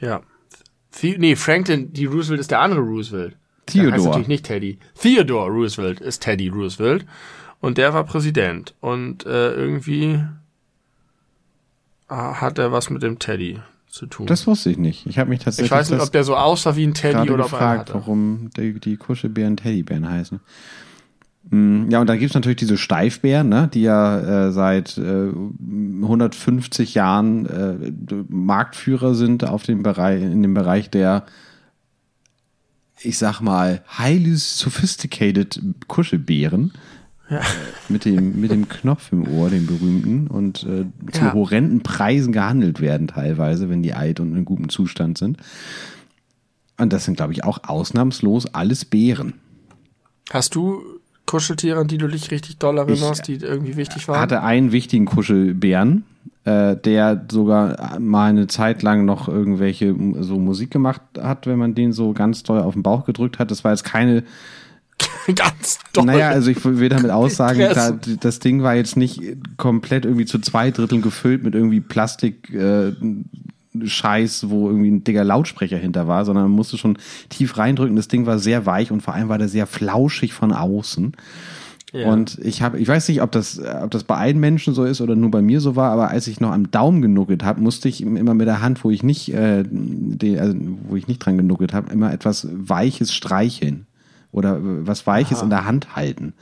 ja. The nee, Franklin, die Roosevelt ist der andere Roosevelt. Der heißt natürlich nicht Teddy. Theodore Roosevelt ist Teddy Roosevelt. Und der war Präsident. Und äh, irgendwie ah, hat er was mit dem Teddy zu tun. Das wusste ich nicht. Ich habe mich tatsächlich ich weiß nicht, ob der so aussah wie ein Teddy oder er gefragt, warum die, die Kuschelbären Teddybären heißen. Mm, Ja, und dann gibt's natürlich diese Steifbären, ne, die ja äh, seit äh, 150 Jahren äh, Marktführer sind auf dem Bereich, in dem Bereich der, ich sag mal, highly sophisticated Kuschelbären. Äh, Mit dem, mit dem Knopf im Ohr, dem berühmten, und äh, zu Ja. horrenden Preisen gehandelt werden teilweise, wenn die alt und in gutem Zustand sind. Und das sind, glaube ich, auch ausnahmslos alles Bären. Hast du Kuscheltiere, an die du dich richtig doll erinnerst, die irgendwie wichtig waren? hatte einen wichtigen Kuschelbären, äh, der sogar mal eine Zeit lang noch irgendwelche so Musik gemacht hat, wenn man den so ganz doll auf den Bauch gedrückt hat. Das war jetzt keine, Ganz doll. naja, also ich will damit aussagen, da, das Ding war jetzt nicht komplett irgendwie zu zwei Dritteln gefüllt mit irgendwie Plastik. Äh, Scheiß, wo irgendwie ein dicker Lautsprecher hinter war, sondern man musste schon tief reindrücken. Das Ding war sehr weich und vor allem war der sehr flauschig von außen. Ja. Und ich habe, ich weiß nicht, ob das, ob das bei allen Menschen so ist oder nur bei mir so war, aber als ich noch am Daumen genuckelt habe, musste ich immer mit der Hand, wo ich nicht, äh, die, also, wo ich nicht dran genuckelt habe, immer etwas Weiches streicheln oder äh, was Weiches Aha. in der Hand halten.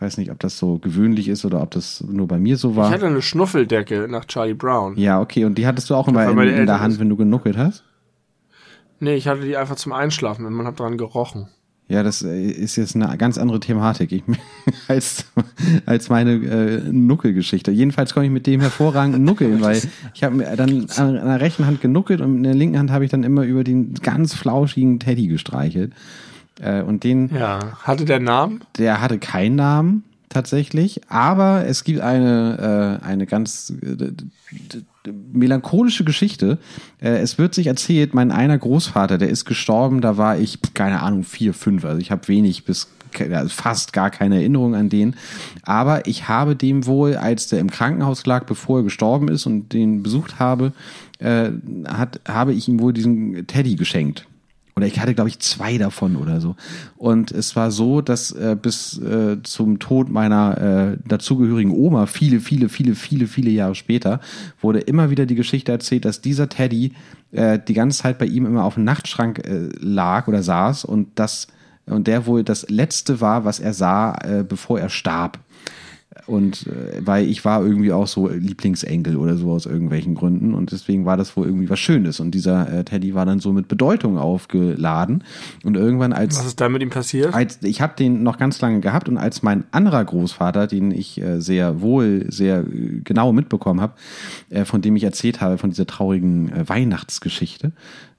Ich weiß nicht, ob das so gewöhnlich ist oder ob das nur bei mir so ich war. hatte eine Schnuffeldecke nach Charlie Brown. Ja, okay. Und die hattest du auch immer in, in der Hand, wenn du genuckelt hast? Nee, ich hatte die einfach zum Einschlafen und man hat dran gerochen. Ja, das äh, ist jetzt eine ganz andere Thematik ich, als, als meine äh, Nuckelgeschichte. Jedenfalls komme ich mit dem hervorragend nuckeln, weil ich habe mir dann an der rechten Hand genuckelt und in der linken Hand habe ich dann immer über den ganz flauschigen Teddy gestreichelt. Äh, und den, Ja. Hatte der Namen? der hatte keinen Namen tatsächlich, aber es gibt eine, äh, eine ganz äh, melancholische Geschichte. Äh, es wird sich erzählt, mein einer Großvater, der ist gestorben, da war ich, keine Ahnung, vier, fünf, also ich habe wenig bis fast gar keine Erinnerung an den. Aber ich habe dem wohl, als der im Krankenhaus lag, bevor er gestorben ist und den besucht habe, äh, hat, habe ich ihm wohl diesen Teddy geschenkt. Oder ich hatte, glaube ich, zwei davon oder so. Und es war so, dass äh, bis äh, zum Tod meiner äh, dazugehörigen Oma, viele, viele, viele, viele, viele Jahre später, wurde immer wieder die Geschichte erzählt, dass dieser Teddy äh, die ganze Zeit bei ihm immer auf dem Nachtschrank äh, lag oder saß und das und der wohl das letzte war, was er sah, äh, bevor er starb. Und äh, weil ich war irgendwie auch so Lieblingsenkel oder so aus irgendwelchen Gründen und deswegen war das wohl irgendwie was Schönes. Und dieser äh, Teddy war dann so mit Bedeutung aufgeladen. Und irgendwann als. Was ist da mit ihm passiert? Als, ich habe den noch ganz lange gehabt und als mein anderer Großvater, den ich äh, sehr wohl, sehr äh, genau mitbekommen habe, äh, von dem ich erzählt habe, von dieser traurigen äh, Weihnachtsgeschichte,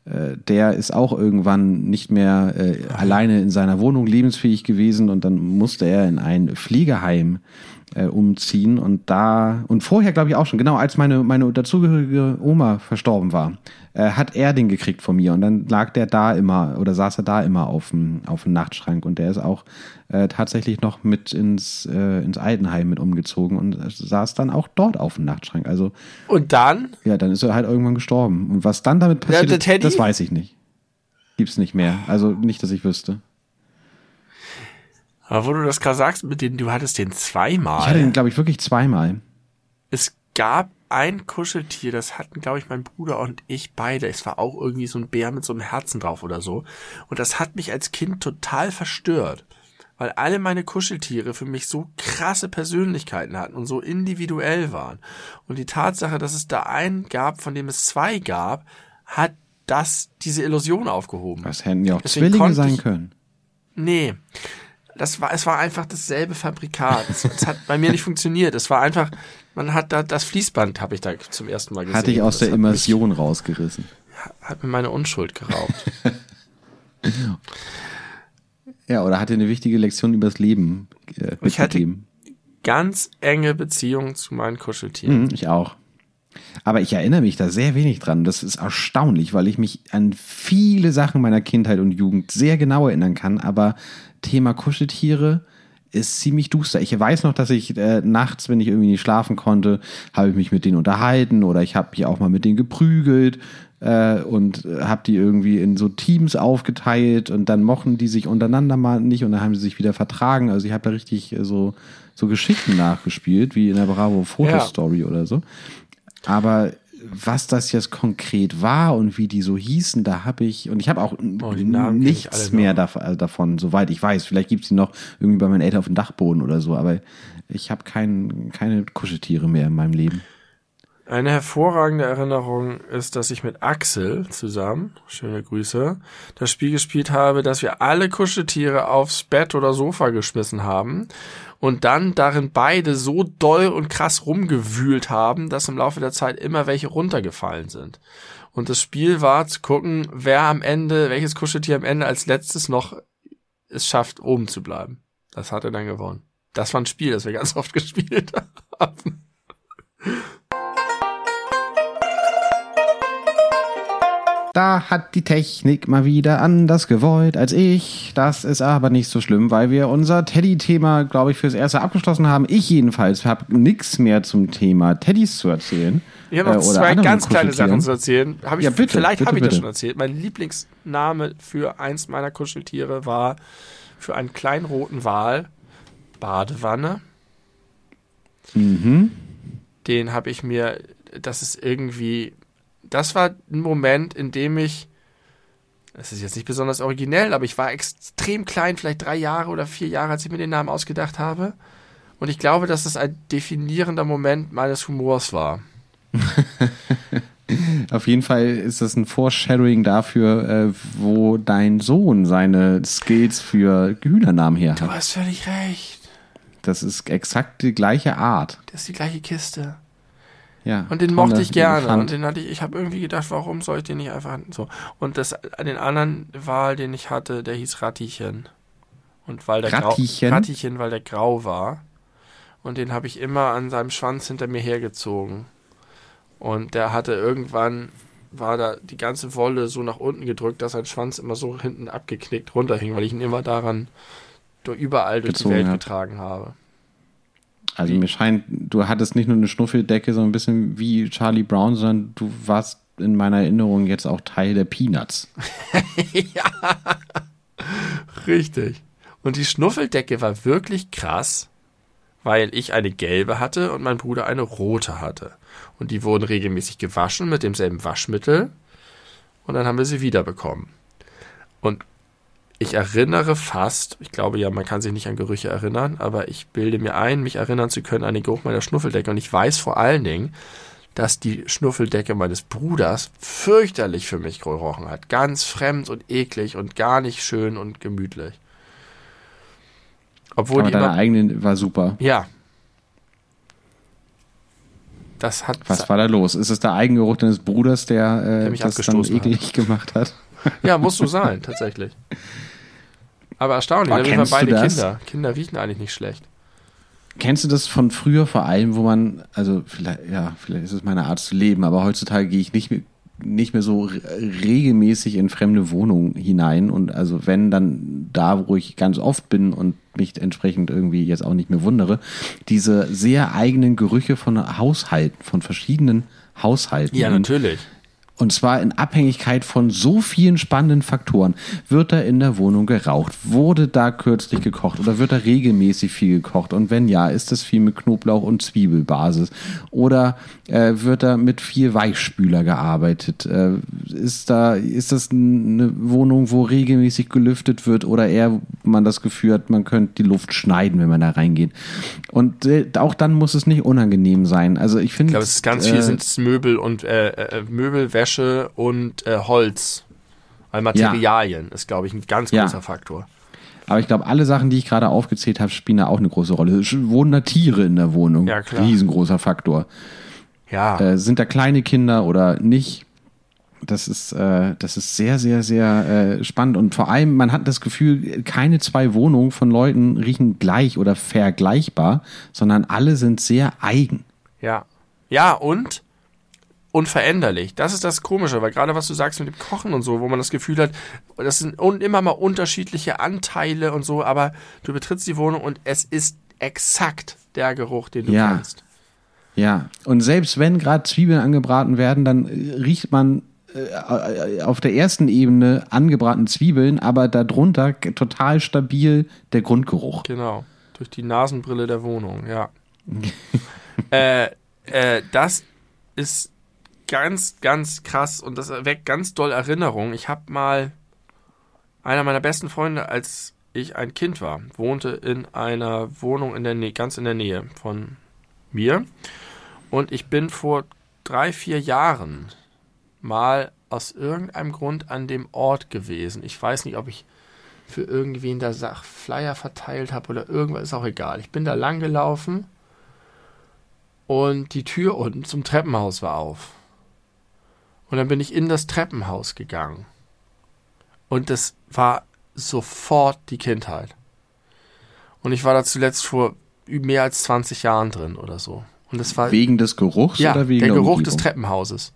äh, der ist auch irgendwann nicht mehr äh, alleine in seiner Wohnung lebensfähig gewesen und dann musste er in ein Pflegeheim äh, umziehen. Und da und vorher glaube ich auch schon genau als meine meine dazugehörige Oma verstorben war äh, hat er den gekriegt von mir. Und dann lag der da immer oder saß er da immer auf dem auf dem Nachtschrank. Und der ist auch äh, tatsächlich noch mit ins äh, ins Altenheim mit umgezogen und saß dann auch dort auf dem Nachtschrank. Also und dann? Ja dann ist er halt irgendwann gestorben. Und was dann damit passiert ja, das weiß ich nicht. Gibt's nicht mehr. Also nicht dass ich wüsste aber wo du das gerade sagst, mit den, du hattest den zweimal. Ich hatte den, glaube ich, wirklich zweimal. Es gab ein Kuscheltier, das hatten, glaube ich, mein Bruder und ich beide. Es war auch irgendwie so ein Bär mit so einem Herzen drauf oder so. Und das hat mich als Kind total verstört. Weil alle meine Kuscheltiere für mich so krasse Persönlichkeiten hatten und so individuell waren. Und die Tatsache, dass es da einen gab, von dem es zwei gab, hat das diese Illusion aufgehoben. Das hätten ja auch Deswegen Zwillinge sein können. Nee das war, es war einfach dasselbe Fabrikat. Es, es, hat bei mir nicht funktioniert. Es war einfach, man hat da, das Fließband habe ich da zum ersten Mal gesehen. Hatte ich aus der Immersion mich, rausgerissen. Hat mir meine Unschuld geraubt. ja, oder hatte eine wichtige Lektion übers Leben äh, Ich hatte ganz enge Beziehungen zu meinen Kuscheltieren. Mhm, ich auch. Aber ich erinnere mich da sehr wenig dran. Das ist erstaunlich, weil ich mich an viele Sachen meiner Kindheit und Jugend sehr genau erinnern kann, aber Thema Kuscheltiere ist ziemlich duster. Ich weiß noch, dass ich äh, nachts, wenn ich irgendwie nicht schlafen konnte, habe ich mich mit denen unterhalten oder ich habe mich auch mal mit denen geprügelt äh, und habe die irgendwie in so Teams aufgeteilt und dann mochten die sich untereinander mal nicht und dann haben sie sich wieder vertragen. Also ich habe da richtig äh, so so Geschichten nachgespielt, wie in der Bravo Fotostory ja. oder so. Aber was das jetzt konkret war und wie die so hießen, da habe ich, und ich habe auch oh, nichts mehr äh, davon, soweit ich weiß. Vielleicht gibt es die noch irgendwie bei meinen Eltern auf dem Dachboden oder so, aber ich habe kein, keine Kuscheltiere mehr in meinem Leben. Eine hervorragende Erinnerung ist, dass ich mit Axel zusammen, schöne Grüße, das Spiel gespielt habe, dass wir alle Kuscheltiere aufs Bett oder Sofa geschmissen haben und dann darin beide so doll und krass rumgewühlt haben, dass im Laufe der Zeit immer welche runtergefallen sind. Und das Spiel war zu gucken, wer am Ende, welches Kuscheltier am Ende als letztes noch es schafft, oben zu bleiben. Das hat er dann gewonnen. Das war ein Spiel, das wir ganz oft gespielt haben. Da hat die Technik mal wieder anders gewollt als ich. Das ist aber nicht so schlimm, weil wir unser Teddy-Thema, glaube ich, fürs Erste abgeschlossen haben. Ich jedenfalls habe nichts mehr zum Thema Teddys zu erzählen. Ich habe noch äh, zwei ganz kleine Sachen zu erzählen. Hab ich, ja, bitte, vielleicht habe ich das schon erzählt. Mein Lieblingsname für eins meiner Kuscheltiere war für einen kleinen roten Wal Badewanne. Mhm. Den habe ich mir, das ist irgendwie das war ein Moment, in dem ich, das ist jetzt nicht besonders originell, aber ich war extrem klein, vielleicht drei Jahre oder vier Jahre, als ich mir den Namen ausgedacht habe. Und ich glaube, dass es ein definierender Moment meines Humors war. Auf jeden Fall ist das ein Foreshadowing dafür, äh, wo dein Sohn seine Skills für Hühnernamen her hat. Du hast völlig recht. Das ist exakt die gleiche Art. Das ist die gleiche Kiste. Ja, und den mochte ich gerne. Und den hatte ich, ich habe irgendwie gedacht, warum soll ich den nicht einfach so. Und das, den anderen Wal, den ich hatte, der hieß Rattichen. Und weil der Rattichen? Grau, Rattichen, weil der grau war. Und den habe ich immer an seinem Schwanz hinter mir hergezogen. Und der hatte irgendwann, war da die ganze Wolle so nach unten gedrückt, dass sein Schwanz immer so hinten abgeknickt runterhing, weil ich ihn immer daran überall durch Gezogen die Welt hat. getragen habe. Also mir scheint, du hattest nicht nur eine Schnuffeldecke, so ein bisschen wie Charlie Brown, sondern du warst in meiner Erinnerung jetzt auch Teil der Peanuts. Richtig. Und die Schnuffeldecke war wirklich krass, weil ich eine gelbe hatte und mein Bruder eine rote hatte. Und die wurden regelmäßig gewaschen mit demselben Waschmittel. Und dann haben wir sie wiederbekommen. Und ich erinnere fast, ich glaube ja, man kann sich nicht an Gerüche erinnern, aber ich bilde mir ein, mich erinnern zu können an den Geruch meiner Schnuffeldecke. Und ich weiß vor allen Dingen, dass die Schnuffeldecke meines Bruders fürchterlich für mich gerochen hat. Ganz fremd und eklig und gar nicht schön und gemütlich. Obwohl Aber die deine immer, eigene war super. ja. Das hat Was war da los? Ist es der Eigengeruch deines Bruders, der, äh, Der mich das dann abgestoßen hat. eklig gemacht hat? Ja, muss so sein, tatsächlich. Aber erstaunlich, Aber ne? wir waren beide? Kinder. Kinder riechen eigentlich nicht schlecht. Kennst du das von früher vor allem, wo man, also vielleicht, ja, vielleicht ist es meine Art zu leben, aber heutzutage gehe ich nicht mehr, nicht mehr so re- regelmäßig in fremde Wohnungen hinein und also wenn dann da, wo ich ganz oft bin und mich entsprechend irgendwie jetzt auch nicht mehr wundere, diese sehr eigenen Gerüche von Haushalten, von verschiedenen Haushalten. Und natürlich. Und zwar in Abhängigkeit von so vielen spannenden Faktoren. Wird da in der Wohnung geraucht? Wurde da kürzlich gekocht? Oder wird da regelmäßig viel gekocht? Und wenn ja, ist das viel mit Knoblauch und Zwiebelbasis? Oder äh, wird da mit viel Weichspüler gearbeitet? Äh, ist da, ist das eine Wohnung, wo regelmäßig gelüftet wird? Oder eher man das Gefühl hat, man könnte die Luft schneiden, wenn man da reingeht? Und äh, auch dann muss es nicht unangenehm sein. Also ich finde. Ich glaube, es ist ganz viel sind es Möbel und äh, äh, Möbel, Wäsche und äh, Holz. Weil Materialien ist, glaube ich, ein ganz Ja. großer Faktor. Aber ich glaube, alle Sachen, die ich gerade aufgezählt habe, spielen da auch eine große Rolle. Wohnen da Tiere in der Wohnung? Ja, klar. Riesengroßer Faktor. Ja, Äh, sind da kleine Kinder oder nicht? Das ist, äh, das ist sehr, sehr, sehr äh, spannend. Und vor allem, man hat das Gefühl, keine zwei Wohnungen von Leuten riechen gleich oder vergleichbar, sondern alle sind sehr eigen. ja. Ja, und unveränderlich. Das ist das Komische, weil gerade was du sagst mit dem Kochen und so, wo man das Gefühl hat, das sind immer mal unterschiedliche Anteile und so, aber du betrittst die Wohnung und es ist exakt der Geruch, den du Ja. kennst. Ja, und selbst wenn gerade Zwiebeln angebraten werden, dann riecht man äh, auf der ersten Ebene angebratene Zwiebeln, aber darunter total stabil der Grundgeruch. Genau. Durch die Nasenbrille der Wohnung, ja. äh, äh, das ist ganz, ganz krass und das erweckt ganz doll Erinnerungen. Ich habe mal einer meiner besten Freunde, als ich ein Kind war, wohnte in einer Wohnung in der Nähe, ganz in der Nähe von mir. Und ich bin vor drei, vier Jahren mal aus irgendeinem Grund an dem Ort gewesen. Ich weiß nicht, ob ich für irgendwen da Flyer verteilt habe oder irgendwas, ist auch egal. Ich bin da lang gelaufen und die Tür unten zum Treppenhaus war auf. Und dann bin ich in das Treppenhaus gegangen. Und das war sofort die Kindheit. Und ich war da zuletzt vor mehr als 20 Jahren drin oder so. Und das war Wegen des Geruchs ja, oder wegen der Geruch Umgebung? des Treppenhauses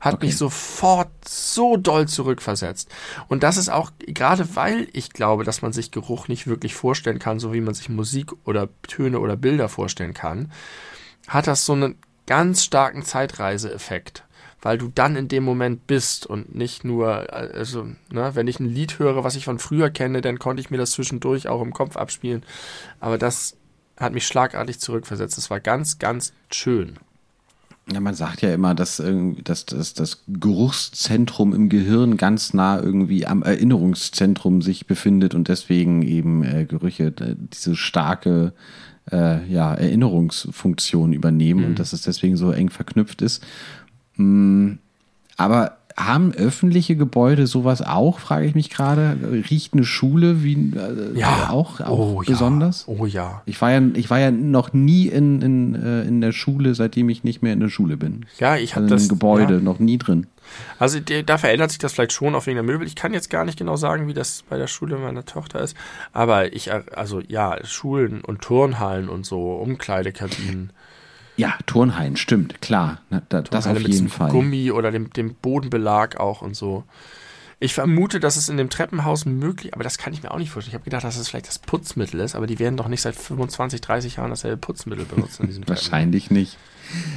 hat Okay. mich sofort so doll zurückversetzt. Und das ist auch, gerade weil ich glaube, dass man sich Geruch nicht wirklich vorstellen kann, so wie man sich Musik oder Töne oder Bilder vorstellen kann, hat das so einen ganz starken Zeitreiseeffekt. Weil du dann in dem Moment bist und nicht nur, also, ne, wenn ich ein Lied höre, was ich von früher kenne, dann konnte ich mir das zwischendurch auch im Kopf abspielen. Aber das hat mich schlagartig zurückversetzt. Das war ganz, ganz schön. Ja, man sagt ja immer, dass, dass, dass das Geruchszentrum im Gehirn ganz nah irgendwie am Erinnerungszentrum sich befindet und deswegen eben äh, Gerüche äh, diese starke äh, ja, Erinnerungsfunktion übernehmen und dass es deswegen so eng verknüpft ist. Mm, aber haben öffentliche Gebäude sowas auch, frage ich mich gerade? Riecht eine Schule wie äh, auch, auch oh, besonders? Ja. Oh ja. Ich war ja, ich war ja noch nie in, in, äh, in der Schule, seitdem ich nicht mehr in der Schule bin. Ja, ich habe Also das. im Gebäude, Ja. noch nie drin. Also da verändert sich das vielleicht schon auf wegen der Möbel. Ich kann jetzt gar nicht genau sagen, wie das bei der Schule meiner Tochter ist. Aber ich, äh, also ja, Schulen und Turnhallen und so, Umkleidekabinen. Ja, Turnhallen, stimmt, klar. Na, da, das auf mit jeden Fall. Gummi oder dem, dem Bodenbelag auch und so. Ich vermute, dass es in dem Treppenhaus möglich, aber das kann ich mir auch nicht vorstellen. Ich habe gedacht, dass es vielleicht das Putzmittel ist, aber die werden doch nicht seit 25, 30 Jahren dasselbe Putzmittel benutzen in diesem Wahrscheinlich nicht.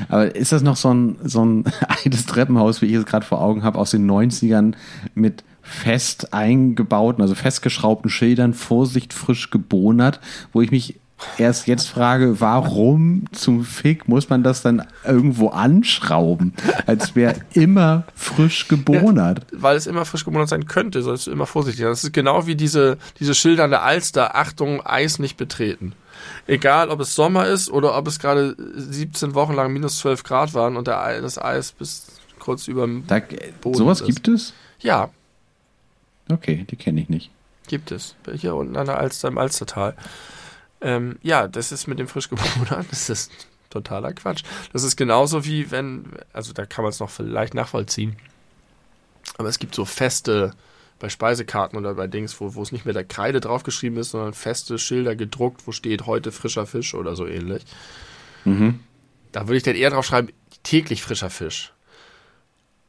Aber ist das noch so ein, so ein altes Treppenhaus, wie ich es gerade vor Augen habe, aus den 90ern mit fest eingebauten, also festgeschraubten Schildern, Vorsicht frisch gebonert, wo ich mich erst jetzt frage, warum zum Fick muss man das dann irgendwo anschrauben, als wäre immer frisch gebonert. Ja, weil es immer frisch gebonert sein könnte, sollst du immer vorsichtig sein. Das ist genau wie diese, diese Schilder an der Alster, Achtung, Eis nicht betreten. Egal, ob es Sommer ist oder ob es gerade 17 Wochen lang minus 12 Grad waren und der, das Eis bis kurz über dem da, Boden Sowas ist. gibt es? Ja. Okay, die kenne ich nicht. Gibt es. Hier unten an der Alster im Alstertal. Ähm, ja, das ist mit dem Frischgeborenen, das ist totaler Quatsch. Das ist genauso wie wenn, also da kann man es noch vielleicht nachvollziehen. Aber es gibt so feste, bei Speisekarten oder bei Dings, wo, wo es nicht mehr der Kreide draufgeschrieben ist, sondern feste Schilder gedruckt, wo steht heute frischer Fisch oder so ähnlich. Mhm. Da würde ich dann eher drauf schreiben, täglich frischer Fisch.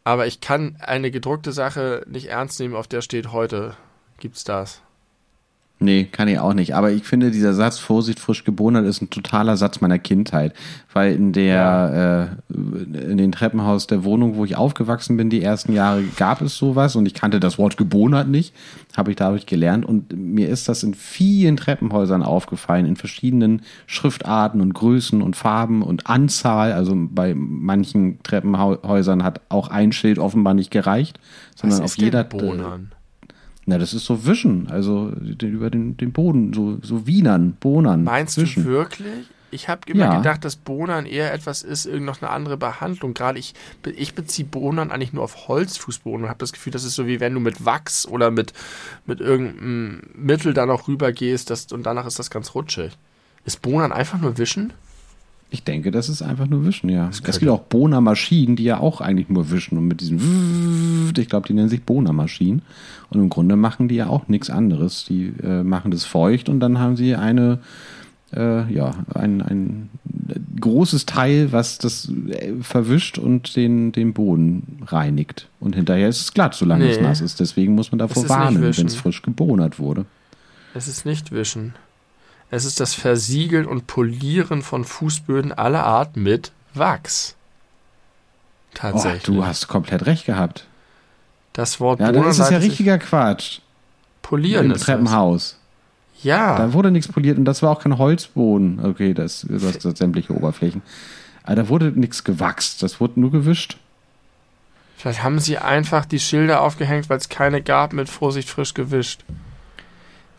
Aber ich kann eine gedruckte Sache nicht ernst nehmen, auf der steht heute gibt's das. Nee, kann ich auch nicht. Aber ich finde, dieser Satz, Vorsicht, frisch geboren ist ein totaler Satz meiner Kindheit. Weil in der, ja. äh, in den Treppenhaus der Wohnung, wo ich aufgewachsen bin, die ersten Jahre, gab es sowas und ich kannte das Wort geboren nicht. Habe ich dadurch gelernt und mir ist das in vielen Treppenhäusern aufgefallen, in verschiedenen Schriftarten und Größen und Farben und Anzahl. Also bei manchen Treppenhäusern hat auch ein Schild offenbar nicht gereicht, sondern auf jeder. Bonern? Na, das ist so Wischen, also über den, den Boden, so, so Wienern, Bohnern. Meinst wischen. du wirklich? Ich habe immer ja. gedacht, dass Bohnern eher etwas ist, irgend noch eine andere Behandlung. Gerade ich, ich beziehe Bohnern eigentlich nur auf Holzfußboden und habe das Gefühl, das ist so wie wenn du mit Wachs oder mit, mit irgendeinem Mittel da noch rübergehst das, und danach ist das ganz rutschig. Ist Bohnern einfach nur Wischen? Ich denke, das ist einfach nur Wischen, ja. Es gibt auch Bohnermaschinen, die ja auch eigentlich nur wischen und mit diesem, ich glaube, die nennen sich Bohnermaschinen. Und im Grunde machen die ja auch nichts anderes. Die äh, machen das feucht und dann haben sie eine, äh, ja, ein, ein großes Teil, was das äh, verwischt und den, den Boden reinigt. Und hinterher ist es glatt, solange nee. es nass ist. Deswegen muss man davor warnen, wenn es frisch gebonert wurde. Es ist nicht wischen. Es ist das Versiegeln und Polieren von Fußböden aller Art mit Wachs. Tatsächlich. Oh, du hast komplett recht gehabt. Das Wort Ja, das ist ja richtiger Quatsch. Polieren Im ist Treppenhaus. Das. Ja. Da wurde nichts poliert und das war auch kein Holzboden. Okay, das, hast sämtliche Oberflächen. Aber da wurde nichts gewachst. Das wurde nur gewischt. Vielleicht haben sie einfach die Schilder aufgehängt, weil es keine gab mit Vorsicht frisch gewischt.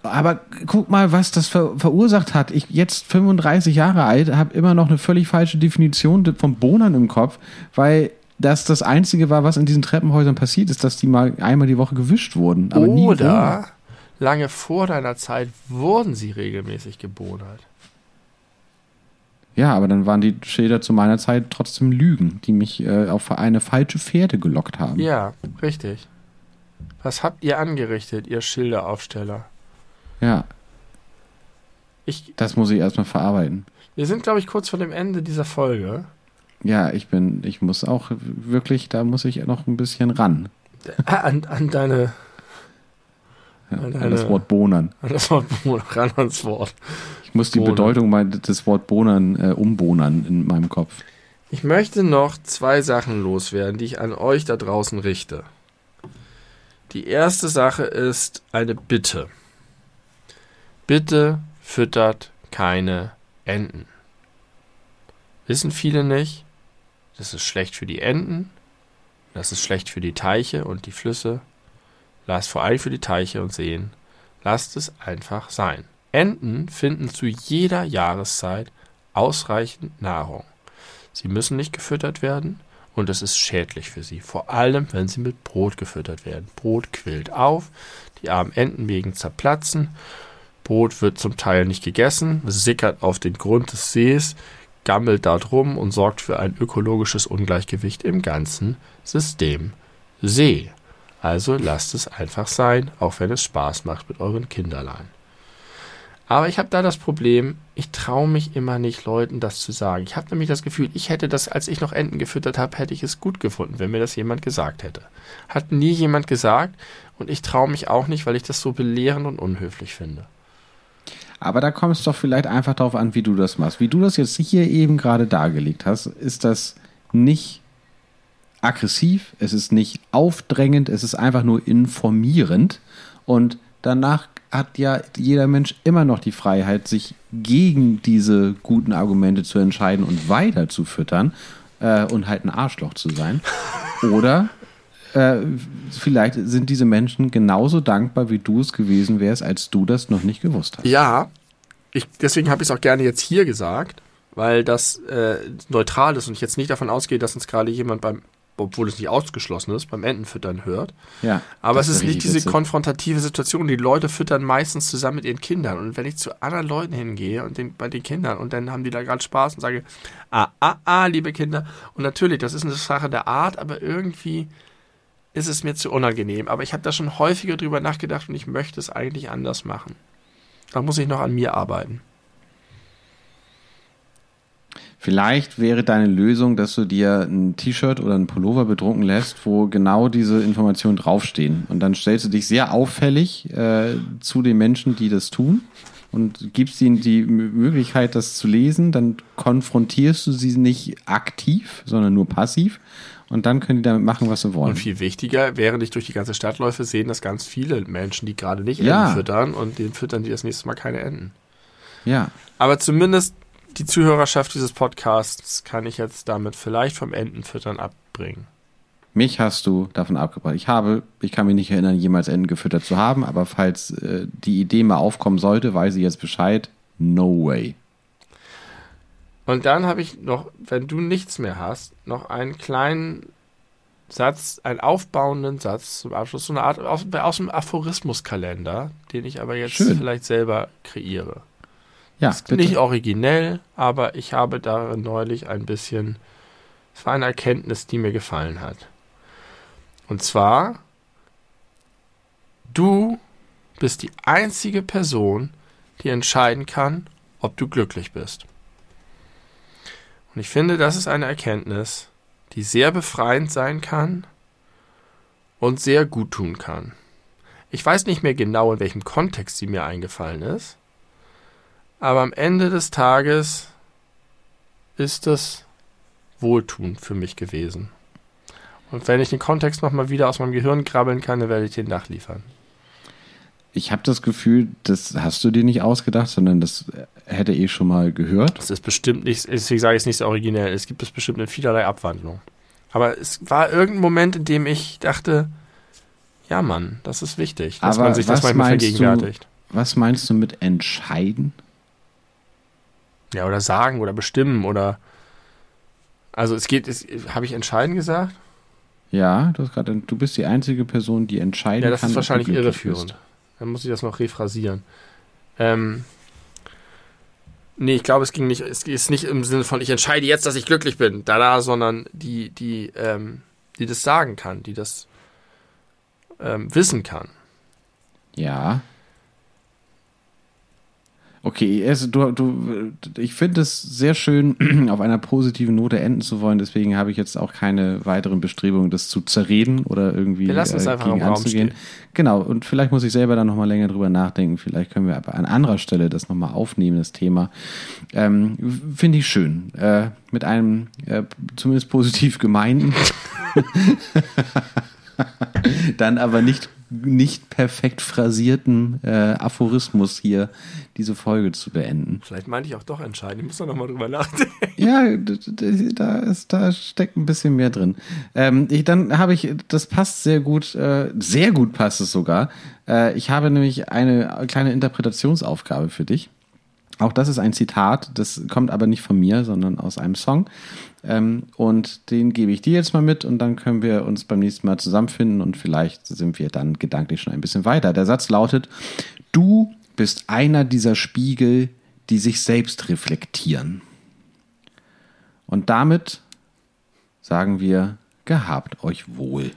Aber guck mal, was das ver verursacht hat. Ich jetzt 35 Jahre alt, habe immer noch eine völlig falsche Definition von Bohnern im Kopf, weil das das Einzige war, was in diesen Treppenhäusern passiert ist, dass die mal einmal die Woche gewischt wurden. Aber Oder lange vor deiner Zeit wurden sie regelmäßig gebohnert. Ja, aber dann waren die Schilder zu meiner Zeit trotzdem Lügen, die mich äh, auf eine falsche Pferde gelockt haben. Ja, richtig. Was habt ihr angerichtet, ihr Schilderaufsteller? Ja. Ich, das muss ich erstmal verarbeiten. Wir sind, glaube ich, kurz vor dem Ende dieser Folge. Ja, ich bin, ich muss auch wirklich, da muss ich noch ein bisschen ran. An, an deine. Ja, an, deine, an das Wort Bohnern. An das Wort Bohnern, ran ans Wort. Ich muss die Bohnern. Bedeutung des Wort Bohnern äh, umbohnern in meinem Kopf. Ich möchte noch zwei Sachen loswerden, die ich an euch da draußen richte. Die erste Sache ist eine Bitte. Bitte füttert keine Enten. Wissen viele nicht. Das ist schlecht für die Enten. Das ist schlecht für die Teiche und die Flüsse. Lasst vor allem für die Teiche und Seen. Lasst es einfach sein. Enten finden zu jeder Jahreszeit ausreichend Nahrung. Sie müssen nicht gefüttert werden und es ist schädlich für sie, vor allem wenn sie mit Brot gefüttert werden. Brot quillt auf, die armen Enten wegen zerplatzen Brot wird zum Teil nicht gegessen, sickert auf den Grund des Sees, gammelt dort rum und sorgt für ein ökologisches Ungleichgewicht im ganzen System See. Also lasst es einfach sein, auch wenn es Spaß macht mit euren Kinderlein. Aber ich habe da das Problem, ich traue mich immer nicht, Leuten das zu sagen. Ich habe nämlich das Gefühl, ich hätte das, als ich noch Enten gefüttert habe, hätte ich es gut gefunden, wenn mir das jemand gesagt hätte. Hat nie jemand gesagt und ich traue mich auch nicht, weil ich das so belehrend und unhöflich finde. Aber da kommt es doch vielleicht einfach darauf an, wie du das machst. Wie du das jetzt hier eben gerade dargelegt hast, ist das nicht aggressiv, es ist nicht aufdrängend, es ist einfach nur informierend und danach hat ja jeder Mensch immer noch die Freiheit, sich gegen diese guten Argumente zu entscheiden und weiter zu füttern äh, und halt ein Arschloch zu sein. Oder äh, vielleicht sind diese Menschen genauso dankbar, wie du es gewesen wärst, als du das noch nicht gewusst hast. Ja, ich, deswegen habe ich es auch gerne jetzt hier gesagt, weil das äh, neutral ist und ich jetzt nicht davon ausgehe, dass uns gerade jemand beim obwohl es nicht ausgeschlossen ist, beim Entenfüttern hört. Ja. Aber es ist nicht diese witzig. konfrontative Situation. Die Leute füttern meistens zusammen mit ihren Kindern. Und wenn ich zu anderen Leuten hingehe und den, bei den Kindern und dann haben die da gerade Spaß und sage, ah, ah, ah, liebe Kinder. Und natürlich, das ist eine Sache der Art, aber irgendwie ist es mir zu unangenehm. Aber ich habe da schon häufiger drüber nachgedacht und ich möchte es eigentlich anders machen. Da muss ich noch an mir arbeiten. Vielleicht wäre deine Lösung, dass du dir ein T-Shirt oder ein Pullover bedrucken lässt, wo genau diese Informationen draufstehen. Und dann stellst du dich sehr auffällig äh, zu den Menschen, die das tun und gibst ihnen die Möglichkeit, das zu lesen. Dann konfrontierst du sie nicht aktiv, sondern nur passiv. Und dann können die damit machen, was sie wollen. Und viel wichtiger, während ich durch die ganze Stadt läufe, sehen das ganz viele Menschen, die gerade nicht Enten ja. füttern und den füttern die das nächste Mal keine Enten. Ja. Aber zumindest die Zuhörerschaft dieses Podcasts kann ich jetzt damit vielleicht vom Entenfüttern abbringen. Mich hast du davon abgebracht. Ich habe, ich kann mich nicht erinnern, jemals Enten gefüttert zu haben, aber falls äh, die Idee mal aufkommen sollte, weiß ich jetzt Bescheid. No way. Und dann habe ich noch, wenn du nichts mehr hast, noch einen kleinen Satz, einen aufbauenden Satz zum Abschluss, so eine Art aus, aus dem Aphorismuskalender, den ich aber jetzt Schön. vielleicht selber kreiere. Ja, ist bitte. nicht originell, aber ich habe darin neulich ein bisschen, es war eine Erkenntnis, die mir gefallen hat. Und zwar, du bist die einzige Person, die entscheiden kann, ob du glücklich bist. Und ich finde, das ist eine Erkenntnis, die sehr befreiend sein kann und sehr gut tun kann. Ich weiß nicht mehr genau, in welchem Kontext sie mir eingefallen ist, aber am Ende des Tages ist es wohltuend für mich gewesen. Und wenn ich den Kontext nochmal wieder aus meinem Gehirn krabbeln kann, dann werde ich den nachliefern. Ich habe das Gefühl, das hast du dir nicht ausgedacht, sondern das hätte ich schon mal gehört. Das ist bestimmt nicht, deswegen sage ich es nicht so originell. Es gibt es bestimmt in vielerlei Abwandlung. Aber es war irgendein Moment, in dem ich dachte, ja Mann, das ist wichtig, dass Aber man sich das manchmal vergegenwärtigt. Du, was meinst du mit entscheiden? Ja, oder sagen oder bestimmen oder. Also es geht, habe ich entscheiden gesagt? Ja, du hast gerade, du bist die einzige Person, die entscheiden kann. Ja, das kann, ist wahrscheinlich irreführend. Dann muss ich das noch rephrasieren. Ähm, nee, ich glaube, es ging nicht, es ist nicht im Sinne von, ich entscheide jetzt, dass ich glücklich bin, da, da, sondern die, die, ähm, die das sagen kann, die das ähm, wissen kann. Ja. Okay, also du, du, ich finde es sehr schön, auf einer positiven Note enden zu wollen. Deswegen habe ich jetzt auch keine weiteren Bestrebungen, das zu zerreden oder irgendwie wir lassen es äh, einfach gegen im anzugehen. Raum genau, und vielleicht muss ich selber dann nochmal länger drüber nachdenken. Vielleicht können wir aber an anderer Stelle das nochmal aufnehmen, das Thema. Ähm, finde ich schön. Äh, mit einem äh, zumindest positiv gemeinten. dann aber nicht nicht perfekt phrasierten äh, Aphorismus hier diese Folge zu beenden. Vielleicht meinte ich auch doch entscheiden. Ich muss da nochmal drüber nachdenken. Ja, da, ist, da steckt ein bisschen mehr drin. Ähm, ich, dann habe ich, das passt sehr gut, äh, sehr gut passt es sogar. Äh, ich habe nämlich eine kleine Interpretationsaufgabe für dich. Auch das ist ein Zitat, das kommt aber nicht von mir, sondern aus einem Song. Ähm, und den gebe ich dir jetzt mal mit und dann können wir uns beim nächsten Mal zusammenfinden und vielleicht sind wir dann gedanklich schon ein bisschen weiter. Der Satz lautet, du bist einer dieser Spiegel, die sich selbst reflektieren. Und damit sagen wir, gehabt euch wohl.